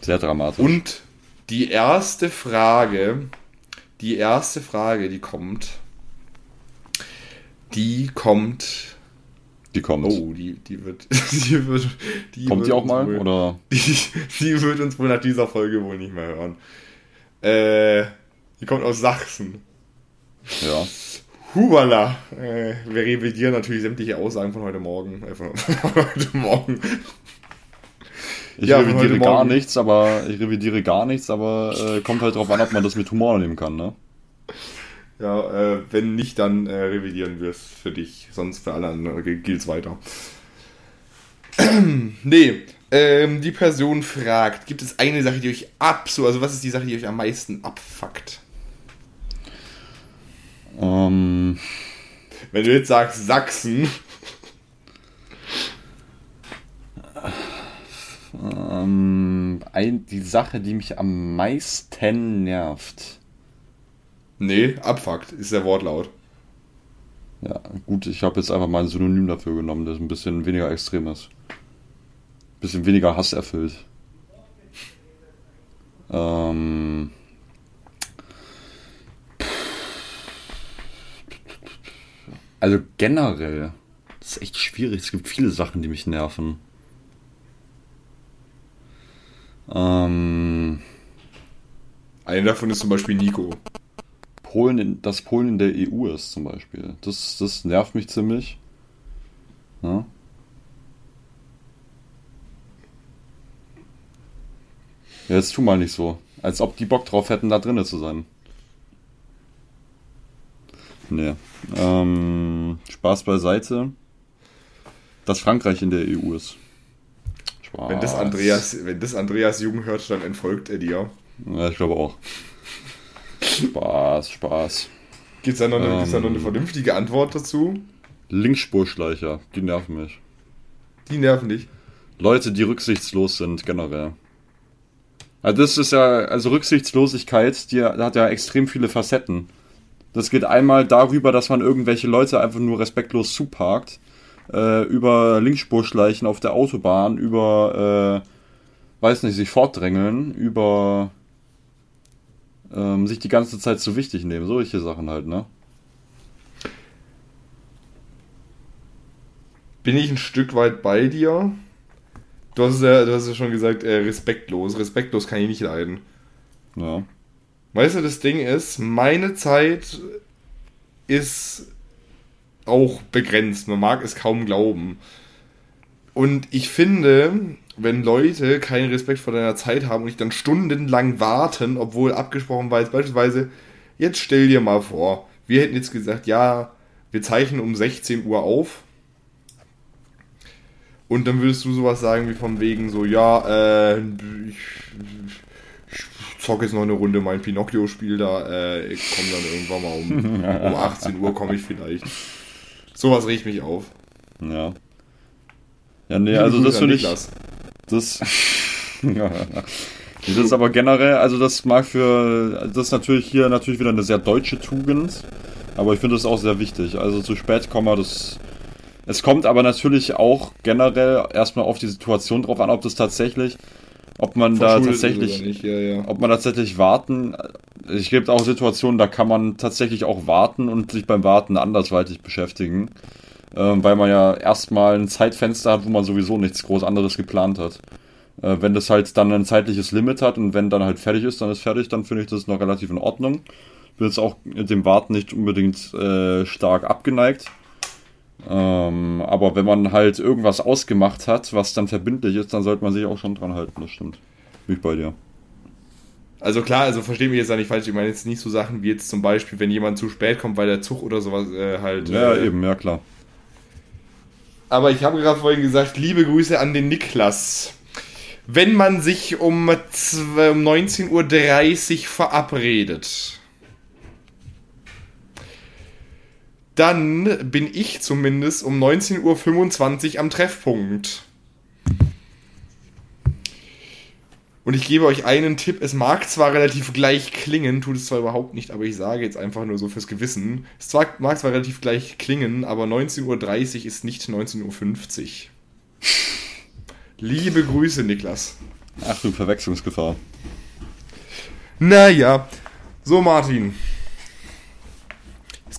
Sehr dramatisch. Und die erste Frage, die erste Frage, die kommt, die kommt, die kommt. oh, die, die wird, die wird, die kommt wird die auch mal? Wohl, Oder? Die, die wird uns wohl nach dieser Folge wohl nicht mehr hören. Äh, die kommt aus Sachsen. Ja. Hubala. Äh, wir revidieren natürlich sämtliche Aussagen von heute Morgen. Äh, von, von heute Morgen. Ich Ja, revidiere gar Morgen. nichts, aber ich revidiere gar nichts, aber äh, kommt halt drauf an, ob man das mit Humor nehmen kann, ne? Ja, äh, wenn nicht, dann äh, revidieren wir es für dich. Sonst für alle anderen gilt es weiter. nee, ähm, die Person fragt, gibt es eine Sache, die euch absolut, also was ist die Sache, die euch am meisten abfuckt? Ähm, Wenn du jetzt sagst Sachsen, ähm, ein, die Sache, die mich am meisten nervt. nee, abfuckt ist der Wortlaut. Ja, gut, ich habe jetzt einfach mal ein Synonym dafür genommen, das ein bisschen weniger extrem ist. Bisschen weniger Hass erfüllt. Ähm. Also generell, das ist echt schwierig. Es gibt viele Sachen, die mich nerven. Ähm, Eine davon ist zum Beispiel Nico. Polen in, dass Polen in der EU ist zum Beispiel. Das, das nervt mich ziemlich. Ja. Ja, jetzt tu mal nicht so. Als ob die Bock drauf hätten, da drinnen zu sein. Nee. Ähm, Spaß beiseite. Dass Frankreich in der EU ist. Spaß. Wenn das Andreas, wenn das Andreas Jung hört, dann entfolgt er dir. Ja, ich glaube auch. Spaß, Spaß. Gibt es da, noch eine- gibt's da noch eine Ähm. vernünftige Antwort dazu? Linksspurschleicher, die nerven mich. Die nerven dich. Leute, die rücksichtslos sind, generell. Also das ist ja, also Rücksichtslosigkeit, die hat ja extrem viele Facetten. Das geht einmal darüber, dass man irgendwelche Leute einfach nur respektlos zuparkt, äh, über Linksspurschleichen auf der Autobahn, über, äh, weiß nicht, sich fortdrängeln, über ähm, sich die ganze Zeit zu wichtig nehmen, solche Sachen halt, ne? Bin ich ein Stück weit bei dir? Du hast ja, du hast ja schon gesagt, äh, respektlos. Respektlos kann ich nicht leiden. Ja. Weißt du, das Ding ist, meine Zeit ist auch begrenzt. Man mag es kaum glauben. Und ich finde, wenn Leute keinen Respekt vor deiner Zeit haben und ich dann stundenlang warten, obwohl abgesprochen war, jetzt beispielsweise, jetzt stell dir mal vor, wir hätten jetzt gesagt, ja, wir zeichnen um 16 Uhr auf. Und dann würdest du sowas sagen wie von wegen so, ja, äh, ich, zocke jetzt noch eine Runde mein Pinocchio-Spiel da, äh, ich komme dann irgendwann mal um, um 18 Uhr komme ich vielleicht. Sowas riecht mich auf. Ja. Ja, nee, also das finde ich. Niklas. Das. ja. Das ist aber generell, also das mag für. Das ist natürlich hier natürlich wieder eine sehr deutsche Tugend. Aber ich finde das auch sehr wichtig. Also zu spät kommen, das. Es kommt aber natürlich auch generell erstmal auf die Situation drauf an, ob das tatsächlich. Ob man da Verschuldet tatsächlich. nicht, ja, ja. ob man tatsächlich warten. Es gibt auch Situationen, da kann man tatsächlich auch warten und sich beim Warten andersweitig beschäftigen. Ähm, weil man ja erstmal ein Zeitfenster hat, wo man sowieso nichts groß anderes geplant hat. Äh, wenn das halt dann ein zeitliches Limit hat und wenn dann halt fertig ist, dann ist fertig, dann finde ich das noch relativ in Ordnung. Bin jetzt auch mit dem Warten nicht unbedingt äh, stark abgeneigt. Ähm, aber wenn man halt irgendwas ausgemacht hat, was dann verbindlich ist, dann sollte man sich auch schon dran halten, das stimmt. Bin ich bei dir. Also klar, also verstehe mich jetzt da nicht falsch, ich meine jetzt nicht so Sachen wie jetzt zum Beispiel, wenn jemand zu spät kommt, weil der Zug oder sowas äh, halt. Ja, äh, eben, ja klar. Aber ich habe gerade vorhin gesagt, liebe Grüße an den Niklas. Wenn man sich um, um 19.30 Uhr verabredet, dann bin ich zumindest um 19.25 Uhr am Treffpunkt. Und ich gebe euch einen Tipp, es mag zwar relativ gleich klingen, tut es zwar überhaupt nicht, aber ich sage jetzt einfach nur so fürs Gewissen. Es zwar, mag zwar relativ gleich klingen, aber 19.30 Uhr ist nicht 19.50 Uhr. Liebe Grüße, Niklas. Ach du Verwechslungsgefahr. Naja, so Martin.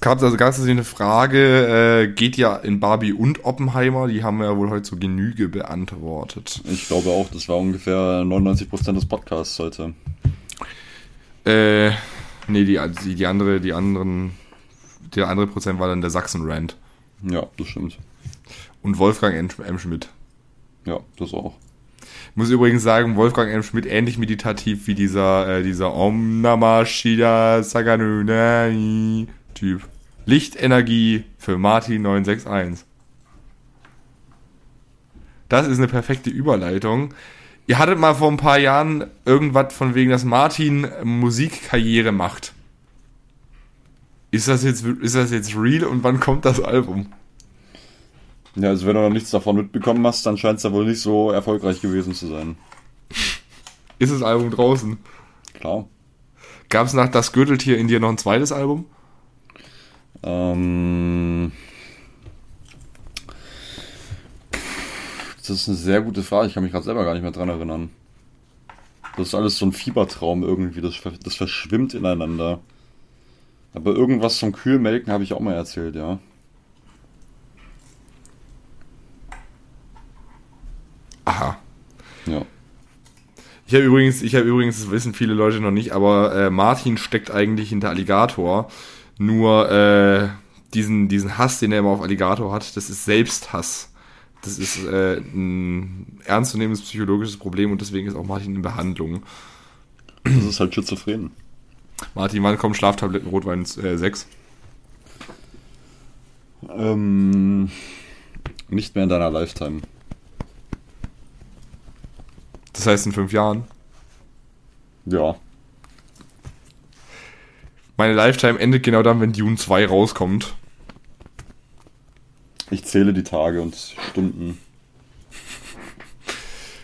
Es gab also ganz eine Frage, äh, geht ja in Barbie und Oppenheimer, die haben wir ja wohl heute zur Genüge beantwortet. Ich glaube auch, das war ungefähr 99% des Podcasts heute. Äh, nee, die, die, die andere, die anderen, der andere Prozent war dann der Sachsen-Rand. Ja, das stimmt. Und Wolfgang M. M. Schmidt. Ja, das auch. Ich muss übrigens sagen, Wolfgang M. Schmidt ähnlich meditativ wie dieser, äh, dieser Om Namah Shida Saganunai Typ. Lichtenergie für Martin 961. Das ist eine perfekte Überleitung. Ihr hattet mal vor ein paar Jahren irgendwas von wegen, dass Martin Musikkarriere macht. Ist das jetzt, ist das jetzt real und wann kommt das Album? Ja, also wenn du noch nichts davon mitbekommen hast, dann scheint es ja wohl nicht so erfolgreich gewesen zu sein. Ist das Album draußen? Klar. Gab es nach Das Gürteltier in dir noch ein zweites Album? Ähm, das ist eine sehr gute Frage. Ich kann mich gerade selber gar nicht mehr dran erinnern. Das ist alles so ein Fiebertraum irgendwie. Das, das verschwimmt ineinander. Aber irgendwas zum Kühlmelken habe ich auch mal erzählt, ja. Aha. Ja. Ich habe übrigens, ich habe übrigens, das wissen viele Leute noch nicht, aber äh, Martin steckt eigentlich hinter Alligator. Nur äh, diesen, diesen Hass, den er immer auf Alligator hat, das ist Selbsthass. Das ist äh, ein ernstzunehmendes psychologisches Problem und deswegen ist auch Martin in Behandlung. Das ist halt schizophren. Martin, wann kommen Schlaftabletten Rotwein äh, 6? Ähm, nicht mehr in deiner Lifetime. Das heißt in fünf Jahren. Ja. Meine Lifetime endet genau dann, wenn Dune 2 rauskommt. Ich zähle die Tage und Stunden.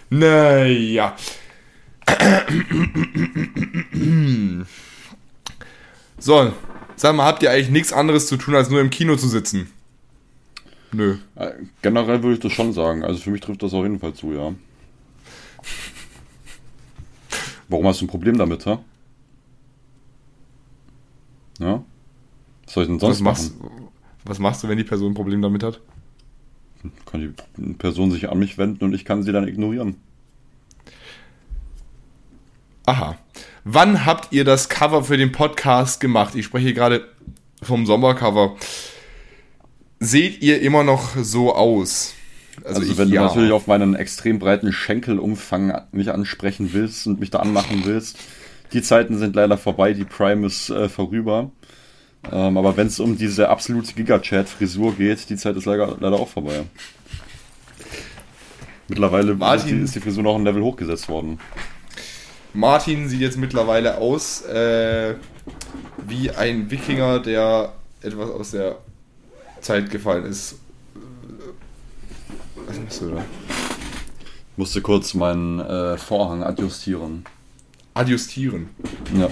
Naja. So, sag mal, habt ihr eigentlich nichts anderes zu tun, als nur im Kino zu sitzen? Nö. Äh, Generell würde ich das schon sagen. Also für mich trifft das auf jeden Fall zu, ja. Warum hast du ein Problem damit, ha? Ja? Was soll ich denn sonst Was machst, machen? was machst du, wenn die Person ein Problem damit hat? Kann die Person sich an mich wenden und ich kann sie dann ignorieren. Aha. Wann habt ihr das Cover für den Podcast gemacht? Ich spreche gerade vom Sommercover. Seht ihr immer noch so aus? Also, ich, wenn du natürlich auf meinen extrem breiten Schenkelumfang mich ansprechen willst und mich da anmachen willst, die Zeiten sind leider vorbei, die Prime ist äh, vorüber. Ähm, aber wenn es um diese absolute Giga-Chat-Frisur geht, die Zeit ist leider, leider auch vorbei. Mittlerweile Martin, ist die Frisur noch ein Level hochgesetzt worden. Martin sieht jetzt mittlerweile aus äh, wie ein Wikinger, der etwas aus der Zeit gefallen ist. Was machst du da? Ich musste kurz meinen äh, Vorhang adjustieren. Adjustieren? Ja.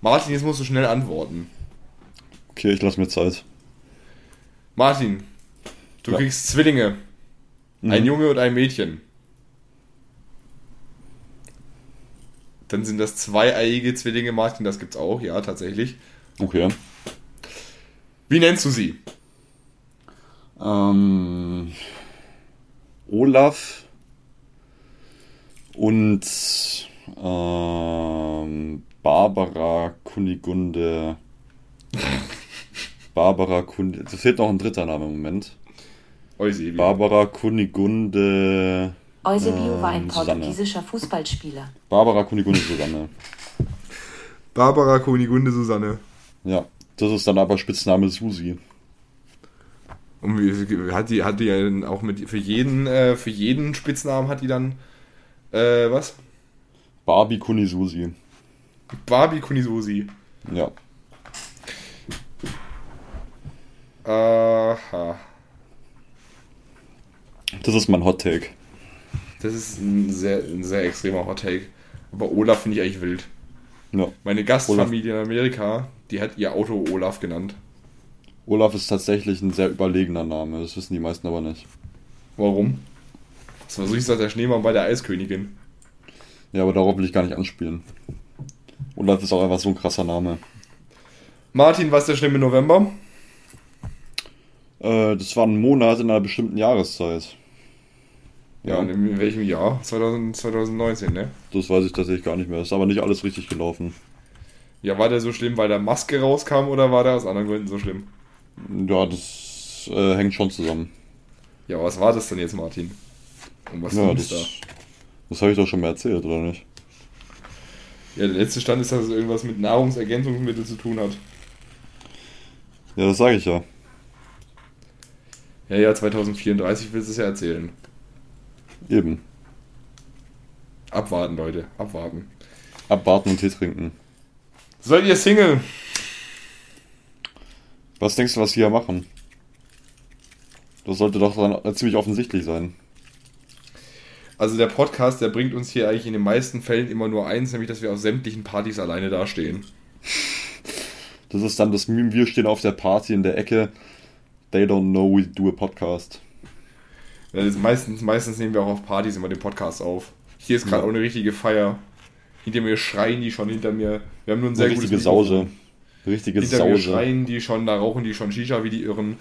Martin, jetzt musst du schnell antworten. Okay, ich lasse mir Zeit. Martin, du Ja. kriegst Zwillinge. Ein Mhm. Junge und ein Mädchen. Dann sind das zweieiige Zwillinge, Martin, das gibt's auch, ja, tatsächlich. Okay. Wie nennst du sie? Ähm, Olaf und ähm, Barbara Kunigunde. Barbara Kunigunde. Es fehlt noch ein dritter Name im Moment. Eusebi. Barbara Kunigunde. Eusebio war ein Ähm, portugiesischer Fußballspieler. Barbara Kunigunde Susanne. Barbara Kunigunde Susanne. Ja, das ist dann aber Spitzname Susi. Und wie, hat die, hat die dann auch mit für jeden, äh, für jeden Spitznamen hat die dann äh, was? Barbie Kunisusi. Barbie Kunisusi. Ja. Aha. Das ist mein Hot Take. Das ist ein sehr, ein sehr extremer Hot Take. Aber Olaf finde ich eigentlich wild. Ja. Meine Gastfamilie in Amerika, die hat ihr Auto Olaf genannt. Olaf ist tatsächlich ein sehr überlegener Name, das wissen die meisten aber nicht. Warum? Das war so hieß das der Schneemann bei der Eiskönigin. Ja, aber darauf will ich gar nicht anspielen. Olaf ist auch einfach so ein krasser Name. Martin, was ist der schlimme November? Äh, das war ein Monat in einer bestimmten Jahreszeit. Ja, und in welchem Jahr? 2000, 2019, ne? Das weiß ich tatsächlich gar nicht mehr. Ist aber nicht alles richtig gelaufen. Ja, war der so schlimm, weil der Maske rauskam oder war der aus anderen Gründen so schlimm? Ja, das äh, hängt schon zusammen. Ja, was war das denn jetzt, Martin? Um was Ja, das, da? das habe ich doch schon mal erzählt, oder nicht? Ja, der letzte Stand ist, dass es irgendwas mit Nahrungsergänzungsmitteln zu tun hat. Ja, das sage ich ja. Ja, ja, 2034 willst du es ja erzählen. Eben. Abwarten, Leute, abwarten. Abwarten und Tee trinken. Seid ihr Single? Was denkst du, was die hier machen? Das sollte doch dann ziemlich offensichtlich sein. Also der Podcast, der bringt uns hier eigentlich in den meisten Fällen immer nur eins, nämlich dass wir auf sämtlichen Partys alleine dastehen. Das ist dann das Meme, wir stehen auf der Party in der Ecke. They don't know we do a podcast. Ja, meistens, meistens nehmen wir auch auf Partys immer den Podcast auf. Hier ist gerade Ja. auch eine richtige Feier. Hinter mir schreien die schon hinter mir. Wir haben nur ein sehr Eine gutes richtige Mikrofon. Sause. Richtige Hinter mir Sause. schreien die schon, da rauchen die schon Shisha wie die Irren.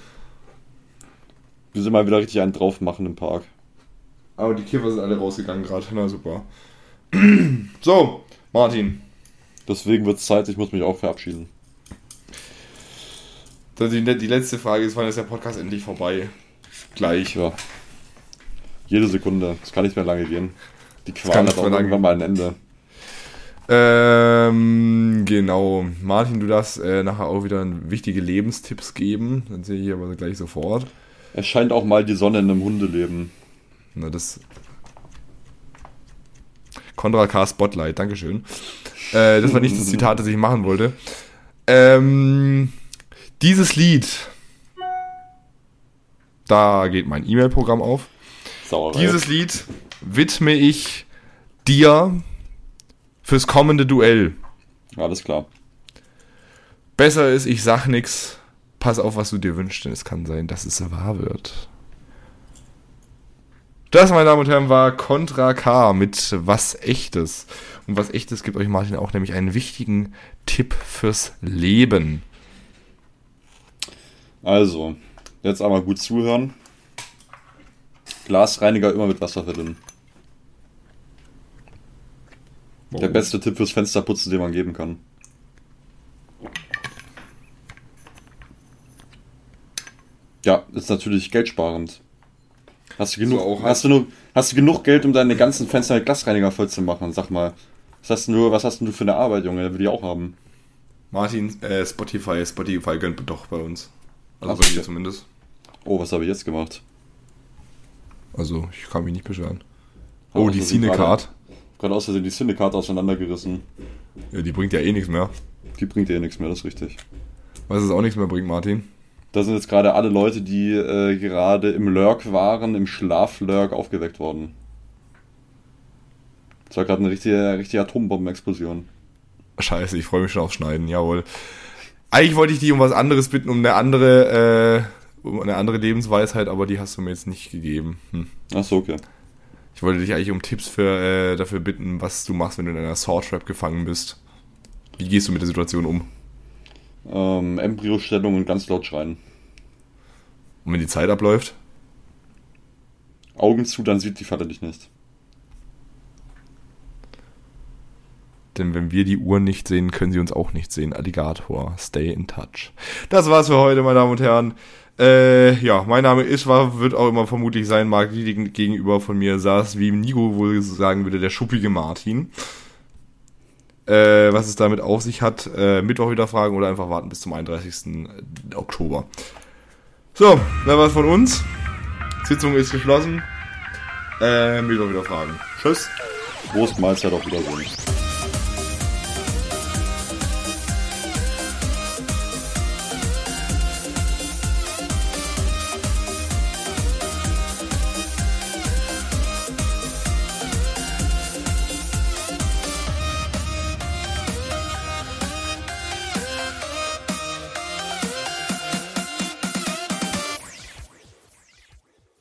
Wir sind mal wieder richtig einen drauf machen im Park. Aber die Kiffer sind alle rausgegangen gerade. Na super. so, Martin. Deswegen wird es Zeit, ich muss mich auch verabschieden. Die, die letzte Frage ist, wann ist der Podcast endlich vorbei? Gleich. Ja. Jede Sekunde. Es kann nicht mehr lange gehen. Die Qual hat auch irgendwann mal ein Ende. Ähm, genau. Martin, du darfst äh, nachher auch wieder wichtige Lebenstipps geben. Dann sehe ich aber gleich sofort. Es scheint auch mal die Sonne in einem Hundeleben. Na, das. Contra K Spotlight, Dankeschön. Äh, das war nicht das Zitat, das ich machen wollte. Ähm, dieses Lied. Da geht mein E-Mail-Programm auf. Sauerei. Dieses Lied widme ich dir fürs kommende Duell. Alles klar. Besser ist, ich sag nix. Pass auf, was du dir wünschst, denn es kann sein, dass es wahr wird. Das, meine Damen und Herren, war Contra K mit Was Echtes. Und Was Echtes gibt euch Martin auch nämlich einen wichtigen Tipp fürs Leben. Also, jetzt einmal gut zuhören. Glasreiniger immer mit Wasser verdünnen. Der beste Tipp fürs Fensterputzen, den man geben kann. Ja, ist natürlich geldsparend. Hast du genug, So auch hast du nur, hast du genug Geld, um deine ganzen Fenster mit Glasreiniger voll zu machen? Sag mal. Was hast du, was hast du für eine Arbeit, Junge? Der will ich auch haben. Martin, äh, Spotify, Spotify gönnt doch bei uns. Also Ach, bei mir zumindest. Oh, was habe ich jetzt gemacht? Also ich kann mich nicht beschweren. Oh, die Cinecard. Gerade aus Versehen die Cinecard auseinandergerissen. Ja, die bringt ja eh nichts mehr. Die bringt dir eh nichts mehr, das ist richtig. Was es auch nichts mehr bringt, Martin. Da sind jetzt gerade alle Leute, die äh, gerade im Lurk waren, im Schlaflurk aufgeweckt worden. Das war gerade eine richtige, richtige Atombombenexplosion. Scheiße, ich freue mich schon aufs Schneiden, jawohl. Eigentlich wollte ich dich um was anderes bitten, um eine andere, äh, um eine andere Lebensweisheit, aber die hast du mir jetzt nicht gegeben. Hm. Achso, okay. Ich wollte dich eigentlich um Tipps für, äh, dafür bitten, was du machst, wenn du in einer Sword Trap gefangen bist. Wie gehst du mit der Situation um? Ähm, Embryostellung und ganz laut schreien. Und wenn die Zeit abläuft? Augen zu, dann sieht die Falle dich nicht. Denn wenn wir die Uhr nicht sehen, können sie uns auch nicht sehen. Alligator, stay in touch. Das war's für heute, meine Damen und Herren. Äh, ja, mein Name ist, war, wird auch immer vermutlich sein, Marc die gegenüber von mir saß, wie Nico wohl sagen würde, der schuppige Martin. Äh, was es damit auf sich hat, äh, Mittwoch wieder fragen oder einfach warten bis zum 31. Oktober. So, das war's von uns. Sitzung ist geschlossen. Äh, Mittwoch wieder fragen. Tschüss. Prost, Mahlzeit, auf Wiedersehen.